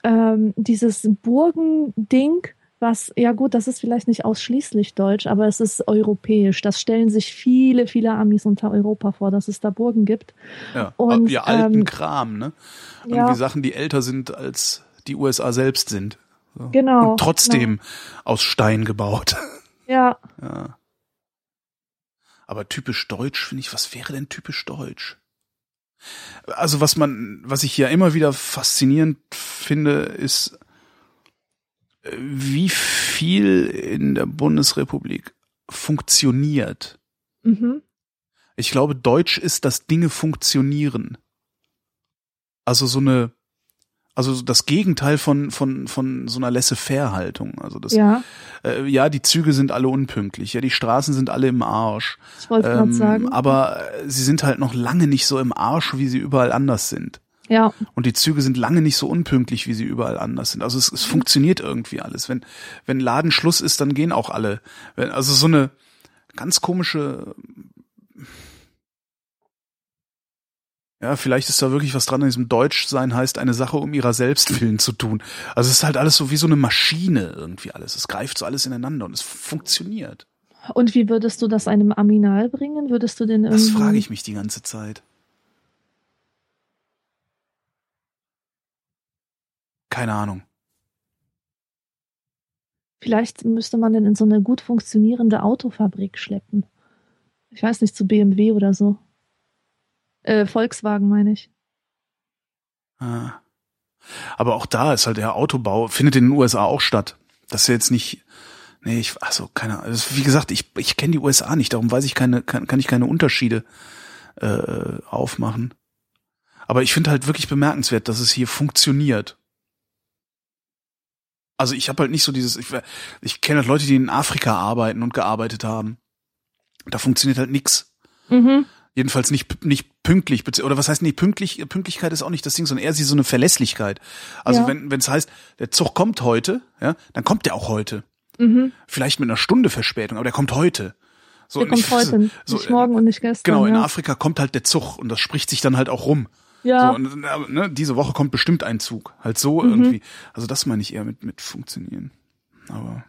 ähm, dieses Burgending, was, ja gut, das ist vielleicht nicht ausschließlich deutsch, aber es ist europäisch. Das stellen sich viele, viele Amis unter Europa vor, dass es da Burgen gibt. Ja, Und, ja alten ähm, Kram, ne? ja. Irgendwie Sachen, die älter sind als die USA selbst sind. So. Genau, Und trotzdem aus Stein gebaut. <laughs> Ja, ja. Aber typisch deutsch finde ich, was wäre denn typisch deutsch? Also was man, was ich ja immer wieder faszinierend finde, ist, wie viel in der Bundesrepublik funktioniert. mhm. Ich glaube, Deutsch ist, dass Dinge funktionieren. Also so eine, also das Gegenteil von von von so einer Laissez-faire-Haltung. Also das, ja, äh, ja, die Züge sind alle unpünktlich, ja, die Straßen sind alle im Arsch. ich wollte gerade Ähm, sagen. aber äh, sie sind halt noch lange nicht so im Arsch, wie sie überall anders sind. Ja, Und die Züge sind lange nicht so unpünktlich, wie sie überall anders sind. Also es, es funktioniert irgendwie alles. Wenn, wenn Ladenschluss ist, dann gehen auch alle. Wenn, also so eine ganz komische, ja, vielleicht ist da wirklich was dran an diesem Deutsch sein heißt, eine Sache um ihrer selbst willen zu tun. Also es ist halt alles so wie so eine Maschine irgendwie alles. Es greift so alles ineinander und es funktioniert. und wie würdest du das einem Aminal bringen? Würdest du den irgendwie... Das frage ich mich die ganze Zeit. Keine Ahnung. Vielleicht müsste man den in so eine gut funktionierende Autofabrik schleppen. Ich weiß nicht, zu BMW oder so. Äh, Volkswagen meine ich. Ah. Aber auch da ist halt der Autobau, findet in den USA auch statt. Das ist ja jetzt nicht, nee, ich, also keine Ahnung. Also, wie gesagt, ich, ich kenne die USA nicht, darum weiß ich keine, kann, kann ich keine Unterschiede äh, aufmachen. Aber ich finde halt wirklich bemerkenswert, dass es hier funktioniert. Also ich habe halt nicht so dieses, ich, ich kenne halt Leute, die in Afrika arbeiten und gearbeitet haben. Da funktioniert halt nix. Mhm. Jedenfalls nicht, nicht pünktlich, oder was heißt nicht pünktlich? Pünktlichkeit ist auch nicht das Ding, sondern eher sie so eine Verlässlichkeit. Also Ja. wenn wenn es heißt, der Zug kommt heute, ja, dann kommt der auch heute. Mhm. Vielleicht mit einer Stunde Verspätung, aber der kommt heute. So, Der und ich- kommt heute, so, nicht morgen und nicht gestern. Genau, in ja. Afrika kommt halt der Zug und das spricht sich dann halt auch rum. Ja. So, und, ne, diese Woche kommt bestimmt ein Zug. Halt so mhm. irgendwie. Also das meine ich eher mit, mit funktionieren. Aber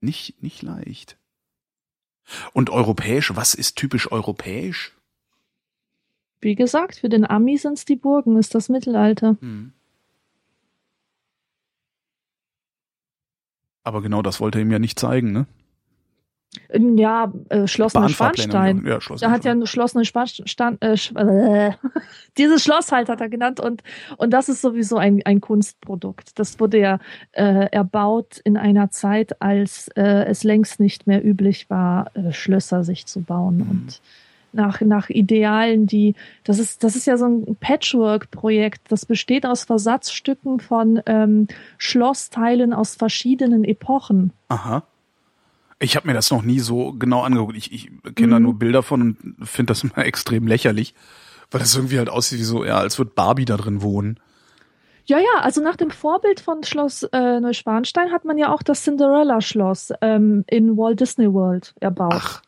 nicht, nicht leicht. Und europäisch, was ist typisch europäisch? Wie gesagt, für den Ami sind's die Burgen, ist das Mittelalter. Hm. Aber genau das wollte er ihm ja nicht zeigen, ne? Ja, äh, Schloss Neuschwanstein. Ja, Schloss Da hat ja ein Schloss Neuschwanstein, äh, äh, <laughs> dieses Schloss halt hat er genannt und, und das ist sowieso ein, ein Kunstprodukt. Das wurde ja äh, erbaut in einer Zeit, als äh, es längst nicht mehr üblich war, äh, Schlösser sich zu bauen Mhm. und nach, nach Idealen, die, das ist, das ist ja so ein Patchwork-Projekt, das besteht aus Versatzstücken von ähm, Schlossteilen aus verschiedenen Epochen. Aha. Ich habe mir das noch nie so genau angeguckt. Ich, ich kenne da Mhm. nur Bilder von und finde das <laughs> immer extrem lächerlich, weil das irgendwie halt aussieht wie so, ja, als würde Barbie da drin wohnen. Ja, ja, also nach dem Vorbild von Schloss äh, Neuschwanstein hat man ja auch das Cinderella-Schloss ähm, in Walt Disney World erbaut. Ach,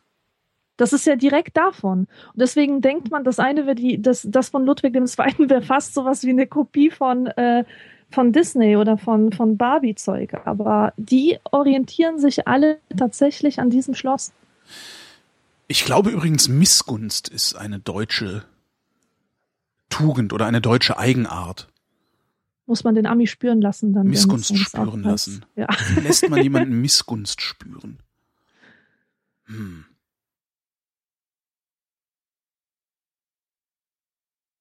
Das ist ja direkt davon. Und deswegen denkt man, das eine wäre die, das, das von Ludwig II. wäre fast sowas wie eine Kopie von, äh, von Disney oder von, von Barbie-Zeug. Aber die orientieren sich alle tatsächlich an diesem Schloss. ich glaube übrigens, Missgunst ist eine deutsche Tugend oder eine deutsche Eigenart. Muss man den Ami spüren lassen dann. Missgunst uns spüren lassen. Ja. Lässt man jemanden Missgunst spüren? Hm.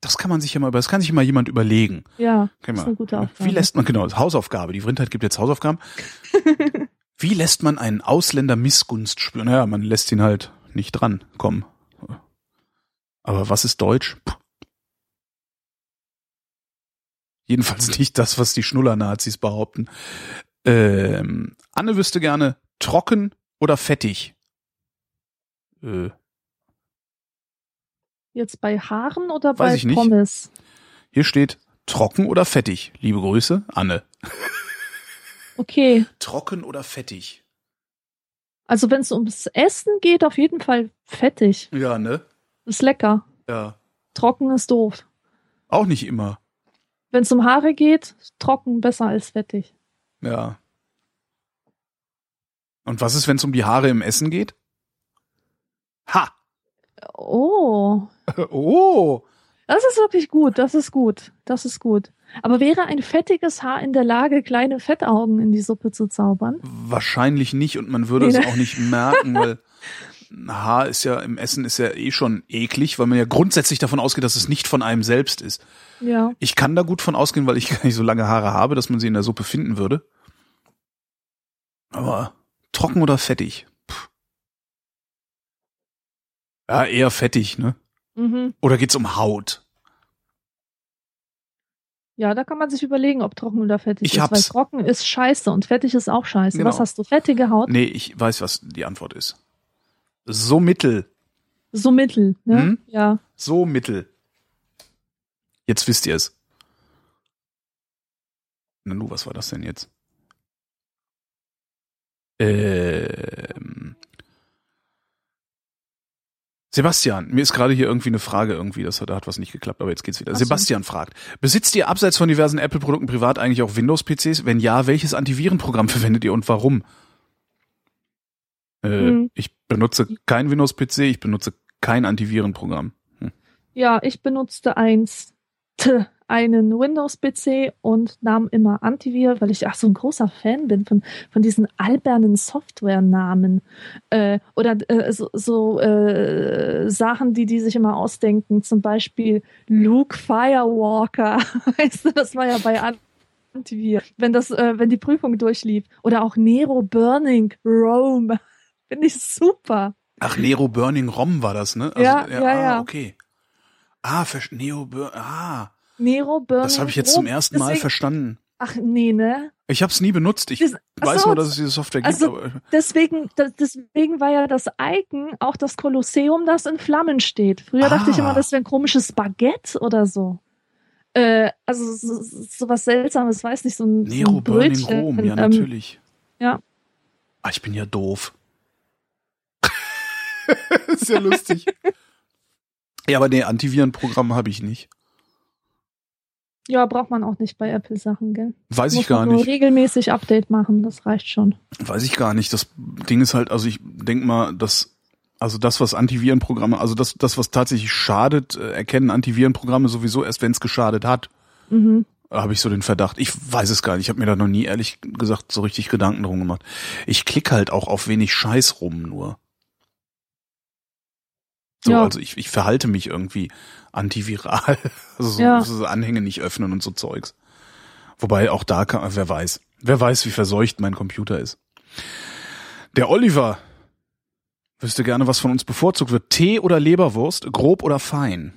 Das kann man sich ja mal, das kann sich mal jemand überlegen. ja, Kann das ist man- eine gute Aufgabe. Wie lässt man, genau, das Hausaufgabe. Die Vrindheit gibt jetzt Hausaufgaben. <laughs> Wie lässt man einen Ausländer Missgunst spüren? Naja, man lässt ihn halt nicht dran kommen. Aber was ist Deutsch? Puh. Jedenfalls nicht das, was die Schnuller-Nazis behaupten. Ähm, Anne wüsste gerne trocken oder fettig. Äh, Jetzt bei Haaren oder Weiß bei ich nicht. Pommes? hier steht trocken oder fettig. Liebe Grüße, Anne. Okay, Trocken oder fettig? also wenn es ums Essen geht, auf jeden Fall fettig. Ja, ne? Ist lecker. Ja. Trocken ist doof. Auch nicht immer. Wenn es um Haare geht, trocken besser als fettig. Ja. Und was ist, wenn es um die Haare im Essen geht? Ha! Oh, <laughs> Oh! das ist wirklich gut. Das ist gut. Das ist gut. Aber wäre ein fettiges Haar in der Lage, kleine Fettaugen in die Suppe zu zaubern? Wahrscheinlich nicht und man würde Nee, es auch nicht merken, weil Haar ist ja im Essen ist ja eh schon eklig, weil man ja grundsätzlich davon ausgeht, dass es nicht von einem selbst ist. Ja. Ich kann da gut von ausgehen, weil ich <laughs> gar nicht so lange Haare habe, dass man sie in der Suppe finden würde. Aber trocken oder fettig? Puh. Ja, eher fettig, ne? Mhm. Oder geht's um Haut? Ja, da kann man sich überlegen, ob trocken oder fettig Ich ist. hab's. Weil trocken ist scheiße und fettig ist auch scheiße. Genau. Was hast du? Fettige Haut? Nee, ich weiß, was die Antwort ist. So mittel. So mittel, ne? Hm? Ja. So mittel. Jetzt wisst ihr es. Nanu, was war das denn jetzt? Ähm. Sebastian, mir ist gerade hier irgendwie eine Frage irgendwie, das hat, da hat was nicht geklappt, aber jetzt geht's wieder. So. Sebastian fragt, besitzt ihr abseits von diversen Apple-Produkten privat eigentlich auch Windows-PCs? Wenn ja, welches Antivirenprogramm <laughs> verwendet ihr und warum? Äh, Hm. Ich benutze kein Windows-PC, ich benutze kein Antivirenprogramm. Ja, ich benutzte eins, t, einen Windows-PC und nahm immer Antivir, weil ich ach so ein großer Fan bin von, von diesen albernen Softwarenamen äh, oder äh, so, so äh, Sachen, die die sich immer ausdenken. Zum Beispiel Luke Firewalker, <laughs> weißt du, das war ja bei Antivir, wenn das, äh, wenn die Prüfung durchlief oder auch Nero Burning Rome, <laughs> finde ich super. Ach, Nero Burning ROM war das, ne? Ja, ja, ah, ja. okay. Ah, Burning, ah, Nero Burning das habe ich jetzt zum ersten Mal Deswegen- Ach, Ach nee, ne? ich habe es nie benutzt. Ich ach weiß so, nur, dass es diese Software gibt, also- Deswegen, das, deswegen war ja das Icon auch das Kolosseum, das in Flammen steht. Früher dachte ich Ah. immer, das wäre ein komisches Baguette oder so. Äh, also so, so was Seltsames, weiß nicht, so ein, so Nero ein Burning Brötchen. Rom, ja, ähm, natürlich. ja. Ah, ich bin ja doof. <laughs> ist ja lustig. <laughs> ja, aber nee, Antivirenprogramm habe ich nicht. Ja, braucht man auch nicht bei Apple-Sachen, gell? Weiß Muss ich gar man nur nicht. regelmäßig Update machen, das reicht schon. Weiß ich gar nicht. Das Ding ist halt, also ich denk mal, dass also das, was Antivirenprogramme, also das, das, was tatsächlich schadet, äh, erkennen Antivirenprogramme sowieso erst, wenn es geschadet hat. Mhm. Habe ich so den Verdacht. Ich weiß es gar nicht. Ich habe mir da noch nie ehrlich gesagt so richtig Gedanken drum gemacht. Ich klicke halt auch auf wenig Scheiß rum nur. So, Ja. also ich, ich verhalte mich irgendwie antiviral. <laughs> Also so, Ja. so Anhänge nicht öffnen und so Zeugs. Wobei auch da kann, wer weiß. Wer weiß, wie verseucht mein Computer ist. Der Oliver wüsste gerne, was von uns bevorzugt wird. Tee oder Leberwurst, grob oder fein?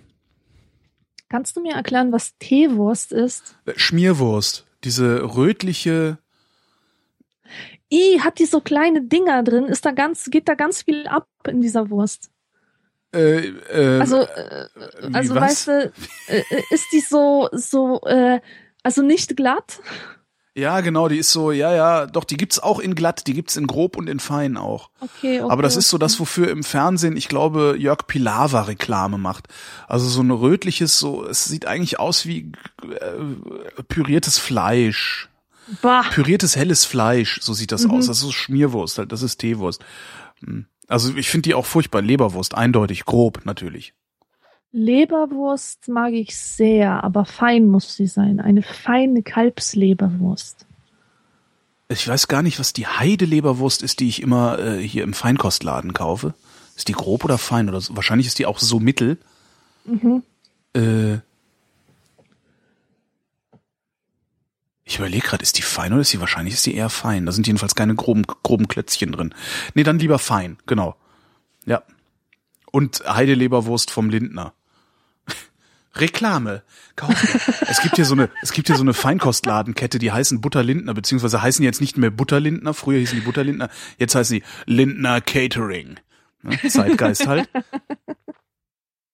Kannst du mir erklären, was Teewurst ist? Äh, Schmierwurst, diese rötliche, I, hat die so kleine Dinger drin? Ist da ganz, geht da ganz viel ab in dieser Wurst? Äh, äh, Also, äh, also was? weißt du, äh, ist die so, so, also nicht glatt? ja, genau, die ist so, ja, ja, doch, die gibt's auch in glatt, die gibt's in grob und in fein auch. Okay, okay. Aber das ist so das, wofür im Fernsehen, ich glaube, Jörg Pilawa Reklame macht. Also so ein rötliches, so, es sieht eigentlich aus wie püriertes Fleisch. Bah, Püriertes helles Fleisch, so sieht das Mhm. aus. Das ist so Schmierwurst, halt, das ist Teewurst. Hm. Also ich finde die auch furchtbar. Leberwurst, eindeutig, grob natürlich. Leberwurst mag ich sehr, aber fein muss sie sein. Eine feine Kalbsleberwurst. Ich weiß gar nicht, was die Heideleberwurst ist, die ich immer äh, hier im Feinkostladen kaufe. Ist die grob oder fein oder so? Wahrscheinlich ist die auch so mittel. Mhm. Äh, ich überlege gerade, ist die fein oder ist die wahrscheinlich ist die eher fein? Da sind jedenfalls keine groben groben Klötzchen drin. Nee, dann lieber fein, genau. Ja. Und Heideleberwurst vom Lindner. <laughs> Reklame. Kaufen. es gibt hier so eine, es gibt hier so eine Feinkostladenkette, die heißen Butter Lindner, beziehungsweise heißen jetzt nicht mehr Butter Lindner. Früher hießen die Butter Lindner. Jetzt heißen sie Lindner Catering. Zeitgeist halt.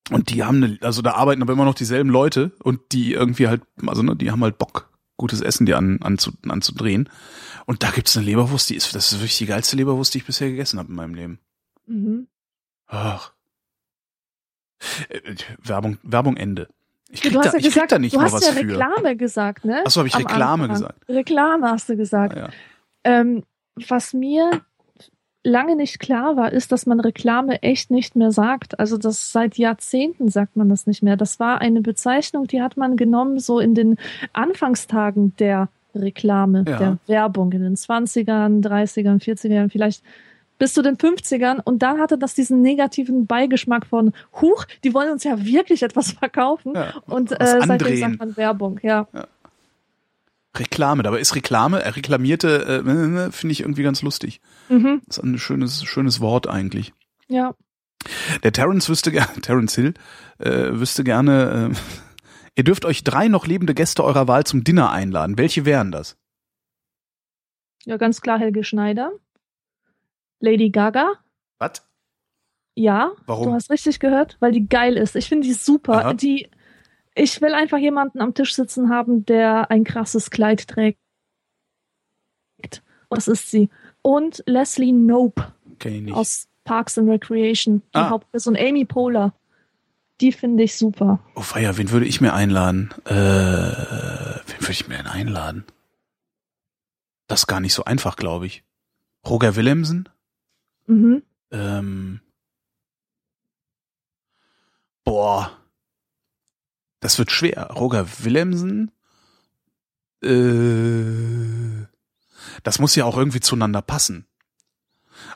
Und die haben eine, also da arbeiten aber immer noch dieselben Leute und die irgendwie halt, also ne, die haben halt Bock, gutes Essen dir an, anzu, anzudrehen. Und da gibt's eine Leberwurst, die ist, das ist wirklich die geilste Leberwurst, die ich bisher gegessen habe in meinem Leben. Mhm. Ach. Äh, Werbung, Werbung Ende. Ich krieg, Du hast da, ja ich krieg gesagt, da nicht du hast was ja für. Reklame gesagt, ne? Ach so, hab ich Am Reklame Anfang. gesagt. Reklame hast du gesagt. Ah, ja. Ähm, was mir lange nicht klar war, ist, dass man Reklame echt nicht mehr sagt. Also das seit Jahrzehnten sagt man das nicht mehr. Das war eine Bezeichnung, die hat man genommen so in den Anfangstagen der Reklame, Ja. der Werbung in den 20ern, 30ern, 40ern, vielleicht bis zu den 50ern und dann hatte das diesen negativen Beigeschmack von Huch, die wollen uns ja wirklich etwas verkaufen Ja, und äh, seitdem sagt man Werbung, ja. Reklame, dabei ist Reklame, äh, reklamierte, äh, finde ich irgendwie ganz lustig. Mhm, Das ist ein schönes, schönes Wort eigentlich. ja. Der Terence wüsste gerne, <laughs> Terence Hill, äh, wüsste gerne, äh, <laughs> ihr dürft euch drei noch lebende Gäste eurer Wahl zum Dinner einladen. Welche wären das? Ja, ganz klar Helge Schneider. Lady Gaga. Was? Ja, Warum? du hast richtig gehört, weil die geil ist. Ich finde die super. Aha. Die, ich will einfach jemanden am Tisch sitzen haben, der ein krasses Kleid trägt. Und das ist sie. Und Leslie Nope aus Parks and Recreation, die Ah. Hauptperson Amy Poehler. Die finde ich super. Oh feier, wen würde ich mir einladen? Äh, wen würde ich mir denn einladen? Das ist gar nicht so einfach, glaube ich. Roger Willemsen? Mhm. Ähm, boah. Das wird schwer. Roger Willemsen? Äh, das muss ja auch irgendwie zueinander passen.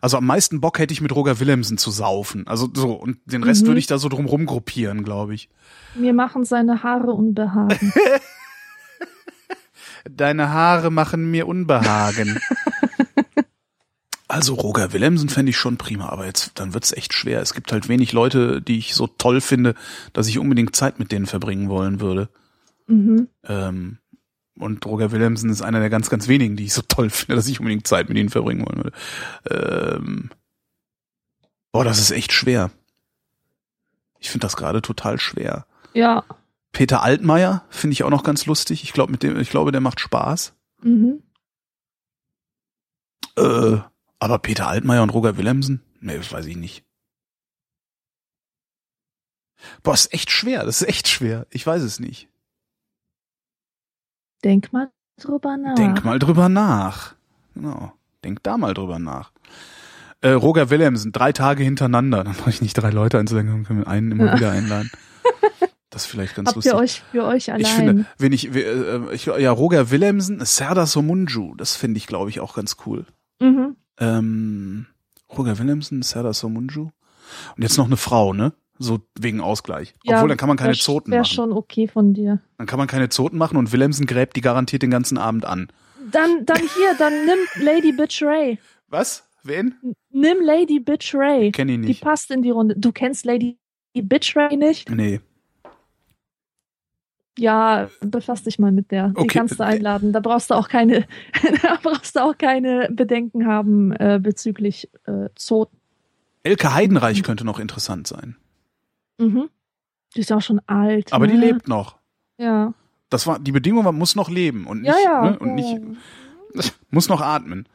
Also am meisten Bock hätte ich mit Roger Willemsen zu saufen. Also so, und den Rest Mhm. würde ich da so drum gruppieren, glaube ich. Mir machen seine Haare unbehagen. <laughs> Deine Haare machen mir Unbehagen. <laughs> also Roger Willemsen fände ich schon prima, aber jetzt dann wird's echt schwer. Es gibt halt wenig Leute, die ich so toll finde, dass ich unbedingt Zeit mit denen verbringen wollen würde. mhm. Ähm, und Roger Willemsen ist einer der ganz, ganz wenigen, die ich so toll finde, dass ich unbedingt Zeit mit ihnen verbringen wollen würde. Ähm, boah, das ist echt schwer. Ich finde das gerade total schwer. Ja. Peter Altmaier finde ich auch noch ganz lustig. Ich glaube, mit dem, ich glaube, der macht Spaß. Mhm. Äh, aber Peter Altmaier und Roger Willemsen? Nee, das weiß ich nicht. Boah, ist echt schwer. Das ist echt schwer. Ich weiß es nicht. Denk mal drüber nach. Denk mal drüber nach. Genau. Denk da mal drüber nach. Äh, Roger Willemsen, drei Tage hintereinander. Dann brauche ich nicht drei Leute einzuladen, dann können wir einen immer Ja. <laughs> wieder einladen. Das ist vielleicht ganz Habt lustig. ihr euch für euch allein? ich finde, wenn ich, äh, ich, ja, Roger Willemsen, Serdar Somunju, das finde ich, glaube ich, auch ganz cool. mhm. Ähm, Roger Willemsen, Serdar Somunju. Und jetzt noch eine Frau, ne? So wegen Ausgleich. Obwohl, dann kann man keine wär, Zoten Wäre machen. schon okay von dir. Dann kann man keine Zoten machen und Willemsen gräbt die garantiert den ganzen Abend an. Dann, dann hier, dann nimm Lady Bitch Ray. Was? Wen? Nimm Lady Bitch Ray. Kenn ich Die nicht. passt in die Runde. Du kennst Lady Bitch Ray nicht? Nee. Ja, befass dich mal mit der. Die Okay. kannst du einladen. Da brauchst du auch keine, <laughs> da brauchst du auch keine Bedenken haben äh, bezüglich äh, Zoten. Elke Heidenreich könnte noch interessant sein. Mhm. Die ist ja auch schon alt. Aber die ne? lebt noch. Ja. Das war, die Bedingung war, muss noch leben und nicht, Ja, ja. Ne, und nicht, <laughs> muss noch atmen.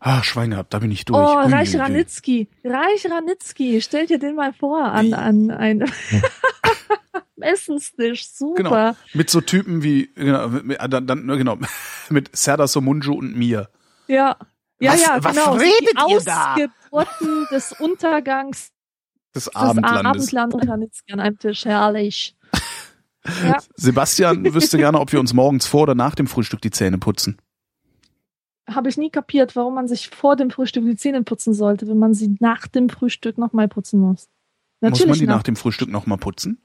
Ah, Schwein gehabt, da bin ich durch. Oh, Ui, Reich. Ranitzky. Reich Ranitzky. Stell dir den mal vor an, an ein <laughs> Essenstisch. Super. Genau. Mit so Typen wie, genau, mit, dann, dann, genau, <laughs> mit Serdar Somunju und mir. Ja. Ja, Was- ja, was genau. redet die ihr da? Ausgeburten des Untergangs Des <laughs> des Abendlandes. Abendlandes und Ranitzky an einem Tisch. Herrlich. <laughs> Ja. Sebastian wüsste gerne, ob wir uns morgens vor oder nach dem Frühstück die Zähne putzen. Habe ich nie kapiert, warum man sich vor dem Frühstück die Zähne putzen sollte, wenn man sie nach dem Frühstück nochmal putzen muss. Muss man die nach- nach dem Frühstück nochmal putzen?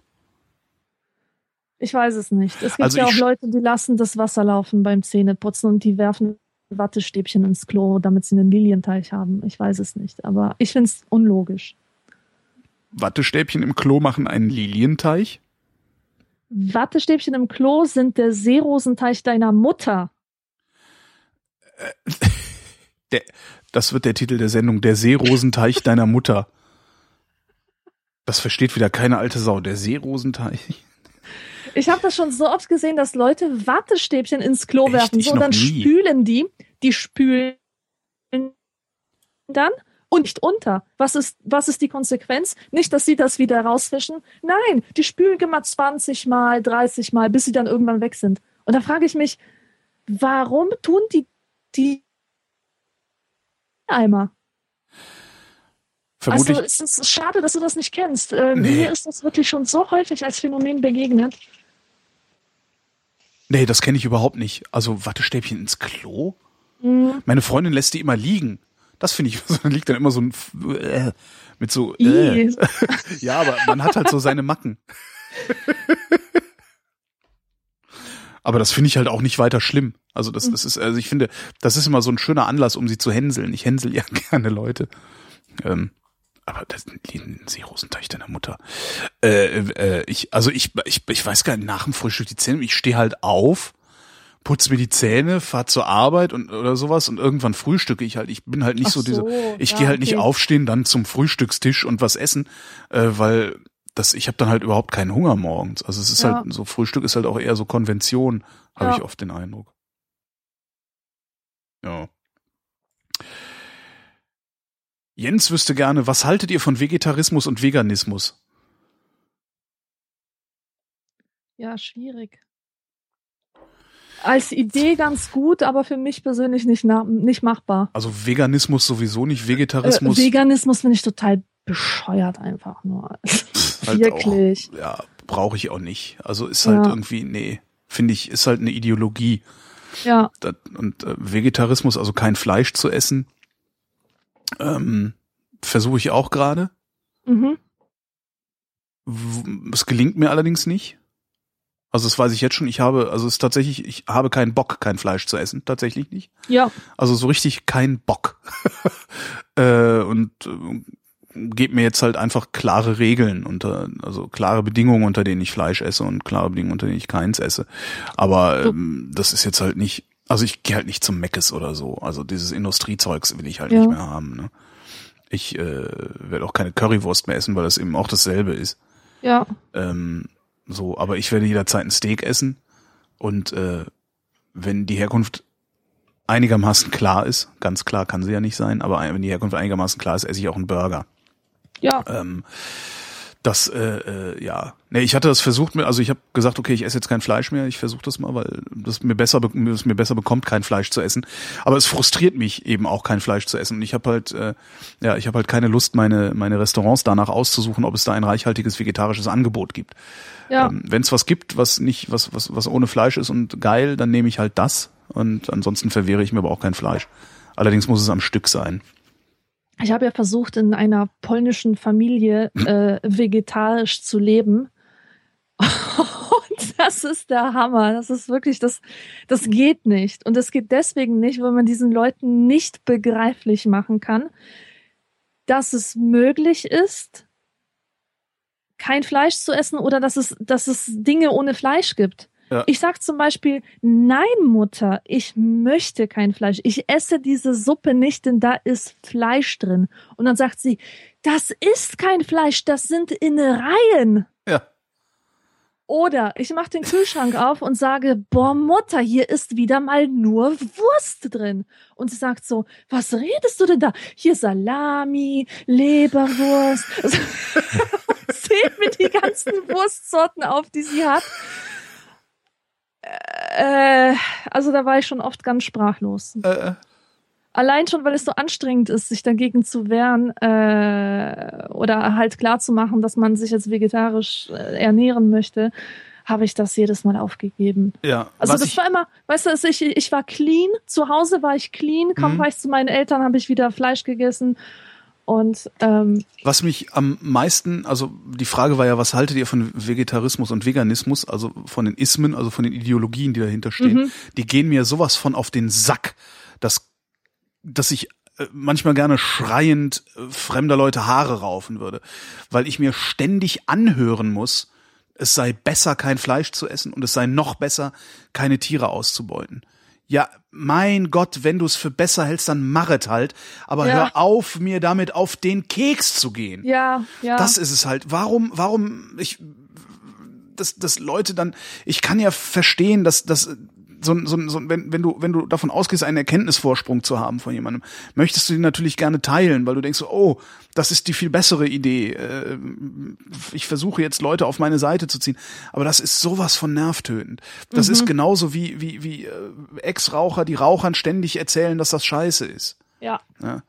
Ich weiß es nicht. Es gibt Also ja auch Leute, die lassen das Wasser laufen beim Zähneputzen und die werfen Wattestäbchen ins Klo, damit sie einen Lilienteich haben. Ich weiß es nicht, aber ich finde es unlogisch. Wattestäbchen im Klo machen einen Lilienteich? Wattestäbchen im Klo sind der Seerosenteich deiner Mutter. <laughs> Der, das wird der Titel der Sendung, der Seerosenteich deiner Mutter. Das versteht wieder keine alte Sau. Der Seerosenteich. Ich habe das schon so oft gesehen, dass Leute Wattestäbchen ins Klo Echt? werfen. So, noch dann nie. spülen die, die spülen dann und nicht unter. Was ist, was ist die Konsequenz? Nicht, dass sie das wieder rausfischen. Nein, die spülen immer 20 Mal, 30 Mal, bis sie dann irgendwann weg sind. Und da frage ich mich, warum tun die, die Eimer? Vermutlich, Also es ist schade, dass du das nicht kennst. Äh, Nee. Mir ist das wirklich schon so häufig als Phänomen begegnet. Nee, das kenne ich überhaupt nicht. Also Wattestäbchen ins Klo? Mhm. Meine Freundin lässt die immer liegen. Das finde ich, <laughs> da liegt dann immer so ein, äh, mit so, äh. <laughs> Ja, aber man hat halt so seine Macken. aber das finde ich halt auch nicht weiter schlimm. Also das, das ist, also ich finde, das ist immer so ein schöner Anlass, um sie zu hänseln. Ich hänsel ja <laughs> gerne Leute. Ähm, aber das den Seerosenteich deiner Mutter. Äh, äh, ich, also ich, ich, ich weiß gar nicht, nach dem Frühstück die Zähne, ich stehe halt auf, putze mir die Zähne, fahr zur Arbeit und oder sowas und irgendwann frühstücke ich halt. Ich bin halt nicht so dieser, so, ich ja, gehe halt nicht okay. aufstehen, dann zum Frühstückstisch und was essen, äh, weil das, ich habe dann halt überhaupt keinen Hunger morgens. Also es ist Ja. halt so, Frühstück ist halt auch eher so Konvention, habe Ja. ich oft den Eindruck. Ja. Jens wüsste gerne, was haltet ihr von Vegetarismus und Veganismus? Ja, schwierig. Als Idee ganz gut, aber für mich persönlich nicht, nicht machbar. Also Veganismus sowieso nicht, Äh, Vegetarismus Veganismus finde ich total bescheuert einfach nur. <laughs> halt Wirklich. auch, ja, brauche ich auch nicht. Also ist halt Ja. irgendwie, nee, finde ich, ist halt eine Ideologie. Ja, Das, und äh, Vegetarismus, also kein Fleisch zu essen, ähm, versuche ich auch gerade. mhm. Es gelingt mir allerdings nicht. Also das weiß ich jetzt schon. Ich habe, also es ist tatsächlich, ich habe keinen Bock, kein Fleisch zu essen. Tatsächlich nicht. ja, Also so richtig kein Bock. <laughs> äh, und äh, gebe mir jetzt halt einfach klare Regeln unter, also klare Bedingungen, unter denen ich Fleisch esse und klare Bedingungen, unter denen ich keins esse. Aber ähm, das ist jetzt halt nicht, also ich gehe halt nicht zum Meckes oder so. Also dieses Industriezeugs will ich halt Ja. nicht mehr haben. Ne? Ich äh, werde auch keine Currywurst mehr essen, weil das eben auch dasselbe ist. ja, Ähm, so, aber ich werde jederzeit ein Steak essen und äh, wenn die Herkunft einigermaßen klar ist, ganz klar kann sie ja nicht sein, aber wenn die Herkunft einigermaßen klar ist, esse ich auch einen Burger. ja. Ähm, Das, äh, äh, ja. Nee, ich hatte das versucht, mir, also ich habe gesagt, okay, ich esse jetzt kein Fleisch mehr, ich versuche das mal, weil das mir besser, das mir besser bekommt, kein Fleisch zu essen. Aber es frustriert mich eben auch, kein Fleisch zu essen. Und ich habe halt, äh, ja, ich habe halt keine Lust, meine, meine Restaurants danach auszusuchen, ob es da ein reichhaltiges vegetarisches Angebot gibt. Ja. Ähm, Wenn es was gibt, was nicht, was, was, was ohne Fleisch ist und geil, dann nehme ich halt das. Und ansonsten verwehre ich mir aber auch kein Fleisch. Allerdings muss es am Stück sein. Ich habe ja versucht, in einer polnischen Familie äh, vegetarisch zu leben. Und das ist der Hammer. Das ist wirklich, das, das geht nicht. Und es geht deswegen nicht, weil man diesen Leuten nicht begreiflich machen kann, dass es möglich ist, kein Fleisch zu essen oder dass es, dass es Dinge ohne Fleisch gibt. Ja. Ich sag zum Beispiel, nein, Mutter, ich möchte kein Fleisch. Ich esse diese Suppe nicht, denn da ist Fleisch drin. Und dann sagt sie, das ist kein Fleisch, das sind Innereien. Ja. Oder ich mache den Kühlschrank auf und sage, boah, Mutter, hier ist wieder mal nur Wurst drin. Und sie sagt so, was redest du denn da? Hier Salami, Leberwurst. <laughs> <laughs> Zählt mir die ganzen Wurstsorten auf, die sie hat. Äh, also da war ich schon oft ganz sprachlos. Äh, Allein schon, weil es so anstrengend ist, sich dagegen zu wehren äh, oder halt klar zu machen, dass man sich jetzt vegetarisch äh, ernähren möchte, habe ich das jedes Mal aufgegeben. ja. Also das war immer, weißt du, ich, ich war clean, zu Hause war ich clean, kaum Mhm. war ich zu meinen Eltern, habe ich wieder Fleisch gegessen. Und ähm, Was mich am meisten, also die Frage war ja, was haltet ihr von Vegetarismus und Veganismus, also von den Ismen, also von den Ideologien, die dahinter stehen, Mhm. die gehen mir sowas von auf den Sack, dass, dass ich äh, manchmal gerne schreiend äh, fremder Leute Haare raufen würde, weil ich mir ständig anhören muss, es sei besser, kein Fleisch zu essen und es sei noch besser, keine Tiere auszubeuten. Ja, mein Gott, wenn du es für besser hältst, dann machet halt. Aber Ja. hör auf, mir damit auf den Keks zu gehen. ja, ja. Das ist es halt. Warum, warum, ich, dass, dass Leute dann, ich kann ja verstehen, dass, dass, so, so, so, wenn, wenn du, wenn du davon ausgehst, einen Erkenntnisvorsprung zu haben von jemandem, möchtest du den natürlich gerne teilen, weil du denkst so, oh, das ist die viel bessere Idee. Äh, Ich versuche jetzt Leute auf meine Seite zu ziehen. Aber das ist sowas von nervtötend. Das ist genauso wie, wie, wie äh, Ex-Raucher, die Rauchern ständig erzählen, dass das scheiße ist. ja. Ja.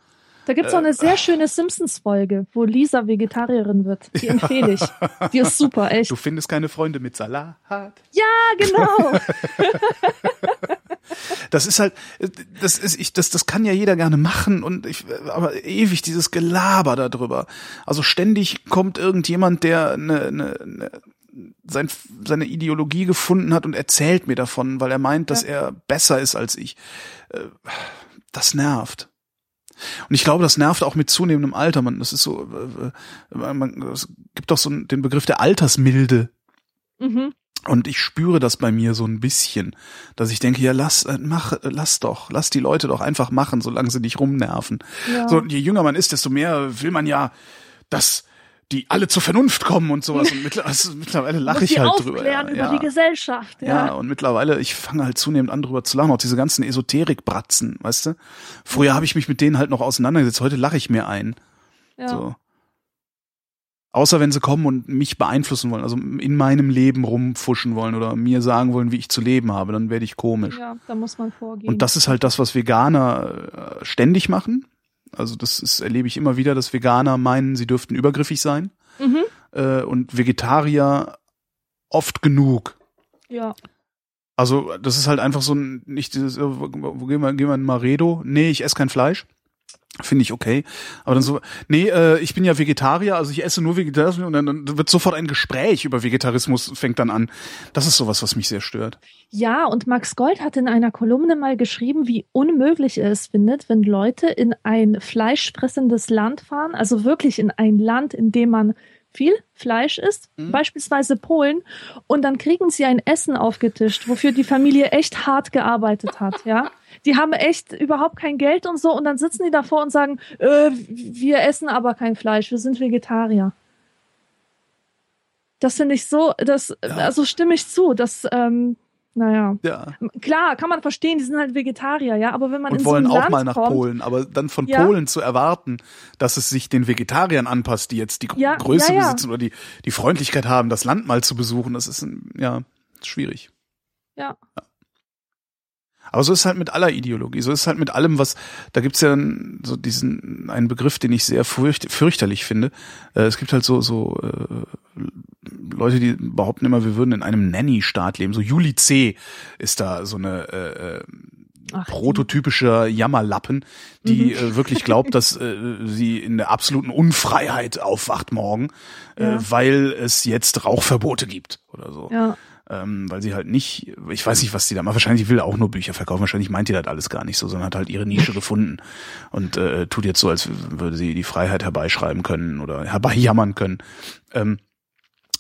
Da gibt's auch eine sehr schöne Simpsons-Folge, wo Lisa Vegetarierin wird. Die empfehle ich. <laughs> Die ist super, echt. Du findest keine Freunde mit Salat. Ja, genau. <laughs> Das ist halt, das ist, ich, das, das kann ja jeder gerne machen und ich, aber ewig dieses Gelaber darüber. Also ständig kommt irgendjemand, der eine, eine, eine sein, seine Ideologie gefunden hat und erzählt mir davon, weil er meint, dass er besser ist als ich. Äh, Das nervt. Und ich glaube, das nervt auch mit zunehmendem Alter. Man, das ist so, äh, man, es gibt doch so den Begriff der Altersmilde. mhm. Und ich spüre das bei mir so ein bisschen, dass ich denke, ja, lass, äh, mach, äh, lass doch, lass die Leute doch einfach machen, solange sie nicht rumnerven. Ja. So, je jünger man ist, desto mehr will man ja, dass die alle zur Vernunft kommen und sowas. Und mittler, also, mittlerweile lache ich halt drüber. Ja, über ja. die Gesellschaft. Ja, Ja. und mittlerweile, ich fange halt zunehmend an drüber zu lachen, auch diese ganzen Esoterikbratzen, weißt du? Früher habe ich mich mit denen halt noch auseinandergesetzt, heute lache ich mir ein. ja. So. Außer wenn sie kommen und mich beeinflussen wollen, also in meinem Leben rumfuschen wollen oder mir sagen wollen, wie ich zu leben habe, dann werde ich komisch. ja, da muss man vorgehen. Und das ist halt das, was Veganer äh, ständig machen. Also das ist, erlebe ich immer wieder, dass Veganer meinen, sie dürften übergriffig sein. Mhm. Äh, und Vegetarier oft genug. Ja. Also das ist halt einfach so ein, nicht dieses, wo, wo gehen wir, gehen wir in Maredo? Nee, ich esse kein Fleisch. Finde ich okay. Aber dann so, nee, äh, ich bin ja Vegetarier, also ich esse nur Vegetarismus und dann, dann wird sofort ein Gespräch über Vegetarismus fängt dann an. Das ist sowas, was mich sehr stört. Ja, und Max Gold hat in einer Kolumne mal geschrieben, wie unmöglich er es findet, wenn Leute in ein fleischfressendes Land fahren, also wirklich in ein Land, in dem man viel Fleisch isst, beispielsweise Polen, und dann kriegen sie ein Essen aufgetischt, wofür die Familie echt hart gearbeitet hat, ja. Die haben echt überhaupt kein Geld und so, und dann sitzen die davor und sagen, äh, wir essen aber kein Fleisch, wir sind Vegetarier. Das finde ich so, das, also stimme ich zu, das, ähm, naja. Ja. Klar, kann man verstehen, die sind halt Vegetarier, ja, aber wenn man Und in wollen so ein auch Land mal nach kommt, Polen, aber dann von Ja. Polen zu erwarten, dass es sich den Vegetariern anpasst, die jetzt die Ja, Größe ja, ja. besitzen oder die, die Freundlichkeit haben, das Land mal zu besuchen, das ist, ja, schwierig. Ja. Aber so ist es halt mit aller Ideologie, so ist es halt mit allem, was, da gibt's ja so diesen, einen Begriff, den ich sehr furcht, fürchterlich finde. Äh, es gibt halt so, so äh, Leute, die behaupten immer, wir würden in einem Nanny-Staat leben. So Juli C. ist da so eine äh, äh, Ach, prototypischer Jammerlappen, die äh, wirklich glaubt, dass äh, sie in der absoluten Unfreiheit aufwacht morgen, äh, Ja. weil es jetzt Rauchverbote gibt oder so Ja, ähm, weil sie halt nicht, ich weiß nicht, was die da macht. Wahrscheinlich will er auch nur Bücher verkaufen. Wahrscheinlich meint die das alles gar nicht so, sondern hat halt ihre Nische gefunden und äh, tut jetzt so, als würde sie die Freiheit herbeischreiben können oder herbeijammern können. Ähm,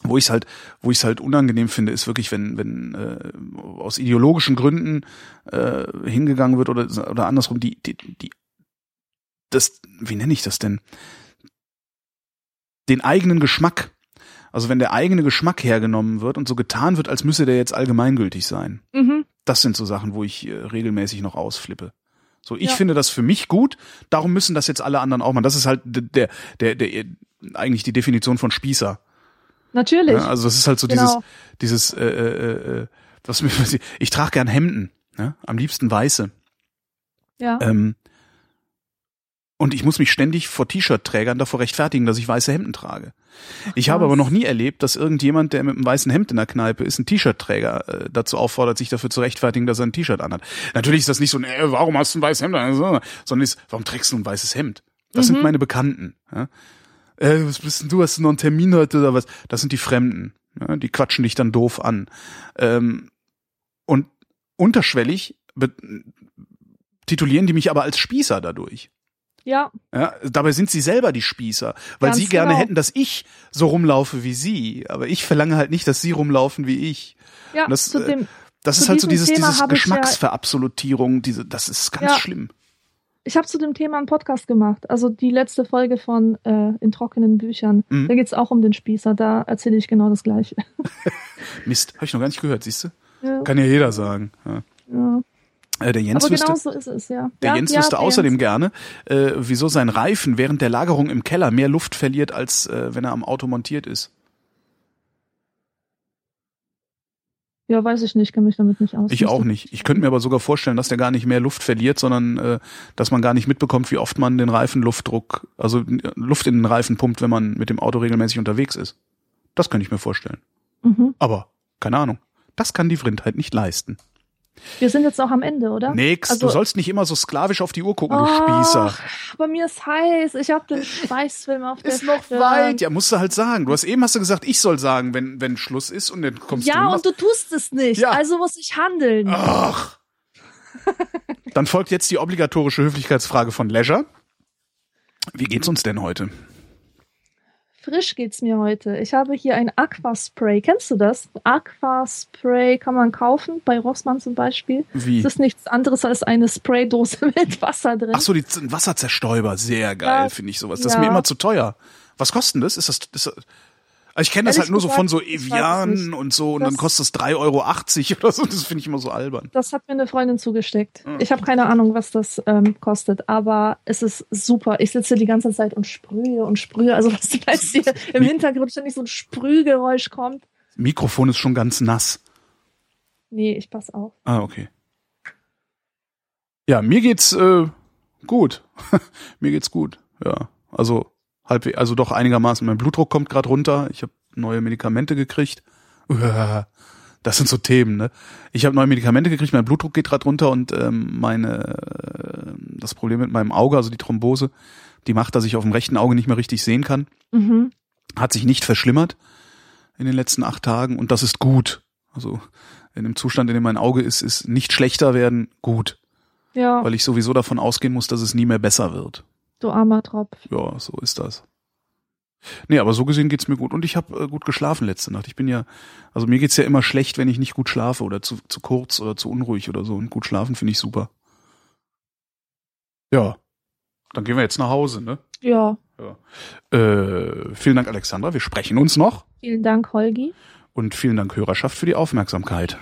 wo ich es halt, wo ich es halt unangenehm finde, ist wirklich, wenn, wenn äh, aus ideologischen Gründen äh, hingegangen wird oder oder andersrum die die die das, wie nenne ich das denn? Den eigenen Geschmack also wenn der eigene Geschmack hergenommen wird und so getan wird, als müsse der jetzt allgemeingültig sein. mhm. Das sind so Sachen, wo ich äh, regelmäßig noch ausflippe. So, ich Ja. finde das für mich gut, darum müssen das jetzt alle anderen auch machen. Das ist halt der, der, der, eigentlich die Definition von Spießer. natürlich. Ja, also das ist halt so Genau. dieses, dieses, äh, äh, äh, was mir, was ich, ich trage gern Hemden, ne? am liebsten weiße. ja. Ähm, und ich muss mich ständig vor T-Shirt-Trägern davor rechtfertigen, dass ich weiße Hemden trage. Ich habe aber noch nie erlebt, dass irgendjemand, der mit einem weißen Hemd in der Kneipe ist, einen T-Shirt-Träger äh, dazu auffordert, sich dafür zu rechtfertigen, dass er ein T-Shirt anhat. Natürlich ist das nicht so, äh, warum hast du ein weißes Hemd an? So, sondern ist, warum trägst du ein weißes Hemd? Das sind meine Bekannten. Ja? Äh, was bist denn du? Hast du noch einen Termin heute oder was? Das sind die Fremden. Ja? Die quatschen dich dann doof an. Ähm, und unterschwellig titulieren die mich aber als Spießer dadurch. Ja, Ja, dabei sind sie selber die Spießer, weil Ganz sie gerne genau. hätten, dass ich so rumlaufe wie sie. Aber ich verlange halt nicht, dass sie rumlaufen wie ich. ja, Und das, zu äh, dem, Das Zu ist halt so dieses, Thema dieses ich ja- Geschmacksverabsolutierung, diese, das ist ganz Ja. schlimm. ich habe zu dem Thema einen Podcast gemacht. Also die letzte Folge von äh, In trockenen Büchern. Mhm. Da geht's auch um den Spießer. Da erzähle ich genau das Gleiche. <laughs> Mist, habe ich noch gar nicht gehört, siehst du? ja, Kann ja jeder sagen. Ja. Äh, der Jens Aber wüsste, genau so ist es, ja. der ja, Jens ja, wüsste der außerdem Jens. gerne, äh, wieso sein Reifen während der Lagerung im Keller mehr Luft verliert, als äh, wenn er am Auto montiert ist. Ja, weiß ich nicht, kenne mich damit nicht aus. Ich auch nicht. Ich könnte mir aber sogar vorstellen, dass der gar nicht mehr Luft verliert, sondern äh, dass man gar nicht mitbekommt, wie oft man den Reifenluftdruck, also äh, Luft in den Reifen pumpt, wenn man mit dem Auto regelmäßig unterwegs ist. Das könnte ich mir vorstellen. Mhm. Aber keine Ahnung. Das kann die Vrindheit nicht leisten. Wir sind jetzt auch am Ende, oder? Nix, Also- du sollst nicht immer so sklavisch auf die Uhr gucken, du Spießer. Bei mir ist heiß. Ich habe den Schweißfilm auf der Ist noch Stirn. weit. Ja, musst du halt sagen. Du hast eben hast du gesagt, ich soll sagen, wenn wenn Schluss ist und dann kommst du. Ja, und und du tust es nicht. Ja. Also muss ich handeln. Ach. Dann folgt jetzt die obligatorische Höflichkeitsfrage von Leisure. Wie geht's uns denn heute? Frisch geht's mir heute. Ich habe hier ein Aquaspray. Kennst du das? Aquaspray kann man kaufen, bei Rossmann zum Beispiel. Wie? Es ist nichts anderes als eine Spraydose <laughs> mit Wasser drin. Ach so, die Wasserzerstäuber, sehr geil, Ja. finde ich sowas. Das ist Ja. mir immer zu teuer. Was kostet das? Ist das, ist das also ich kenne das Ehrlich halt nur so gesagt, von so weiß es Evian und so und Das- dann kostet es 3,80 Euro oder so. Das finde ich immer so albern. Das hat mir eine Freundin zugesteckt. Hm. Ich habe keine Ahnung, was das ähm, kostet, aber es ist super. Ich sitze die ganze Zeit und sprühe und sprühe. Also <laughs> was weißt, hier im Hintergrund ständig so ein Sprühgeräusch kommt. Mikrofon ist schon ganz nass. Nee, ich pass auf. Ah, okay. Ja, mir geht's äh, gut. <laughs> mir geht's gut. Ja, also halb, also doch einigermaßen. Mein Blutdruck kommt gerade runter. Ich habe neue Medikamente gekriegt. <laughs> Das sind so Themen, ne? Ich habe neue Medikamente gekriegt. Mein Blutdruck geht gerade runter und ähm, meine äh, das Problem mit meinem Auge, also die Thrombose, die macht, dass ich auf dem rechten Auge nicht mehr richtig sehen kann Mhm. hat sich nicht verschlimmert in den letzten acht Tagen und das ist gut. Also in dem Zustand, in dem mein Auge ist, ist nicht schlechter werden gut, Ja, weil ich sowieso davon ausgehen muss, dass es nie mehr besser wird. Du armer Tropf. Ja, so ist das. Nee, aber so gesehen geht's mir gut und ich habe äh, gut geschlafen letzte Nacht. Ich bin ja, also mir geht's ja immer schlecht, wenn ich nicht gut schlafe oder zu, zu kurz oder zu unruhig oder so und gut schlafen finde ich super. Ja, dann gehen wir jetzt nach Hause, ne? Ja, Äh, vielen Dank, Alexandra. Wir sprechen uns noch. vielen Dank, Holgi. Und vielen Dank, Hörerschaft, für die Aufmerksamkeit.